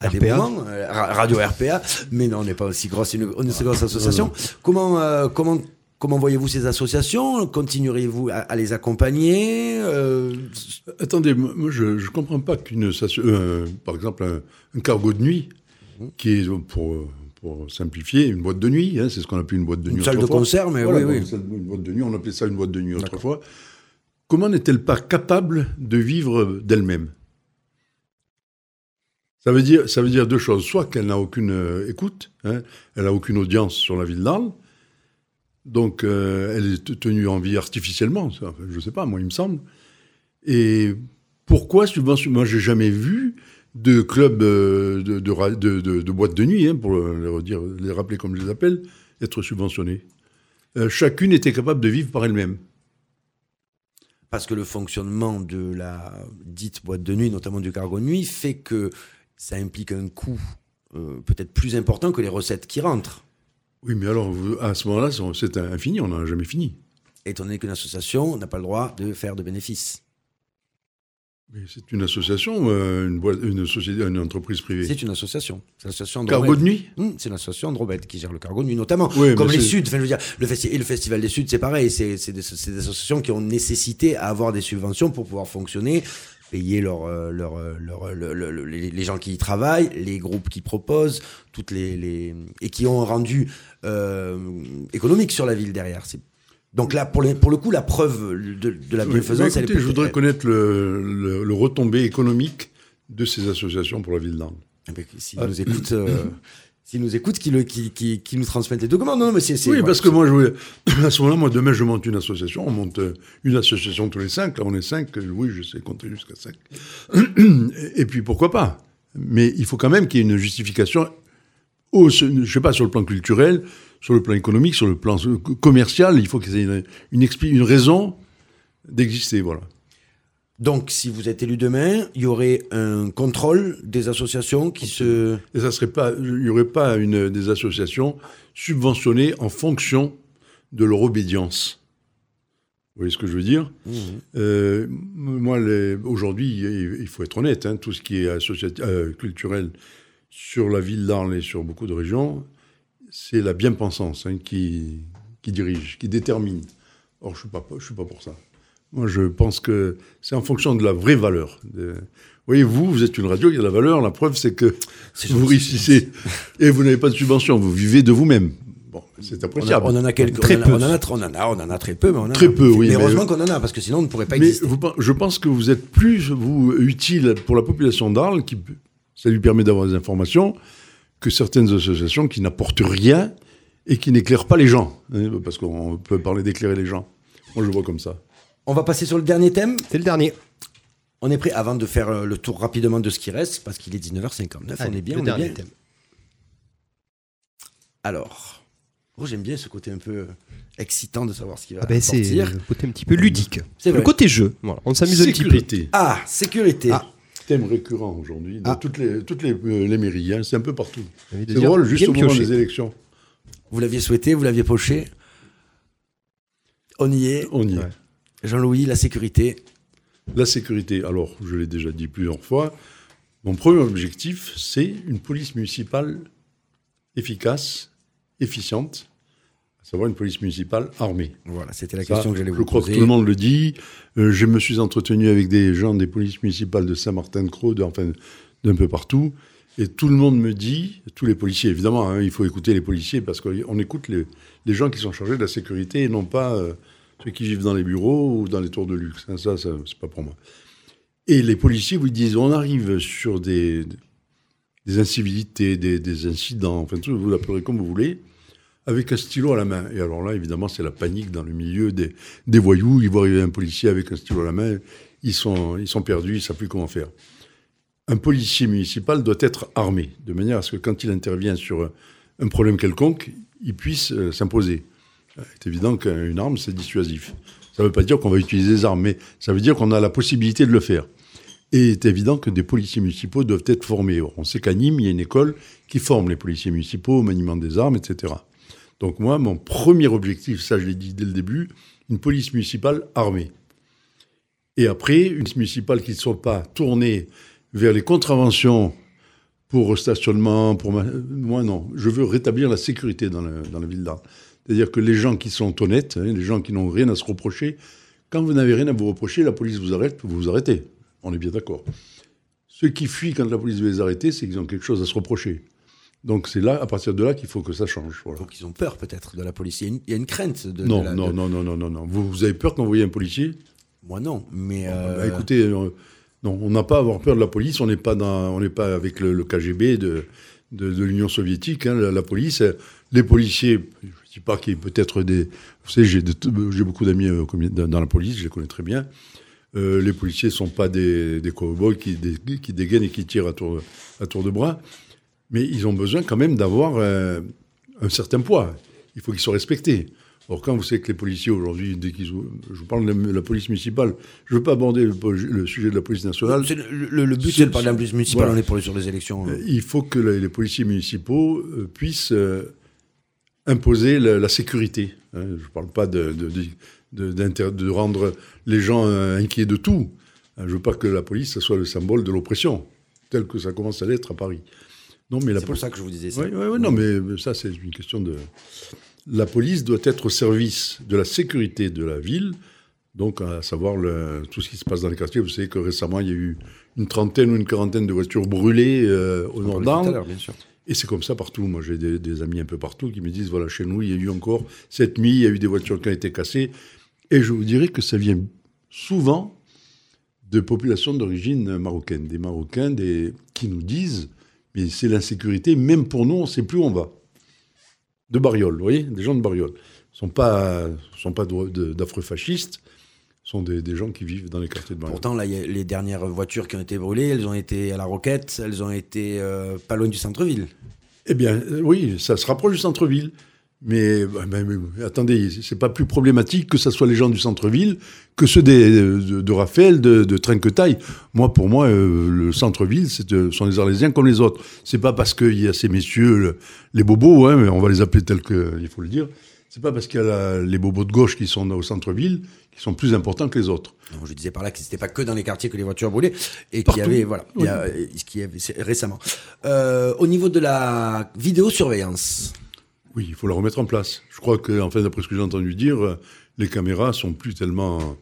Speaker 2: à des
Speaker 4: RPA.
Speaker 2: moments. euh, Ra- Radio RPA, mais non, on n'est pas aussi grosse, une, une aussi grosse association. Comment, euh, comment, comment voyez-vous ces associations? Continuerez-vous à, à les accompagner Euh,
Speaker 5: Attendez, moi je ne comprends pas qu'une, euh, par exemple, un, un cargo de nuit, qui est, pour, euh, pour simplifier, une boîte de nuit, hein, c'est ce qu'on appelle une boîte de nuit.
Speaker 2: Une salle de concert, mais
Speaker 5: Voilà,
Speaker 2: oui, oui.
Speaker 5: Une boîte de nuit, on appelait ça une boîte de nuit autrefois. Comment n'est-elle pas capable de vivre d'elle-même? Ça veut, dire, ça veut dire deux choses. Soit qu'elle n'a aucune euh, écoute, hein, elle n'a aucune audience sur la ville d'Arles, donc euh, elle est tenue en vie artificiellement, je ne sais pas, moi il me semble. Et pourquoi subventionner Moi j'ai jamais vu de club euh, de, de, ra- de, nuit, hein, pour les, redire, les rappeler comme je les appelle, être subventionnés. Euh, chacune était capable de vivre par elle-même.
Speaker 2: Parce que le fonctionnement de la dite boîte de nuit, notamment du cargo nuit, fait que ça implique un coût euh, peut-être plus important que les recettes qui rentrent.
Speaker 5: Oui, mais alors à ce moment-là, c'est- infini, on n'a jamais fini.
Speaker 2: Étant donné qu'une association n'a pas le droit de faire de bénéfices.
Speaker 5: Mais c'est une association, euh, une, boîte, une société, une entreprise privée.
Speaker 2: C'est une association. L'association
Speaker 5: Cargo de nuit
Speaker 2: Hum, c'est l'association Andromède qui gère le cargo de nuit, notamment.
Speaker 5: Oui,
Speaker 2: Comme les Suds. Enfin, je veux dire, le et le Festival des Suds, c'est pareil. C'est des, c'est des associations qui ont nécessité à avoir des subventions pour pouvoir fonctionner, payer leur, euh, leur, euh, leur- le- le- le- les, gens qui y travaillent, les groupes qui proposent, toutes les, les et qui ont un rendu euh, économique sur la ville derrière. C'est- Donc là, pour, les- pour le coup, la preuve de, de la bienfaisance, elle est
Speaker 5: je voudrais connaître le, le, le retombé économique de ces associations pour la ville d'Arles.
Speaker 2: Eh ben,
Speaker 5: Ah.
Speaker 2: nous écoutent, euh, s'ils nous qu'ils- qu'ils nous transmettent les documents. Non, non, mais c'est.
Speaker 5: Oui,
Speaker 2: voilà.
Speaker 5: parce que moi, je voulais... à ce moment-là, moi, demain, je monte une association. On monte euh, une association tous les cinq. Là, on est cinq. Oui, je sais compter jusqu'à cinq. Et, puis, pourquoi pas? Mais il faut quand même qu'il y ait une justification, au, je sais pas, sur le plan culturel, sur le plan économique, sur le plan commercial. Il faut qu'il y ait une, une raison d'exister, voilà.
Speaker 2: Donc, si vous êtes élu demain, il y aurait un contrôle des associations qui se.
Speaker 5: Et ça serait pas, il n'y aurait pas une, des associations subventionnées en fonction de leur obédience. Vous voyez ce que je veux dire? Euh, m- Moi, aujourd'hui, il faut être honnête, hein, tout ce qui est associati- euh, culturel sur la ville d'Arles et sur beaucoup de régions, c'est la bien-pensance hein, qui, qui dirige, qui détermine. Or, je ne suis, pas- je suis pas pour ça. Moi, je pense que c'est en fonction de la vraie valeur. De- Vous voyez, vous, vous êtes une radio, il y a de la valeur. La preuve, c'est que vous réussissez et vous n'avez pas de subvention. Vous vivez de vous-même. Bon, c'est
Speaker 2: On, a-
Speaker 5: appréciable.
Speaker 2: on en a quelques.
Speaker 4: Très
Speaker 2: on, en a-
Speaker 4: peu.
Speaker 2: on en a, on en a, on en a très peu, mais on en a.
Speaker 5: Très peu, oui,
Speaker 2: Mais heureusement qu'on en a, parce que sinon on ne pourrait pas
Speaker 5: Mais
Speaker 2: exister.
Speaker 5: vous je pense que vous êtes plus vous, utile pour la population d'Arles, qui, ça lui permet d'avoir des informations, que certaines associations qui n'apportent rien et qui n'éclairent pas les gens. hein, parce qu'on peut parler d'éclairer les gens. Moi, je le vois comme ça.
Speaker 2: On va passer sur le dernier thème.
Speaker 4: C'est le dernier.
Speaker 2: On est prêt avant de faire euh, le tour rapidement de ce qui reste, parce qu'il est 19h59. on
Speaker 4: Allez,
Speaker 2: est bien,
Speaker 4: le
Speaker 2: on est
Speaker 4: dernier
Speaker 2: bien.
Speaker 4: thème.
Speaker 2: Alors, oh, j'aime bien ce côté un peu euh, excitant de savoir ce qui va
Speaker 4: Ah ben, c'est
Speaker 2: sortir.
Speaker 4: le côté un petit peu ludique.
Speaker 2: C'est
Speaker 4: Le côté jeu. Voilà, on s'amuse un petit peu.
Speaker 5: Sécurité.
Speaker 2: Ah, sécurité.
Speaker 4: Ah.
Speaker 5: Thème récurrent aujourd'hui dans
Speaker 4: Ah.
Speaker 5: toutes les, toutes les, euh, les mairies. hein, c'est un peu partout. C'est drôle, juste au moment des élections.
Speaker 2: Vous l'aviez souhaité, vous l'aviez poché. On y est.
Speaker 5: On y est.
Speaker 4: Ouais.
Speaker 2: Jean-Louis, la sécurité.
Speaker 5: La sécurité, alors, je l'ai déjà dit plusieurs fois, mon premier objectif, c'est une police municipale efficace, efficiente, à savoir une police municipale armée.
Speaker 2: Voilà, c'était la
Speaker 5: Ça,
Speaker 2: question que j'allais
Speaker 5: je
Speaker 2: vous
Speaker 5: crois
Speaker 2: poser.
Speaker 5: que tout le monde le dit. Euh, je me suis entretenu avec des gens des polices municipales de Saint-Martin-de-Croix, de- enfin, d'un peu partout. Et tout le monde me dit, tous les policiers, évidemment, hein, il faut écouter les policiers parce qu'on écoute les, les gens qui sont chargés de la sécurité et non pas euh, ceux qui vivent dans les bureaux ou dans les tours de luxe. hein. ça, ça c'est pas pour moi. Et les policiers vous disent, on arrive sur des, incivilités, des, incidents, enfin, tout, vous l'appellerez comme vous voulez, avec un stylo à la main. Et alors là, évidemment, c'est la panique dans le milieu des, voyous. Ils voient arriver un policier avec un stylo à la main, ils sont, ils sont perdus, ils ne savent plus comment faire. un policier municipal doit être armé, de manière à ce que quand il intervient sur un problème quelconque, il puisse euh, s'imposer. C'est évident qu'une arme, c'est dissuasif. Ça ne veut pas dire qu'on va utiliser des armes, mais ça veut dire qu'on a la possibilité de le faire. Et il est évident que des policiers municipaux doivent être formés. On sait qu'à Nîmes, il y a une école qui forme les policiers municipaux au maniement des armes, etc. Donc moi, mon premier objectif, ça je l'ai dit dès le début, une police municipale armée. Et après, une police municipale qui ne soit pas tournée vers les contraventions pour stationnement, pour moi non. Je veux rétablir la sécurité dans dans la ville d'Arles. C'est-à-dire que les gens qui sont honnêtes, hein, les gens qui n'ont rien à se reprocher, quand vous n'avez rien à vous reprocher, la police vous arrête, vous vous arrêtez. On est bien d'accord. Ceux qui fuient quand la police veut les arrêter, c'est qu'ils ont quelque chose à se reprocher. Donc c'est là, à partir de là, qu'il faut que ça change. Voilà.
Speaker 2: Donc ils ont peur peut-être de la police. Il y a une, crainte de.
Speaker 5: Non,
Speaker 2: de la,
Speaker 5: non,
Speaker 2: de...
Speaker 5: non, non, non, non, non. Vous, vous avez peur quand vous voyez un policier?
Speaker 2: Moi non, mais.
Speaker 5: Bah,
Speaker 2: euh...
Speaker 5: écoutez, euh, non, on n'a pas à avoir peur de la police. On n'est pas dans, on n'est pas avec le, le KGB de, de, de l'Union soviétique. Hein, la, la, police, les policiers. Je ne dis pas qu'il y ait peut-être des. Vous savez, j'ai, j'ai beaucoup d'amis euh, dans la police. Je les connais très bien. Euh, les policiers ne sont pas des, des cow-boys qui, des, qui dégainent et qui tirent à tour, à tour de bras. Mais ils ont besoin quand même d'avoir euh, un certain poids. Il faut qu'ils soient respectés. Or, quand vous savez que les policiers aujourd'hui, dès qu'ils je vous parle de la police municipale, je ne veux pas aborder le, le, sujet de la police nationale.
Speaker 2: Le, le, le, but, c'est de parler de la police municipale, voilà. on est pour, sur les élections. Hein.
Speaker 5: Il faut que les, les policiers municipaux euh, puissent euh, imposer la, la sécurité. Hein. Je ne parle pas de, de, de, de, rendre les gens euh, inquiets de tout. Je ne veux pas que la police ça soit le symbole de l'oppression, tel que ça commence à l'être à Paris.
Speaker 2: Non, mais c'est pour ça que je vous disais ça.
Speaker 5: Oui, oui, oui non, mais ça, c'est une question de. La police doit être au service de la sécurité de la ville, donc à savoir le, tout ce qui se passe dans les quartiers. Vous savez que récemment, il y a eu une trentaine ou une quarantaine de voitures brûlées euh, au nord d'Arles. Et c'est comme ça partout. Moi, j'ai des, amis un peu partout qui me disent voilà, chez nous, il y a eu encore cette nuit, il y a eu des voitures qui ont été cassées. Et je vous dirais que ça vient souvent de populations d'origine marocaine, des Marocains des, qui nous disent mais c'est l'insécurité, même pour nous, on ne sait plus où on va. De Bariol, vous voyez, des gens de Bariol. Ce ne sont pas, sont pas d'affreux fascistes, sont des, des, gens qui vivent dans les quartiers de Bariol.
Speaker 2: Pourtant, là, y a les dernières voitures qui ont été brûlées, elles ont été à la Roquette, elles ont été euh, pas loin du centre-ville.
Speaker 5: Eh bien, oui, ça se rapproche du centre-ville. Mais, bah, mais, mais, attendez, c'est pas plus problématique que ce soit les gens du centre-ville que ceux des, de, de, Raphaël, de, de Trinquetaille. Moi, pour moi, euh, le centre-ville, ce sont les Arlésiens comme les autres. C'est pas parce qu'il y a ces messieurs, le, les bobos, hein, mais on va les appeler tels qu'il faut le dire. C'est pas parce qu'il y a la, les bobos de gauche qui sont au centre-ville qui sont plus importants que les autres.
Speaker 2: Non, je disais par là que c'était pas que dans les quartiers que les voitures brûlaient et qu'il y avait, voilà, oui. il y a, ce qui avait récemment. Euh, au niveau de la vidéosurveillance.
Speaker 5: Oui, il faut la remettre en place. Je crois que, en fait, d'après ce que j'ai entendu dire, les caméras sont plus tellement,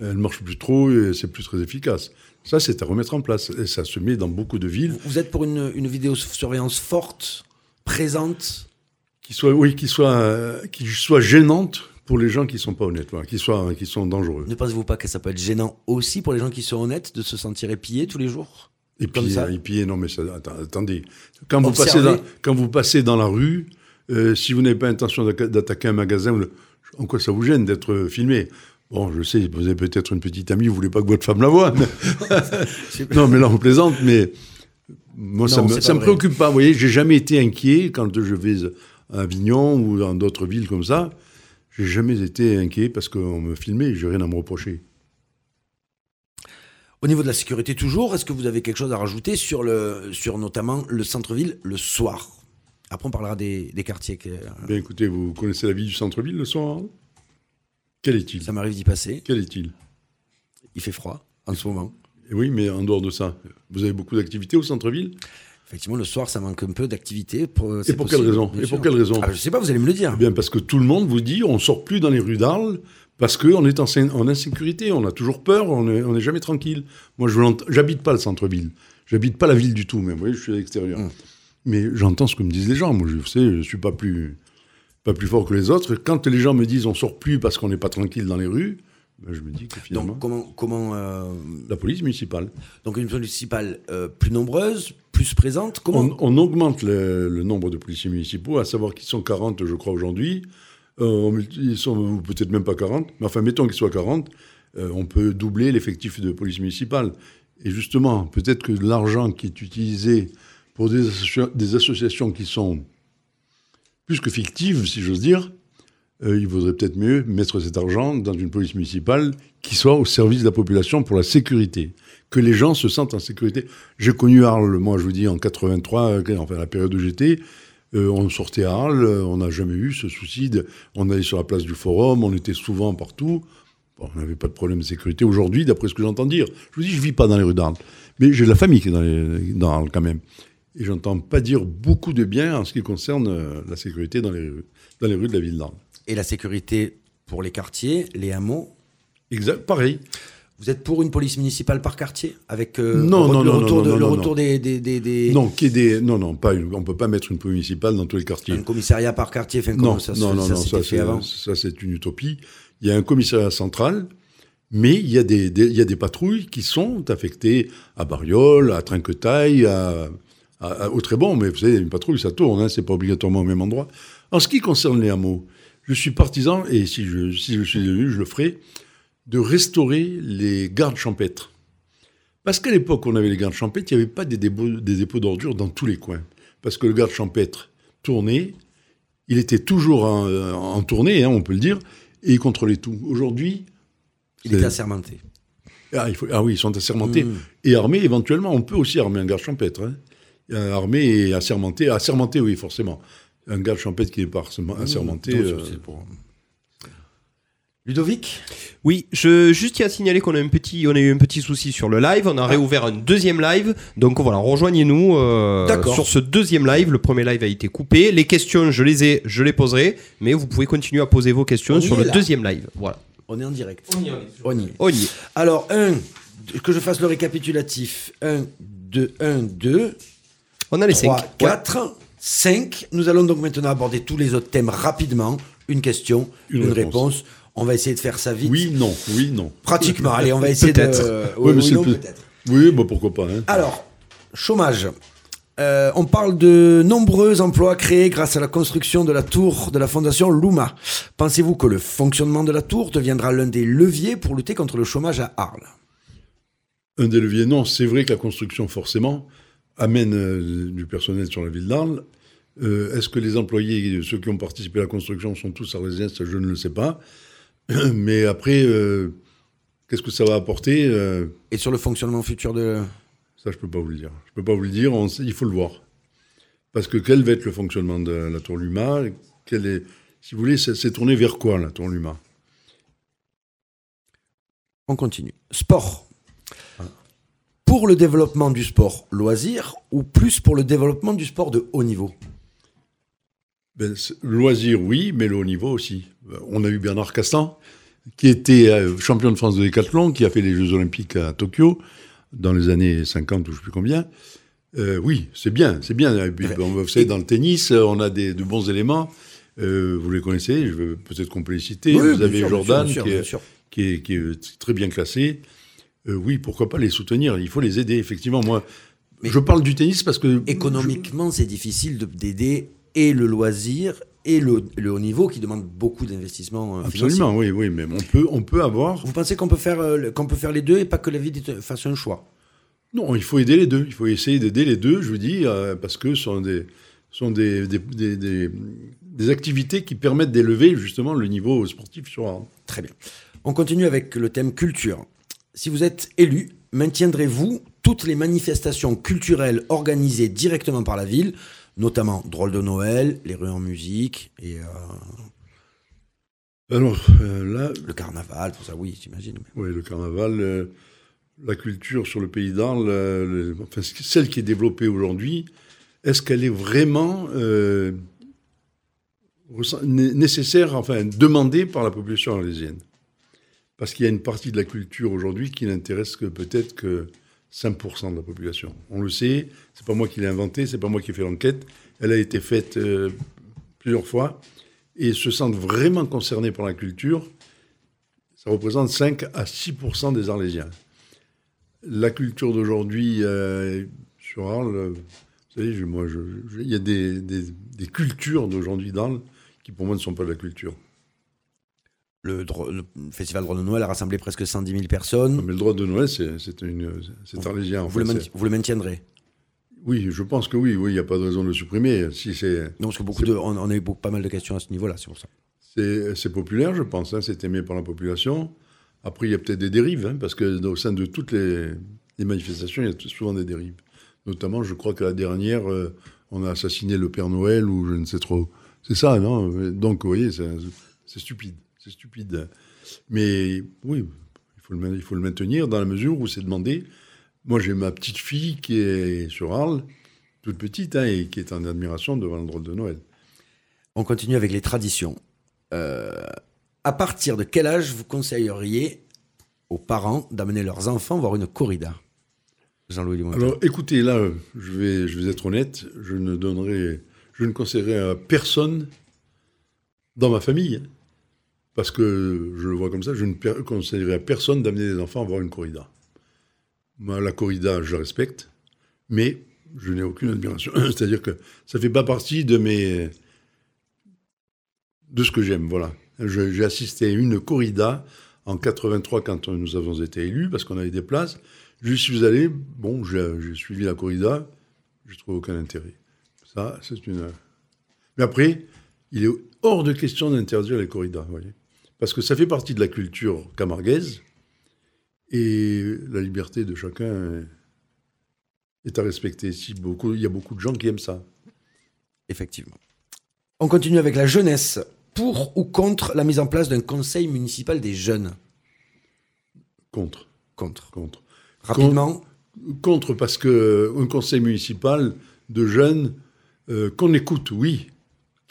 Speaker 5: elles marchent plus trop et c'est plus très efficace. Ça, c'est à remettre en place et ça se met dans beaucoup de villes.
Speaker 2: Vous êtes pour une, une vidéosurveillance forte, présente,
Speaker 5: qui soit, oui, qui soit, euh, qui soit gênante pour les gens qui sont pas honnêtes, voilà, qui soient, qui sont dangereux.
Speaker 2: Ne pensez-vous pas que ça peut être gênant aussi pour les gens qui sont honnêtes de se sentir épiés tous les jours?
Speaker 5: Et puis, épiés, non, mais ça, attendez, quand vous passez dans, quand vous passez dans la rue. Euh, si vous n'avez pas intention d'attaquer un magasin, en quoi ça vous gêne d'être filmé? Bon, je sais, vous avez peut-être une petite amie, vous voulez pas que votre femme la voie. Mais... non, mais là, on plaisante, mais moi, non, ça me, ça me préoccupe pas. Vous voyez, j'ai jamais été inquiet quand je vais à Avignon ou dans d'autres villes comme ça. J'ai jamais été inquiet parce qu'on me filmait, j'ai rien à me reprocher.
Speaker 2: Au niveau de la sécurité, toujours, est-ce que vous avez quelque chose à rajouter sur, le, sur notamment le centre-ville le soir? Après, on parlera des, des quartiers. Que, euh...
Speaker 5: Bien, écoutez, vous connaissez la vie du centre-ville le soir? Hein Quel est-il?
Speaker 2: Ça m'arrive d'y passer.
Speaker 5: Quel est-il?
Speaker 2: Il fait froid en ce moment.
Speaker 5: Et oui, mais en dehors de ça, vous avez beaucoup d'activités au centre-ville?
Speaker 2: Effectivement, le soir, ça manque un peu d'activité. Pour,
Speaker 5: Et pour quelle raison Et pour quelle raison
Speaker 2: ah, Je ne sais pas, vous allez me le dire.
Speaker 5: Eh bien, parce que tout le monde vous dit on ne sort plus dans les rues d'Arles parce qu'on est en, en, insécurité, on a toujours peur, on n'est on est jamais tranquille. Moi, je j'habite pas le centre-ville. J'habite pas la ville du tout, même. Vous voyez, je suis à l'extérieur. Hum. Mais j'entends ce que me disent les gens. Moi, je sais, je ne suis pas plus, pas plus fort que les autres. Quand les gens me disent on sort plus parce qu'on n'est pas tranquille dans les rues, je me dis que finalement.
Speaker 2: Donc, comment. comment euh...
Speaker 5: La police municipale.
Speaker 2: Donc, une police municipale euh, plus nombreuse, plus présente comment...
Speaker 5: on, on, augmente le, le, nombre de policiers municipaux, à savoir qu'ils sont 40, je crois, aujourd'hui. Euh, ils sont peut-être même pas 40, mais enfin, mettons qu'ils soient 40, euh, on peut doubler l'effectif de police municipale. Et justement, peut-être que l'argent qui est utilisé pour des, des, associations qui sont plus que fictives, si j'ose dire, euh, il vaudrait peut-être mieux mettre cet argent dans une police municipale qui soit au service de la population pour la sécurité. Que les gens se sentent en sécurité. J'ai connu Arles, moi je vous dis, en 83, euh, enfin la période où j'étais. Euh, on sortait à Arles, on n'a jamais eu ce souci. On allait sur la place du Forum, on était souvent partout. On n'avait pas de problème de sécurité. Aujourd'hui, d'après ce que j'entends dire, je vous dis, je vis pas dans les rues d'Arles. Mais j'ai de la famille qui est dans, les, dans Arles quand même. Et j'entends pas dire beaucoup de bien en ce qui concerne la sécurité dans les rues de la ville d'Arles
Speaker 2: et la sécurité pour les quartiers, les hameaux.
Speaker 5: Exact, pareil.
Speaker 2: Vous êtes pour une police municipale par quartier avec euh, non, le, non, retour, non, le retour des, des, des,
Speaker 5: Non, qui des non non pas une, on peut pas mettre une police municipale dans tous les quartiers.
Speaker 2: Un commissariat par quartier, enfin,
Speaker 5: non,
Speaker 2: ça,
Speaker 5: non, non, ça, ça c'est une utopie. Il y a un commissariat central, mais il y a des, il y a des patrouilles qui sont affectées à Bariol, à Trinquetaille, à, à, au Trébon, mais vous savez une patrouille ça tourne, hein, c'est pas obligatoirement au même endroit. En ce qui concerne les hameaux, je suis partisan, et si je, si je suis élu, je le ferai, de restaurer les gardes champêtres. Parce qu'à l'époque, on avait les gardes champêtres, il n'y avait pas des dépôts, des dépôts d'ordures dans tous les coins. Parce que le garde champêtre tournait, il était toujours en, tournée, hein, on peut le dire, et il contrôlait tout. Aujourd'hui.
Speaker 2: Il est assermenté.
Speaker 5: Ah, il faut, ah, oui, ils sont assermentés mmh. et armés éventuellement. On peut aussi armer un garde champêtre. Hein. Armé et assermenté. Assermenté, oui, forcément un garde champêtre qui n'est pas assermenté. Euh,
Speaker 2: Ludovic?
Speaker 4: Oui, je juste tiens à signaler qu'on a un petit, on a eu un petit souci sur le live. On a ah. réouvert un deuxième live, donc voilà, rejoignez-nous euh, sur ce deuxième live. Le premier live a été coupé. Les questions, je les ai, je les poserai, mais vous pouvez continuer à poser vos questions sur le deuxième live. Voilà.
Speaker 2: On est en direct.
Speaker 4: On y est. On y
Speaker 2: est. On y est. Alors un, que je fasse le récapitulatif. 1, 2, 1, 2.
Speaker 4: On a les
Speaker 2: 3, 4. 5. Nous allons donc maintenant aborder tous les autres thèmes rapidement. Une question, une, réponse. On va essayer de faire ça vite.
Speaker 5: Oui, non, oui, non.
Speaker 2: Pratiquement. Allez, on va essayer de.
Speaker 5: oui, oui, non, peut-être. Oui, bah, pourquoi pas. Hein.
Speaker 2: Alors, chômage. Euh, on parle de nombreux emplois créés grâce à la construction de la tour de la fondation Luma. Pensez-vous que le fonctionnement de la tour deviendra l'un des leviers pour lutter contre le chômage à Arles?
Speaker 5: Un des leviers, non. C'est vrai que la construction, forcément, amène euh, du personnel sur la ville d'Arles. Euh, est-ce que les employés, ceux qui ont participé à la construction, sont tous arlésiens? Je ne le sais pas. Mais après, euh, qu'est-ce que ça va apporter
Speaker 2: Et sur le fonctionnement futur de...
Speaker 5: Ça, je ne peux pas vous le dire. Je peux pas vous le dire, il faut le voir. Parce que quel va être le fonctionnement de la tour Luma? Est, Si vous voulez, c'est tourné vers quoi, la tour Luma?
Speaker 2: On continue. Sport pour le développement du sport loisir ou plus pour le développement du sport de haut niveau
Speaker 5: ben, Loisir, oui, mais le haut niveau aussi. Euh, on a eu Bernard Castan, qui était euh, champion de France de décathlon, qui a fait les Jeux Olympiques à Tokyo dans les années 50 ou je ne sais plus combien. Euh, oui, c'est bien, c'est bien. vous savez, dans le tennis, on a des, de bons éléments. vous les connaissez, peut-être qu'on peut les citer. vous avez Jordan, qui, est, qui, est, très bien classé. Euh, oui, pourquoi pas les soutenir? Il faut les aider, effectivement. Moi, je parle du tennis parce que.
Speaker 2: Économiquement, c'est difficile d'aider et le loisir et le, haut niveau qui demande beaucoup d'investissement
Speaker 5: euh, Absolument, oui, oui, mais on peut, on peut avoir.
Speaker 2: Vous pensez qu'on peut faire, euh, qu'on peut faire les deux et pas que la vie fasse un choix?
Speaker 5: Non, il faut aider les deux. Il faut essayer d'aider les deux, je vous dis, parce que ce sont des, sont des, des, activités qui permettent d'élever justement le niveau sportif sur
Speaker 2: Très bien. On continue avec le thème culture si vous êtes élu, maintiendrez-vous toutes les manifestations culturelles organisées directement par la ville, notamment Drôle de Noël, les rues en musique et. Euh,
Speaker 5: Alors euh, là.
Speaker 2: Le carnaval, tout ça, oui, j'imagine.
Speaker 5: Oui, le carnaval, euh, la culture sur le pays d'Arles, enfin, celle qui est développée aujourd'hui, est-ce qu'elle est vraiment nécessaire, enfin, demandée par la population arlésienne? Parce qu'il y a une partie de la culture aujourd'hui qui n'intéresse que peut-être que 5% de la population. On le sait, c'est pas moi qui l'ai inventé, c'est pas moi qui ai fait l'enquête. Elle a été faite euh, plusieurs fois et se sentent vraiment concernés par la culture. Ça représente 5 à 6% des Arlésiens. La culture d'aujourd'hui euh, sur Arles, vous savez, il y a des, des cultures d'aujourd'hui d'Arles qui pour moi ne sont pas de la culture.
Speaker 2: Le, le festival Droit de Noël a rassemblé presque 110 000 personnes.
Speaker 5: Mais le droit de Noël, c'est arlésien. en
Speaker 2: Vous le,
Speaker 5: fait,
Speaker 2: vous le maintiendrez?
Speaker 5: Oui, je pense que oui, oui, il n'y a pas de raison de le supprimer. Si c'est,
Speaker 2: Non, parce que beaucoup de, on, on a eu pas mal de questions à ce niveau-là, c'est pour ça.
Speaker 5: c'est, populaire, je pense. hein, c'est aimé par la population. Après, il y a peut-être des dérives, hein, parce que au sein de toutes les, les manifestations, il y a souvent des dérives. Notamment, je crois que la dernière, euh, on a assassiné le Père Noël ou je ne sais trop. C'est ça, non? Donc, vous voyez, c'est stupide. C'est stupide. Mais oui, il faut, le, ma- il faut le maintenir dans la mesure où c'est demandé. Moi, j'ai ma petite fille qui est sur Arles, toute petite, hein, et qui est en admiration devant le droit de Noël.
Speaker 2: On continue avec les traditions. Euh, à partir de quel âge vous conseilleriez aux parents d'amener leurs enfants voir une corrida? Jean-Louis.
Speaker 5: Alors, écoutez, là, je vais, je vais être honnête, je ne donnerai, je ne conseillerais à personne dans ma famille, hein, parce que je le vois comme ça, je ne conseillerais à personne d'amener des enfants à voir une corrida. Moi, la corrida, je respecte, mais je n'ai aucune admiration. C'est-à-dire que ça fait pas partie de ce que j'aime, voilà. J'ai assisté à une corrida en 83 quand nous avons été élus, parce qu'on avait des places. Je suis allé, bon, j'ai suivi la corrida, je trouve aucun intérêt. Ça, c'est une. Mais après, il est hors de question d'interdire les corridas, vous voyez. Parce que ça fait partie de la culture camarguaise et la liberté de chacun est- est à respecter. Si beaucoup, il y a beaucoup de gens qui aiment ça.
Speaker 2: Effectivement. On continue avec la jeunesse. Pour ou contre la mise en place d'un conseil municipal des jeunes?
Speaker 5: Contre,
Speaker 2: Contre.
Speaker 5: contre.
Speaker 2: Rapidement,
Speaker 5: Contre parce que un conseil municipal de jeunes euh, qu'on écoute, oui,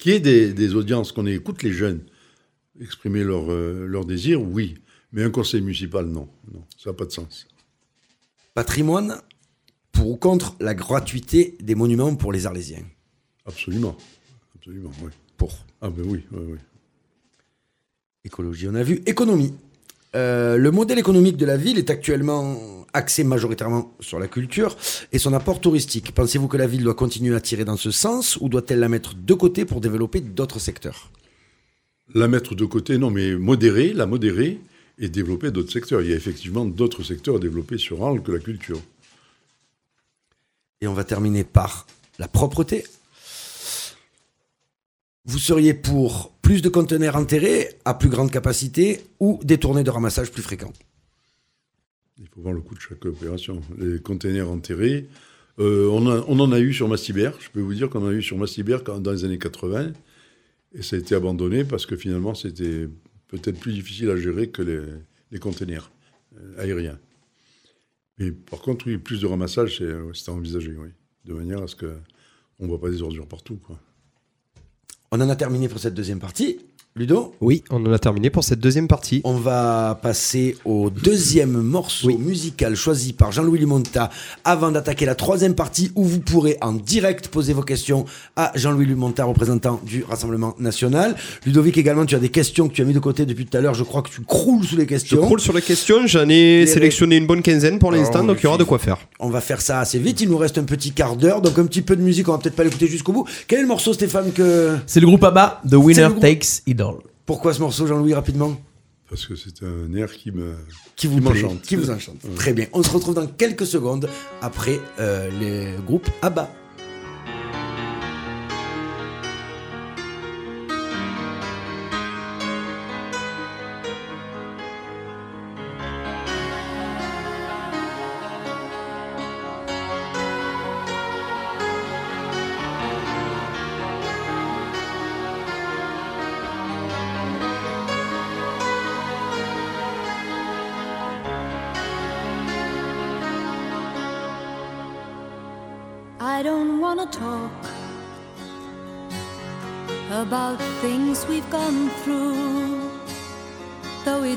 Speaker 5: ait des, des audiences, qu'on écoute les jeunes exprimer euh, leurs désirs, oui, mais un conseil municipal, non, non, ça n'a pas de sens.
Speaker 2: patrimoine. Pour ou contre la gratuité des monuments pour les Arlésiens
Speaker 5: Absolument, absolument, oui.
Speaker 2: Pour.
Speaker 5: Ah ben oui, oui, oui.
Speaker 2: Écologie, on a vu. Économie. Euh, le modèle économique de la ville est actuellement axé majoritairement sur la culture et son apport touristique. Pensez-vous que la ville doit continuer à tirer dans ce sens ou doit-elle la mettre de côté pour développer d'autres secteurs?
Speaker 5: La mettre de côté, non, mais modérer, la modérer et développer d'autres secteurs. Il y a effectivement d'autres secteurs à développer sur Arles que la culture.
Speaker 2: Et on va terminer par la propreté. Vous seriez pour plus de conteneurs enterrés à plus grande capacité ou des tournées de ramassage plus fréquents
Speaker 5: Il faut voir le coût de chaque opération. Les containers enterrés, euh, on, a- on en a eu sur Mastibert. Je peux vous dire qu'on en a eu sur Mastibert quand- dans les années 80. Et ça a été abandonné parce que finalement, c'était peut-être plus difficile à gérer que les, les containers euh, aériens. Mais par contre, oui, plus de ramassage, c'est- envisagé, oui. De manière à ce qu'on ne voit pas des ordures partout.
Speaker 2: On en a terminé pour cette deuxième partie. Ludo
Speaker 4: Oui, on en a terminé pour cette deuxième partie.
Speaker 2: On va passer au deuxième morceau musical choisi par Jean-Louis Limonta avant d'attaquer la troisième partie où vous pourrez en direct poser vos questions à Jean-Louis Limonta, représentant du Rassemblement National. Ludovic également, tu as des questions que tu as mis de côté depuis tout à l'heure. Je crois que tu croules sous les
Speaker 4: Je
Speaker 2: questions.
Speaker 4: croule sur les questions, j'en ai
Speaker 2: Les-
Speaker 4: sélectionné une bonne quinzaine pour l'instant,
Speaker 2: Alors,
Speaker 4: donc il y aura de quoi faire.
Speaker 2: On va faire ça assez vite. Il nous reste un petit quart d'heure, donc un petit peu de musique. On va peut-être pas l'écouter jusqu'au bout. Quel est le morceau, Stéphane que
Speaker 1: C'est le groupe ABBA, The Winner Takes It
Speaker 2: Pourquoi ce morceau, Jean-Louis, rapidement?
Speaker 5: Parce que c'est un air qui me...
Speaker 2: qui vous
Speaker 5: m'enchante.
Speaker 2: qui vous enchante.
Speaker 5: Ouais.
Speaker 2: Très bien. On se retrouve dans quelques secondes après euh, les groupes ABBA.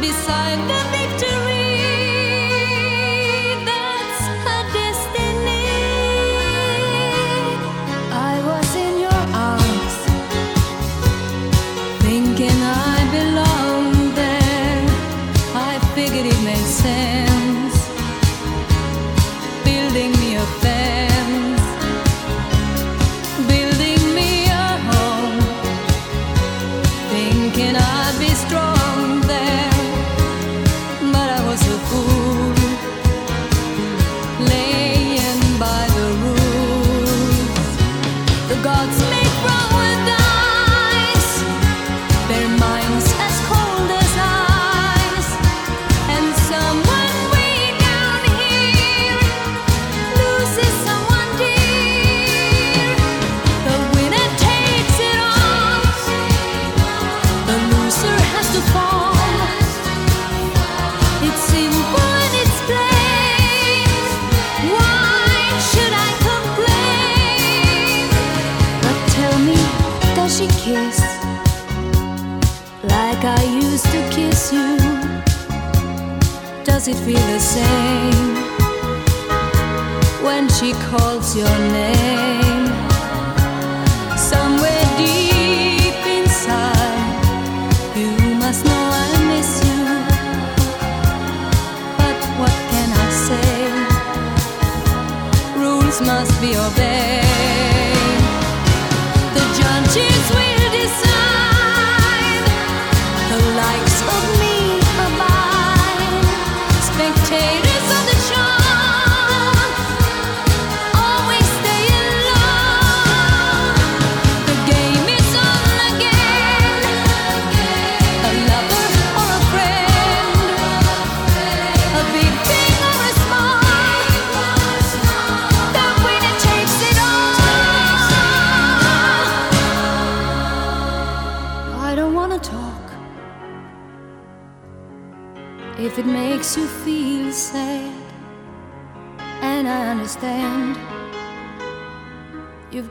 Speaker 3: Beside the victory. Feel the same when she calls your name? Somewhere deep inside, you must know I miss you. But what can I say? Rules must be obeyed.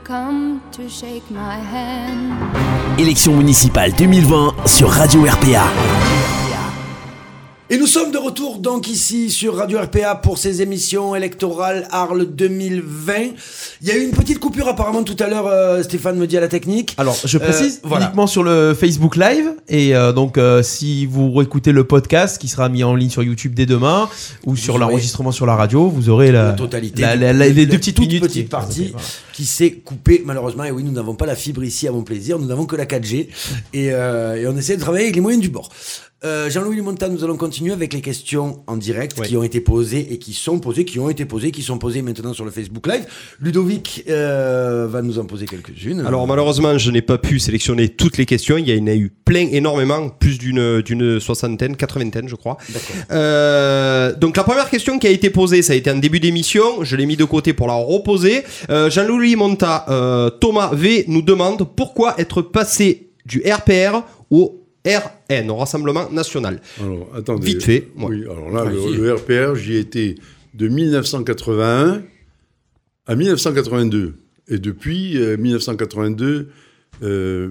Speaker 3: Come to.
Speaker 1: Élection municipale 2020 sur Radio RPA.
Speaker 2: Et nous sommes de retour donc ici sur Radio RPA pour ces émissions électorales Arles 2020. Il y a eu une petite coupure apparemment tout à l'heure, euh, Stéphane me dit à la technique.
Speaker 6: Alors, je précise
Speaker 2: Euh, voilà.
Speaker 6: uniquement sur le Facebook Live. Et euh, donc, euh, si vous écoutez le podcast qui sera mis en ligne sur YouTube dès demain ou sur
Speaker 2: aurez
Speaker 6: l'enregistrement sur la radio, vous aurez la,
Speaker 2: la totalité.
Speaker 6: la-
Speaker 2: du-
Speaker 6: la- la- les deux petites
Speaker 2: toute
Speaker 6: minutes.
Speaker 2: petite
Speaker 6: qui-
Speaker 2: partie
Speaker 6: Voilà.
Speaker 2: qui s'est coupée malheureusement. Et oui, nous n'avons pas la fibre ici à mon plaisir. Nous n'avons que la 4G et, euh, et on essaie de travailler avec les moyens du bord. Euh, Jean-Louis Limonta, nous allons continuer avec les questions en direct
Speaker 4: Oui.
Speaker 2: qui ont été posées et qui sont posées, qui ont été posées, qui sont posées maintenant sur le Facebook Live. Ludovic euh, va nous en poser quelques-unes.
Speaker 4: Alors malheureusement, je n'ai pas pu sélectionner toutes les questions. Il y en a eu plein, énormément, plus d'une d'une soixantaine, quatre-vingtaine, je crois. Euh, donc la première question qui a été posée, ça a été en début d'émission. Je l'ai mis de côté pour la reposer. Euh, Jean-Louis Monta, euh, Thomas V nous demande pourquoi être passé du RPR au RN, au Rassemblement National.
Speaker 5: Alors, attendez.
Speaker 4: Vite fait.
Speaker 5: Oui, alors là, le, le RPR, j'y ai été de 1981 à 1982. Et depuis euh, 1982, euh,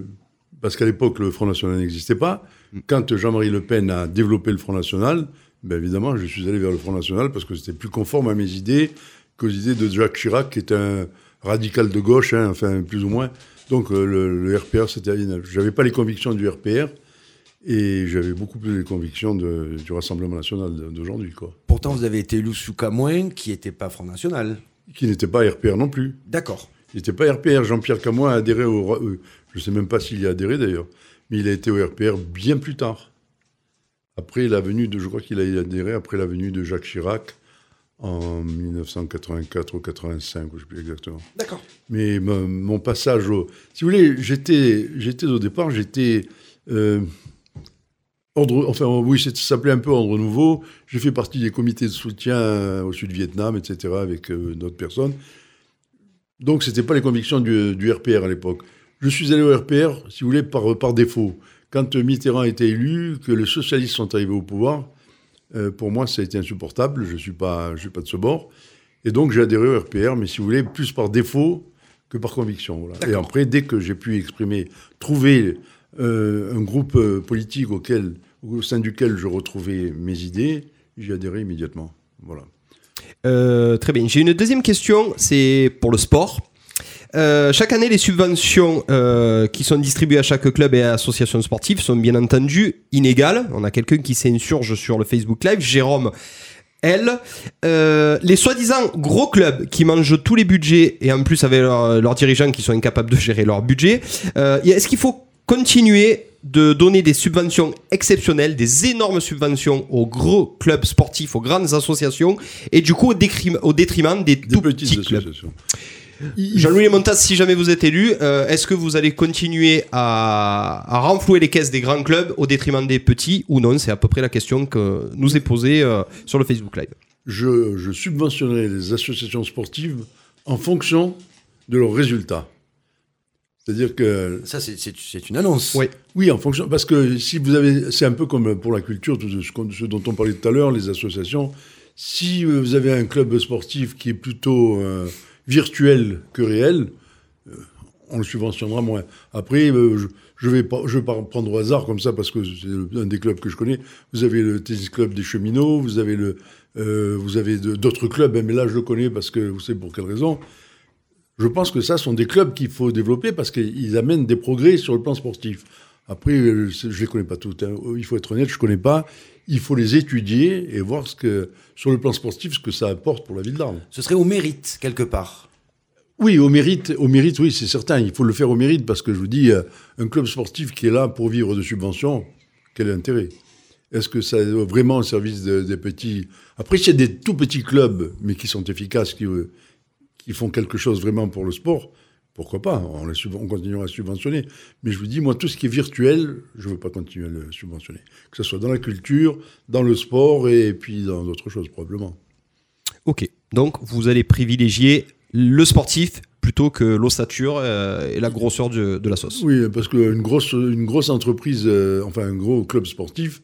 Speaker 5: parce qu'à l'époque, le Front National n'existait pas, quand Jean-Marie Le Pen a développé le Front National, ben évidemment, je suis allé vers le Front National parce que c'était plus conforme à mes idées qu'aux idées de Jacques Chirac, qui est un radical de gauche, hein, enfin, plus ou moins. Donc, euh, le, le RPR, c'était... J'avais pas les convictions du RPR, et j'avais beaucoup plus les convictions de- du Rassemblement national d'aujourd'hui, quoi.
Speaker 2: Pourtant, vous avez été élu sous Camoin, qui n'était pas Front National.
Speaker 5: Qui n'était pas RPR non plus.
Speaker 2: D'accord.
Speaker 5: Il n'était pas RPR. Jean-Pierre Camoin a adhéré au. euh, je ne sais même pas s'il y a adhéré d'ailleurs, mais il a été au RPR bien plus tard. Après la venue de. Je crois qu'il a adhéré après la venue de Jacques Chirac en 1984 ou 85, je ne sais plus exactement.
Speaker 2: D'accord.
Speaker 5: Mais mon, mon passage au. Si vous voulez, j'étais, j'étais au départ, j'étais. euh, ordre, enfin, oui, ça s'appelait un peu Ordre Nouveau. J'ai fait partie des comités de soutien euh, au Sud-Vietnam, etc., avec euh, d'autres personnes. Donc, ce n'était pas les convictions du, du RPR à l'époque. Je suis allé au RPR, si vous voulez, par, par défaut. Quand Mitterrand a été élu, que les socialistes sont arrivés au pouvoir, euh, pour moi, ça a été insupportable. Je ne suis, pas- je suis pas de ce bord. Et donc, j'ai adhéré au RPR, mais si vous voulez, plus par défaut que par conviction. voilà. Et après, dès que j'ai pu exprimer, trouver euh, un groupe euh, politique auquel, au sein duquel je retrouvais mes idées, j'y adhérais immédiatement. Voilà.
Speaker 4: Euh, très bien. J'ai une deuxième question, c'est pour le sport. Chaque année, les subventions qui sont distribuées à chaque club et association sportive sont bien entendu inégales. On a quelqu'un qui s'insurge sur le Facebook Live, Jérôme L. Euh, les soi-disant gros clubs qui mangent tous les budgets et en plus avec leurs dirigeants qui sont incapables de gérer leur budget, est-ce qu'il faut continuer de donner des subventions exceptionnelles, des énormes subventions aux gros clubs sportifs, aux grandes associations et du coup au, détriment des,
Speaker 5: Des
Speaker 4: tout
Speaker 5: petites
Speaker 4: petits clubs
Speaker 5: associations.
Speaker 4: Jean-Louis Lemontas, si jamais vous êtes élu, euh, est-ce que vous allez continuer à, à renflouer les caisses des grands clubs au détriment des petits ou non? C'est à peu près la question que nous est posée euh, sur le Facebook Live.
Speaker 5: Je, je subventionnerai les associations sportives en fonction de leurs résultats. C'est-à-dire que
Speaker 2: Ça, c'est- une annonce.
Speaker 4: Oui.
Speaker 5: Oui, en fonction. Parce que si vous avez. C'est un peu comme pour la culture, tout ce, dont on parlait tout à l'heure, les associations. Si vous avez un club sportif qui est plutôt euh, virtuel que réel, euh, on le subventionnera moins. Après, euh, je, je vais pas, je vais pas prendre au hasard comme ça parce que c'est un des clubs que je connais. Vous avez le tennis club des cheminots, vous avez le, vous avez d'autres clubs, hein, mais là je le connais parce que vous savez pour quelle raison. Je pense que ça sont des clubs qu'il faut développer parce qu'ils amènent des progrès sur le plan sportif. Après, euh, je ne les connais pas toutes. hein. Il faut être honnête, je ne connais pas. Il faut les étudier et voir ce que, sur le plan sportif ce que ça apporte pour la ville d'Arles.
Speaker 2: Ce serait au mérite, quelque part.
Speaker 5: Oui, au mérite, au mérite, oui, c'est certain. Il faut le faire au mérite parce que je vous dis, euh, un club sportif qui est là pour vivre de subventions, quel est l'intérêt? Est-ce que ça est vraiment au service de- des petits? Après, s'il y a des tout petits clubs, mais qui sont efficaces, qui, euh, qui font quelque chose vraiment pour le sport, pourquoi pas on, les on continuera à subventionner. Mais je vous dis, moi, tout ce qui est virtuel, je ne veux pas continuer à le subventionner. Que ce soit dans la culture, dans le sport et puis dans d'autres choses, probablement.
Speaker 4: Ok, donc vous allez privilégier le sportif plutôt que l'ossature euh, et la grosseur de, de la sauce.
Speaker 5: Oui, parce qu'une grosse, une grosse entreprise, euh, enfin un gros club sportif,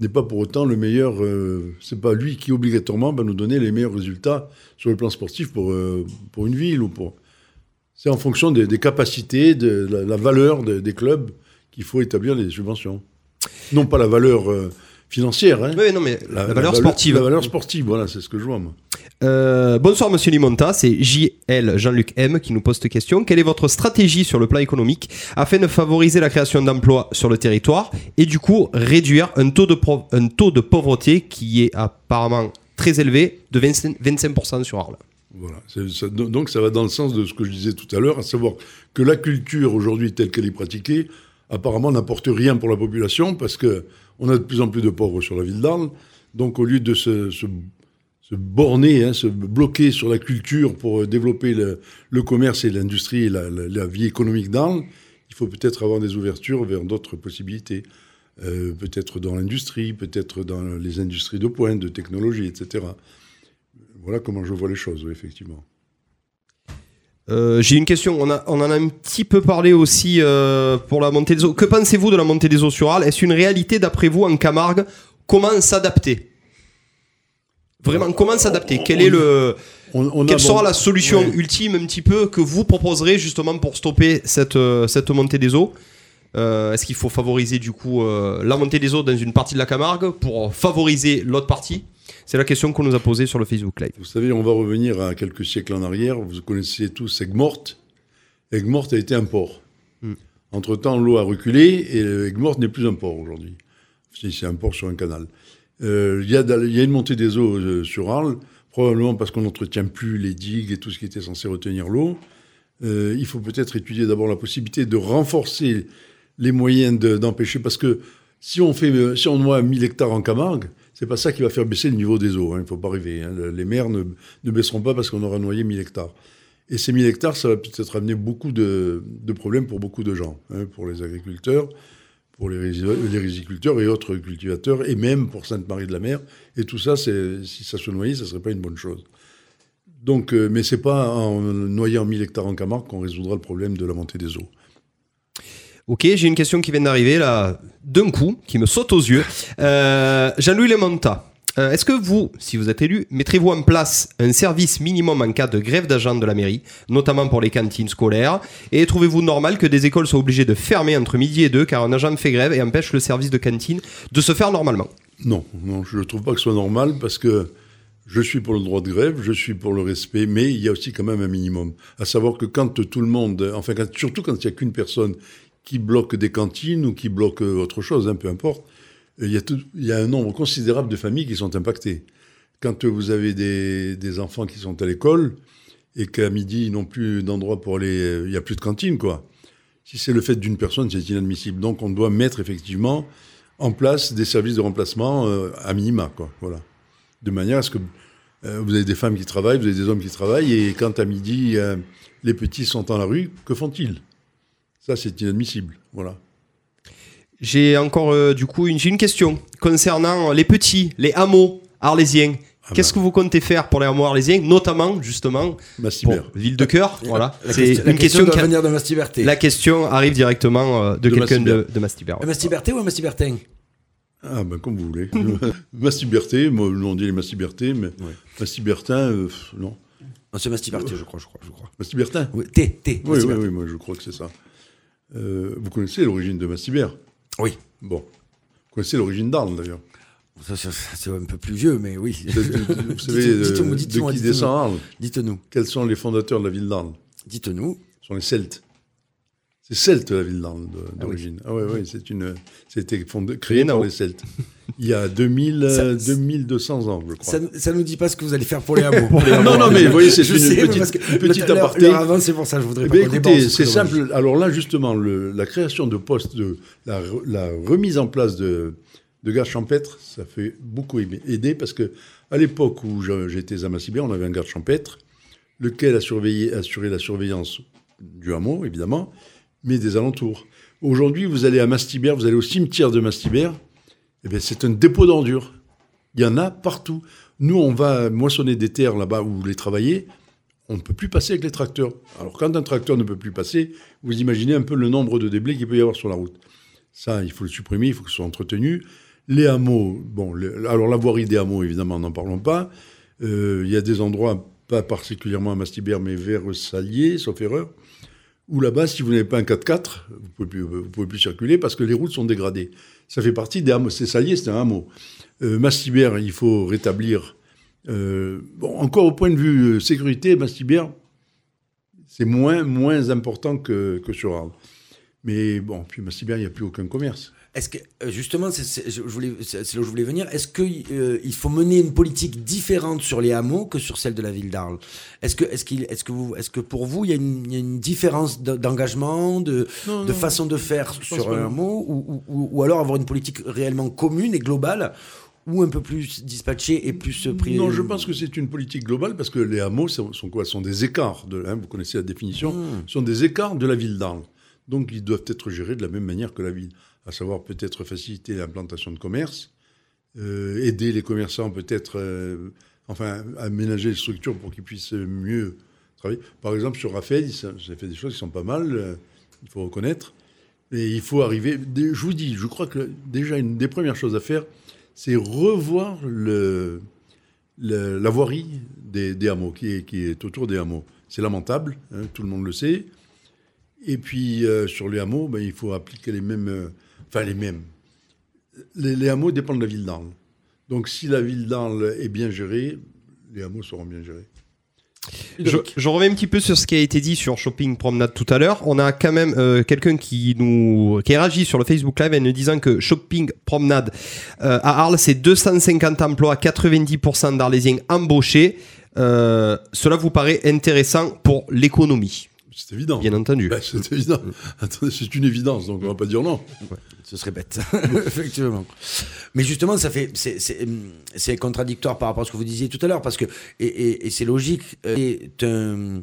Speaker 5: n'est pas pour autant le meilleur. Euh, c'est pas lui qui obligatoirement va nous donner les meilleurs résultats sur le plan sportif pour, euh, pour une ville ou pour. C'est en fonction des, des capacités, de la, la valeur de- des clubs qu'il faut établir les subventions. Non pas la valeur euh, financière, hein,
Speaker 4: Oui, non, mais la, valeur sportive.
Speaker 5: La valeur sportive, voilà, c'est ce que je vois moi.
Speaker 4: Euh, bonsoir Monsieur Limonta, c'est JL Jean-Luc M qui nous pose cette question. Quelle est votre stratégie sur le plan économique afin de favoriser la création d'emplois sur le territoire et du coup réduire un taux de, pauvreté qui est apparemment très élevé de 25%, 25% sur Arles?
Speaker 5: Voilà. Donc ça va dans le sens de ce que je disais tout à l'heure, à savoir que la culture aujourd'hui telle qu'elle est pratiquée, apparemment n'apporte rien pour la population parce que on a de plus en plus de pauvres sur la ville d'Arles. Donc au lieu de se, se- se borner, hein, se bloquer sur la culture pour euh, développer le, commerce et l'industrie et la, vie économique d'Arles, il faut peut-être avoir des ouvertures vers d'autres possibilités. Euh, peut-être dans l'industrie, peut-être dans les industries de pointe, de technologie, etc. Voilà comment je vois les choses, effectivement.
Speaker 4: Euh, J'ai une question, on, en a un petit peu parlé aussi pour la montée des eaux. Que pensez-vous de la montée des eaux sur Arles? Est-ce une réalité d'après vous en Camargue? Comment s'adapter? Vraiment, comment s'adapter? Quel est le...
Speaker 5: On, on a
Speaker 4: Quelle sera la solution
Speaker 5: ouais.
Speaker 4: ultime un petit peu que vous proposerez justement pour stopper cette, euh, cette montée des eaux? Euh, Est-ce qu'il faut favoriser du coup euh, la montée des eaux dans une partie de la Camargue pour favoriser l'autre partie? C'est la question qu'on nous a posée sur le Facebook Live.
Speaker 5: Vous savez, on va revenir à quelques siècles en arrière. Vous connaissez tous Aigues-Mortes. Aigues-Mortes a été un port.
Speaker 4: Hmm.
Speaker 5: Entre-temps, l'eau a reculé et Aigues-Mortes n'est plus un port aujourd'hui. Si c'est un port sur un canal. Euh, Il y, a une montée des eaux euh, sur Arles, probablement parce qu'on n'entretient plus les digues et tout ce qui était censé retenir l'eau. Euh, il faut peut-être étudier d'abord la possibilité de renforcer les moyens de- d'empêcher, parce que si on, fait, si on noie 1000 hectares en Camargue, c'est pas ça qui va faire baisser le niveau des eaux. hein, Il ne faut pas rêver. hein. Le- Les mers ne, baisseront pas parce qu'on aura noyé 1000 hectares. Et ces 1000 hectares, ça va peut-être amener beaucoup de, de problèmes pour beaucoup de gens, hein, pour les agriculteurs, pour les, riziculteurs et autres cultivateurs, et même pour Sainte-Marie-de-la-Mer. Et tout ça, si ça se noyait, ça ne serait pas une bonne chose. Donc, euh, mais c'est pas en noyant 1000 hectares en Camargue qu'on résoudra le problème de la montée des eaux.
Speaker 4: Ok, j'ai une question qui vient d'arriver là, d'un coup, qui me saute aux yeux. Euh, Jean-Louis Lemonta, Euh, Est-ce que vous, si vous êtes élu, mettrez-vous en place un service minimum en cas de grève d'agents de la mairie, notamment pour les cantines scolaires Et trouvez-vous normal que des écoles soient obligées de fermer entre midi et deux car un agent fait grève et empêche le service de cantine de se faire normalement
Speaker 5: Non, non, je ne trouve pas que ce soit normal parce que je suis pour le droit de grève, je suis pour le respect, mais il y a aussi quand même un minimum. À savoir que quand tout le monde, enfin, surtout quand il n'y a qu'une personne qui bloque des cantines ou qui bloque euh, autre chose, hein, peu importe, il y, a un nombre considérable de familles qui sont impactées. Quand vous avez des, enfants qui sont à l'école et qu'à midi, ils n'ont plus d'endroit pour aller, il n'y a plus de cantine, quoi. Si c'est le fait d'une personne, c'est inadmissible. Donc on doit mettre effectivement en place des services de remplacement euh, à minima, quoi. Voilà. De manière à ce que euh, vous avez des femmes qui travaillent, vous avez des hommes qui travaillent, et quand à midi euh, les petits sont dans la rue, que font-ils? Ça, c'est inadmissible. Voilà.
Speaker 4: J'ai encore euh, du coup une, j'ai une question concernant les petits, les hameaux arlésiens.
Speaker 5: Ah
Speaker 4: Qu'est-ce
Speaker 5: bah.
Speaker 4: que vous comptez faire pour les hameaux arlésiens, notamment justement pour ville de cœur Voilà, c'est une question qui
Speaker 2: venir de Mastiberté.
Speaker 4: La question arrive directement euh, de,
Speaker 5: De
Speaker 4: quelqu'un de,
Speaker 5: Mastibert.
Speaker 4: de Mastibert.
Speaker 2: Un Mastiberté ou Mastibertin
Speaker 5: Ah, ben comme vous voulez. Massiberté, moi, nous on dit les Massibertés, mais Massibertin, euh, pff, non.
Speaker 2: Non, c'est Mastiberté, je crois, je crois, je crois.
Speaker 5: Massibertin
Speaker 2: Oui, T, T.
Speaker 5: Oui, oui,
Speaker 2: Mastiberté.
Speaker 5: oui, moi je crois que c'est ça. Euh, vous connaissez l'origine de Mastibert
Speaker 2: Oui.
Speaker 5: Bon. Vous connaissez l'origine d'Arles d'ailleurs
Speaker 2: Ça, ça, C'est un peu plus vieux, mais oui.
Speaker 5: Vous savez euh,
Speaker 2: dites-moi,
Speaker 5: de
Speaker 2: dites-moi,
Speaker 5: qui descend Arles
Speaker 2: Dites-nous,
Speaker 5: Quels sont les fondateurs de la ville d'Arles
Speaker 2: dites-nous.
Speaker 5: Ce sont les Celtes. C'est Celte la ville
Speaker 2: Ah oui.
Speaker 5: d'origine. Ah, ouais, ouais, c'est une, c'était fondé, créé par les Celtes. Il y a 2000, euh,
Speaker 2: Ça-
Speaker 5: 2200 ans, je crois.
Speaker 2: Ça, ça nous dit pas ce que vous allez faire pour les hameaux.
Speaker 5: Non, non, mais vous voyez, c'est une
Speaker 2: sais, mais
Speaker 5: petite-
Speaker 2: que
Speaker 5: petite aparté.
Speaker 2: c'est pour ça, je voudrais
Speaker 5: Eh
Speaker 2: pas
Speaker 5: bien,
Speaker 2: qu'on déborde,
Speaker 5: écoutez, c'est
Speaker 2: dommage.
Speaker 5: simple. Alors là, justement, le- la création de postes, de, la, re- la remise en place de, de gardes champêtres, ça fait beaucoup aider parce que à l'époque où j'étais à Massibert, on avait un garde champêtre, lequel a surveillé, assuré la surveillance du hameau, évidemment, mais des alentours. Aujourd'hui, vous allez à Mastibert, vous allez au cimetière de Mastibert, eh c'est un dépôt d'ordures. Il y en a partout. Nous, on va moissonner des terres là-bas où vous les travaillez, on ne peut plus passer avec les tracteurs. Alors, quand un tracteur ne peut plus passer, vous imaginez un peu le nombre de déblais qu'il peut y avoir sur la route. Ça, il faut le supprimer, il faut que ce soit entretenu. Les hameaux, bon, alors la voirie des hameaux, évidemment, n'en parlons pas. Euh, Il y a des endroits, pas particulièrement à Mastibert, mais vers Salier, sauf erreur, où là-bas, si vous n'avez pas un 4x4, vous vous pouvez plus circuler parce que les routes sont dégradées. Ça fait partie des hameaux. C'est Salier, c'est un hameau. Euh, il faut rétablir. euh, bon, encore au point de vue euh, sécurité, Mastibert, c'est moins, moins important que, que sur Arles. Mais bon, puis Mastibert, il n'y a plus aucun commerce.
Speaker 2: Est-ce que euh, justement, c'est là où je voulais venir. Est-ce que euh, il faut mener une politique différente sur les hameaux que sur celle de la ville d'Arles? Est-ce que, est-ce qu'il, est-ce que vous, est-ce que pour vous, il y a une, il y a une différence de- d'engagement, de,
Speaker 5: Non,
Speaker 2: de
Speaker 5: non.
Speaker 2: façon de faire sur un hameau, ou, ou- ou- ou alors avoir une politique réellement commune et globale, ou un peu plus dispatchée et plus euh, pris
Speaker 5: Non, je pense que c'est une politique globale parce que les hameaux sont, sont quoi? Sont des écarts. De, hein, vous connaissez la définition.
Speaker 2: Hmm.
Speaker 5: sont des écarts de la ville d'Arles. Donc, ils doivent être gérés de la même manière que la ville. À savoir, peut-être faciliter l'implantation de commerce, euh, aider les commerçants, peut-être, euh, enfin, aménager les structures pour qu'ils puissent mieux travailler. Par exemple, sur Raphaël, ça, fait des choses qui sont pas mal, euh, il faut reconnaître. Et il faut arriver. Je vous dis, je crois que déjà, une des premières choses à faire, c'est revoir le, la voirie des, hameaux, qui est, qui est autour des hameaux. C'est lamentable, hein, tout le monde le sait. Et puis, sur les hameaux, ben, il faut appliquer les mêmes. Enfin, les mêmes. Les, les hameaux dépendent de la ville d'Arles. Donc, si la ville d'Arles est bien gérée, les hameaux seront bien gérés.
Speaker 4: Je, je reviens un petit peu sur ce qui a été dit sur Shopping Promenade tout à l'heure. On a quand même euh, quelqu'un qui nous qui réagit sur le Facebook Live en nous disant que Shopping Promenade euh, à Arles, c'est 250 emplois, 90% d'Arlésiens embauchés. Euh, cela vous paraît intéressant pour l'économie,
Speaker 5: C'est évident.
Speaker 4: bien entendu.
Speaker 5: Ben, c'est évident. Attendez, c'est une évidence, donc on va pas dire non.
Speaker 2: Ce serait bête, effectivement. Mais justement, ça fait, c'est- c'est contradictoire par rapport à ce que vous disiez tout à l'heure, parce que, et, et- et c'est logique, euh, c'est un,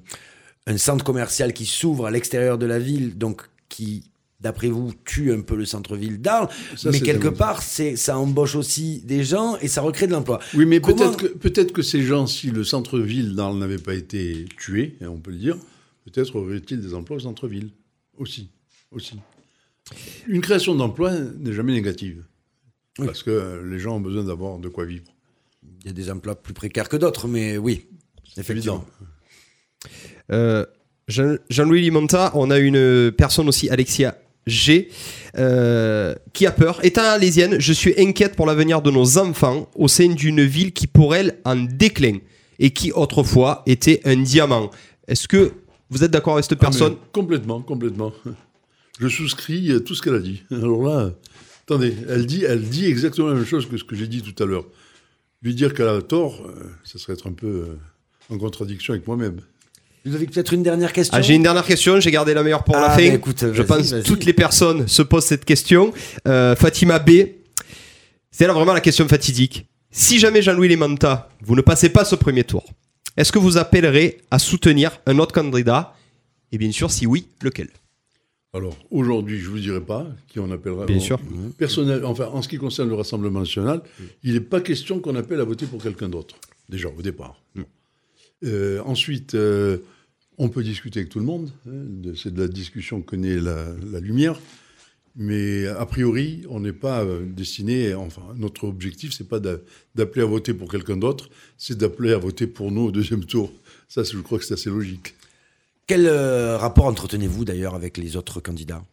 Speaker 2: un centre commercial qui s'ouvre à l'extérieur de la ville, donc qui, d'après vous, tue un peu le centre-ville d'Arles, mais quelque part, c'est ça embauche aussi des gens et ça recrée de l'emploi.
Speaker 5: Oui, mais
Speaker 2: Comment-
Speaker 5: peut-être que, peut que ces gens, si le centre-ville d'Arles n'avait pas été tué, hein, on peut le dire, peut-être aurait-il des emplois au centre-ville. Aussi. Aussi. Une création d'emplois n'est jamais négative.
Speaker 2: Oui.
Speaker 5: Parce que les gens ont besoin d'avoir de quoi vivre.
Speaker 2: Il y a des emplois plus précaires que d'autres, mais oui, effectivement.
Speaker 4: Euh, Jean- Jean-Louis Limonta, on a une personne aussi, Alexia G, euh, qui a peur. Étant alésienne, je suis inquiète pour l'avenir de nos enfants au sein d'une ville qui pour elle en déclin et qui autrefois était un diamant. Est-ce que vous êtes d'accord avec cette personne
Speaker 5: Ah, mais complètement, complètement. Je souscris à tout ce qu'elle a dit. Alors là, attendez, elle dit, elle dit exactement la même chose que ce que j'ai dit tout à l'heure. Lui dire qu'elle a tort, euh, ça serait être un peu euh, en contradiction avec moi-même.
Speaker 2: Ludovic, peut-être une dernière question?
Speaker 4: Ah, J'ai une dernière question, j'ai gardé la meilleure pour la
Speaker 2: Ah,
Speaker 4: fin.
Speaker 2: bah, écoute,
Speaker 4: je pense que toutes les personnes se posent cette question. Euh, Fatima B, c'est là vraiment la question fatidique. Si jamais Jean-Louis Lemanta, vous ne passez pas ce premier tour, est-ce que vous appellerez à soutenir un autre candidat? Et bien sûr, si oui, lequel?
Speaker 5: Alors, aujourd'hui, je ne vous dirai pas qui on appellera.
Speaker 4: Bien sûr.
Speaker 5: Personnel, enfin, en ce qui concerne le Rassemblement national, il n'est pas question qu'on appelle à voter pour quelqu'un d'autre, déjà, au départ. Euh, ensuite, euh, on peut discuter avec tout le monde. hein, c'est de la discussion que naît la, la lumière. Mais a priori, on n'est pas euh, destiné. Enfin, notre objectif, c'est pas d'a- d'appeler à voter pour quelqu'un d'autre, c'est d'appeler à voter pour nous au deuxième tour. Ça, je crois que c'est assez logique.
Speaker 2: Quel euh, rapport entretenez-vous d'ailleurs avec les autres candidats?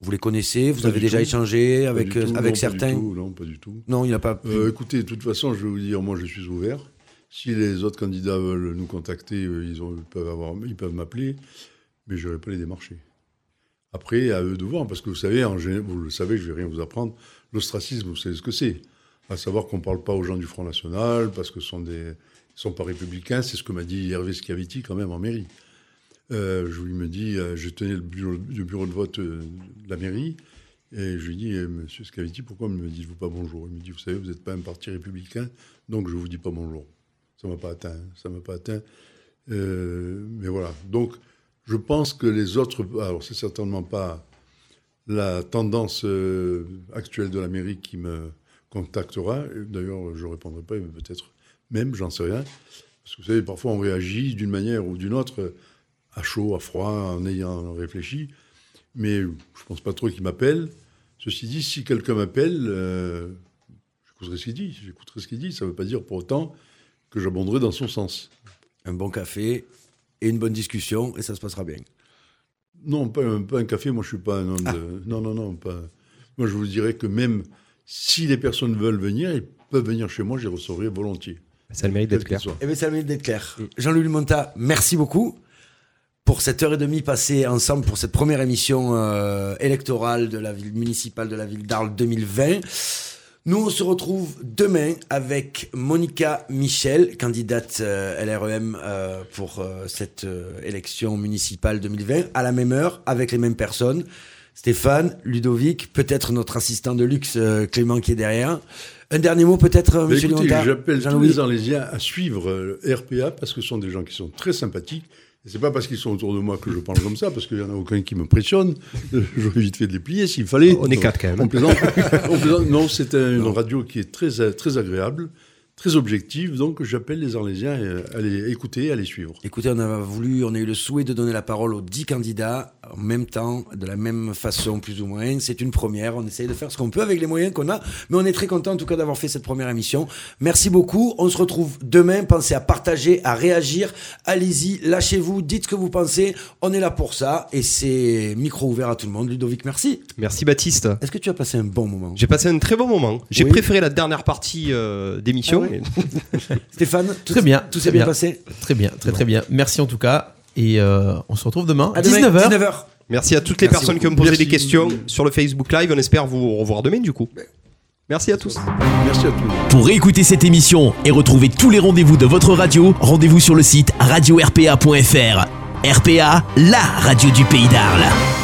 Speaker 2: Vous les connaissez? Vous
Speaker 5: Pas
Speaker 2: avez déjà
Speaker 5: tout.
Speaker 2: échangé avec,
Speaker 5: tout,
Speaker 2: avec
Speaker 5: non,
Speaker 2: certains
Speaker 5: Pas du tout, non, pas du tout.
Speaker 2: Non, il n'y a pas.
Speaker 5: Euh, écoutez, de toute façon, je vais vous dire, moi, je suis ouvert. Si les autres candidats veulent nous contacter, euh, ils, ont- ils peuvent, avoir, ils peuvent m'appeler, mais je n'irai pas les démarcher. Après, à eux de voir, parce que vous savez, vous le savez, je ne vais rien vous apprendre, l'ostracisme, vous savez ce que c'est. À savoir qu'on ne parle pas aux gens du Front National, parce que ce sont sont pas républicains, c'est ce que m'a dit Hervé Schiavetti quand même en mairie. Euh, je lui me dis, euh, je tenais le bureau, de vote euh, de la mairie, et je lui dis, eh, Monsieur Scavetti, pourquoi ne me dites-vous pas bonjour? Il me dit, vous savez, vous n'êtes pas un parti républicain, donc je ne vous dis pas bonjour. Ça ne m'a pas atteint. Ça m'a pas atteint. Mais voilà. Donc, je pense que les autres. Alors, c'est certainement pas la tendance euh, actuelle de l'Amérique qui me contactera. D'ailleurs, je ne répondrai pas, mais peut-être même, j'en sais rien. Parce que vous savez, parfois, on réagit d'une manière ou d'une autre, à chaud, à froid, en ayant réfléchi. Mais je ne pense pas trop qu'il m'appelle. Ceci dit, si quelqu'un m'appelle, euh, j'écouterai ce qu'il dit. J'écouterai ce qu'il dit. Ça ne veut pas dire pour autant que j'abonderai dans son sens.
Speaker 2: Un bon café et une bonne discussion et ça se passera bien.
Speaker 5: Non, pas, un- pas un café. Moi, je suis pas un homme de. Non, non, non. Pas... Moi, je vous dirais que même si les personnes veulent venir, ils peuvent venir chez moi, je les recevrai volontiers.
Speaker 4: Ça a le mérite d'être clair.
Speaker 2: Eh bien, ça a le mérite d'être clair. Jean-Louis Monta, merci beaucoup pour cette heure et demie passée ensemble pour cette première émission euh, électorale de la ville municipale de la ville d'Arles 2020. Nous, on se retrouve demain avec Monica Michel, candidate euh, LREM euh, pour euh, cette élection municipale 2020, à la même heure, avec les mêmes personnes. Stéphane, Ludovic, peut-être notre assistant de luxe Clément qui est derrière. Un dernier mot peut-être, Monsieur
Speaker 5: j'appelle tous
Speaker 2: Jean-Louis
Speaker 5: les Arlésiens à suivre RPA parce que ce sont des gens qui sont très sympathiques. C'est pas parce qu'ils sont autour de moi que je parle comme ça, parce qu'il n'y en a aucun qui me pressionne. Euh, J'aurais vite fait de les plier s'il fallait.
Speaker 4: On est quatre quand même.
Speaker 5: On plaisante. On plaisante. Non, c'est un- une radio qui est très, très agréable, très objective. Donc j'appelle les Arlésiens euh, à les écouter, à les suivre.
Speaker 2: Écoutez, on a voulu, on a eu le souhait de donner la parole aux 10 candidats en même temps, de la même façon, plus ou moins. C'est une première. On essaye de faire ce qu'on peut avec les moyens qu'on a. Mais on est très content, en tout cas, d'avoir fait cette première émission. Merci beaucoup. On se retrouve demain. Pensez à partager, à réagir. Allez-y, lâchez-vous, dites ce que vous pensez. On est là pour ça. Et c'est micro ouvert à tout le monde. Ludovic, merci.
Speaker 4: Merci Baptiste.
Speaker 2: Est-ce que tu as passé un bon moment?
Speaker 4: J'ai passé un très bon moment. J'ai
Speaker 2: Oui.
Speaker 4: préféré la dernière partie euh, d'émission.
Speaker 2: Ah ouais Stéphane, tout,
Speaker 6: Très bien,
Speaker 2: Tout
Speaker 6: très
Speaker 2: s'est bien
Speaker 6: bien.
Speaker 2: passé?
Speaker 6: Très bien, très très bien. Merci en tout cas. Et euh, on se retrouve demain,
Speaker 2: À demain,
Speaker 6: 19h.
Speaker 2: 19h.
Speaker 4: Merci à toutes les
Speaker 2: Merci
Speaker 4: personnes qui ont posé
Speaker 5: Merci.
Speaker 4: des questions sur le Facebook Live. On espère vous revoir demain du coup. Merci à tous.
Speaker 5: Merci à tous.
Speaker 1: Pour réécouter cette émission et retrouver tous les rendez-vous de votre radio, rendez-vous sur le site radio-rpa.fr. RPA, la radio du pays d'Arles.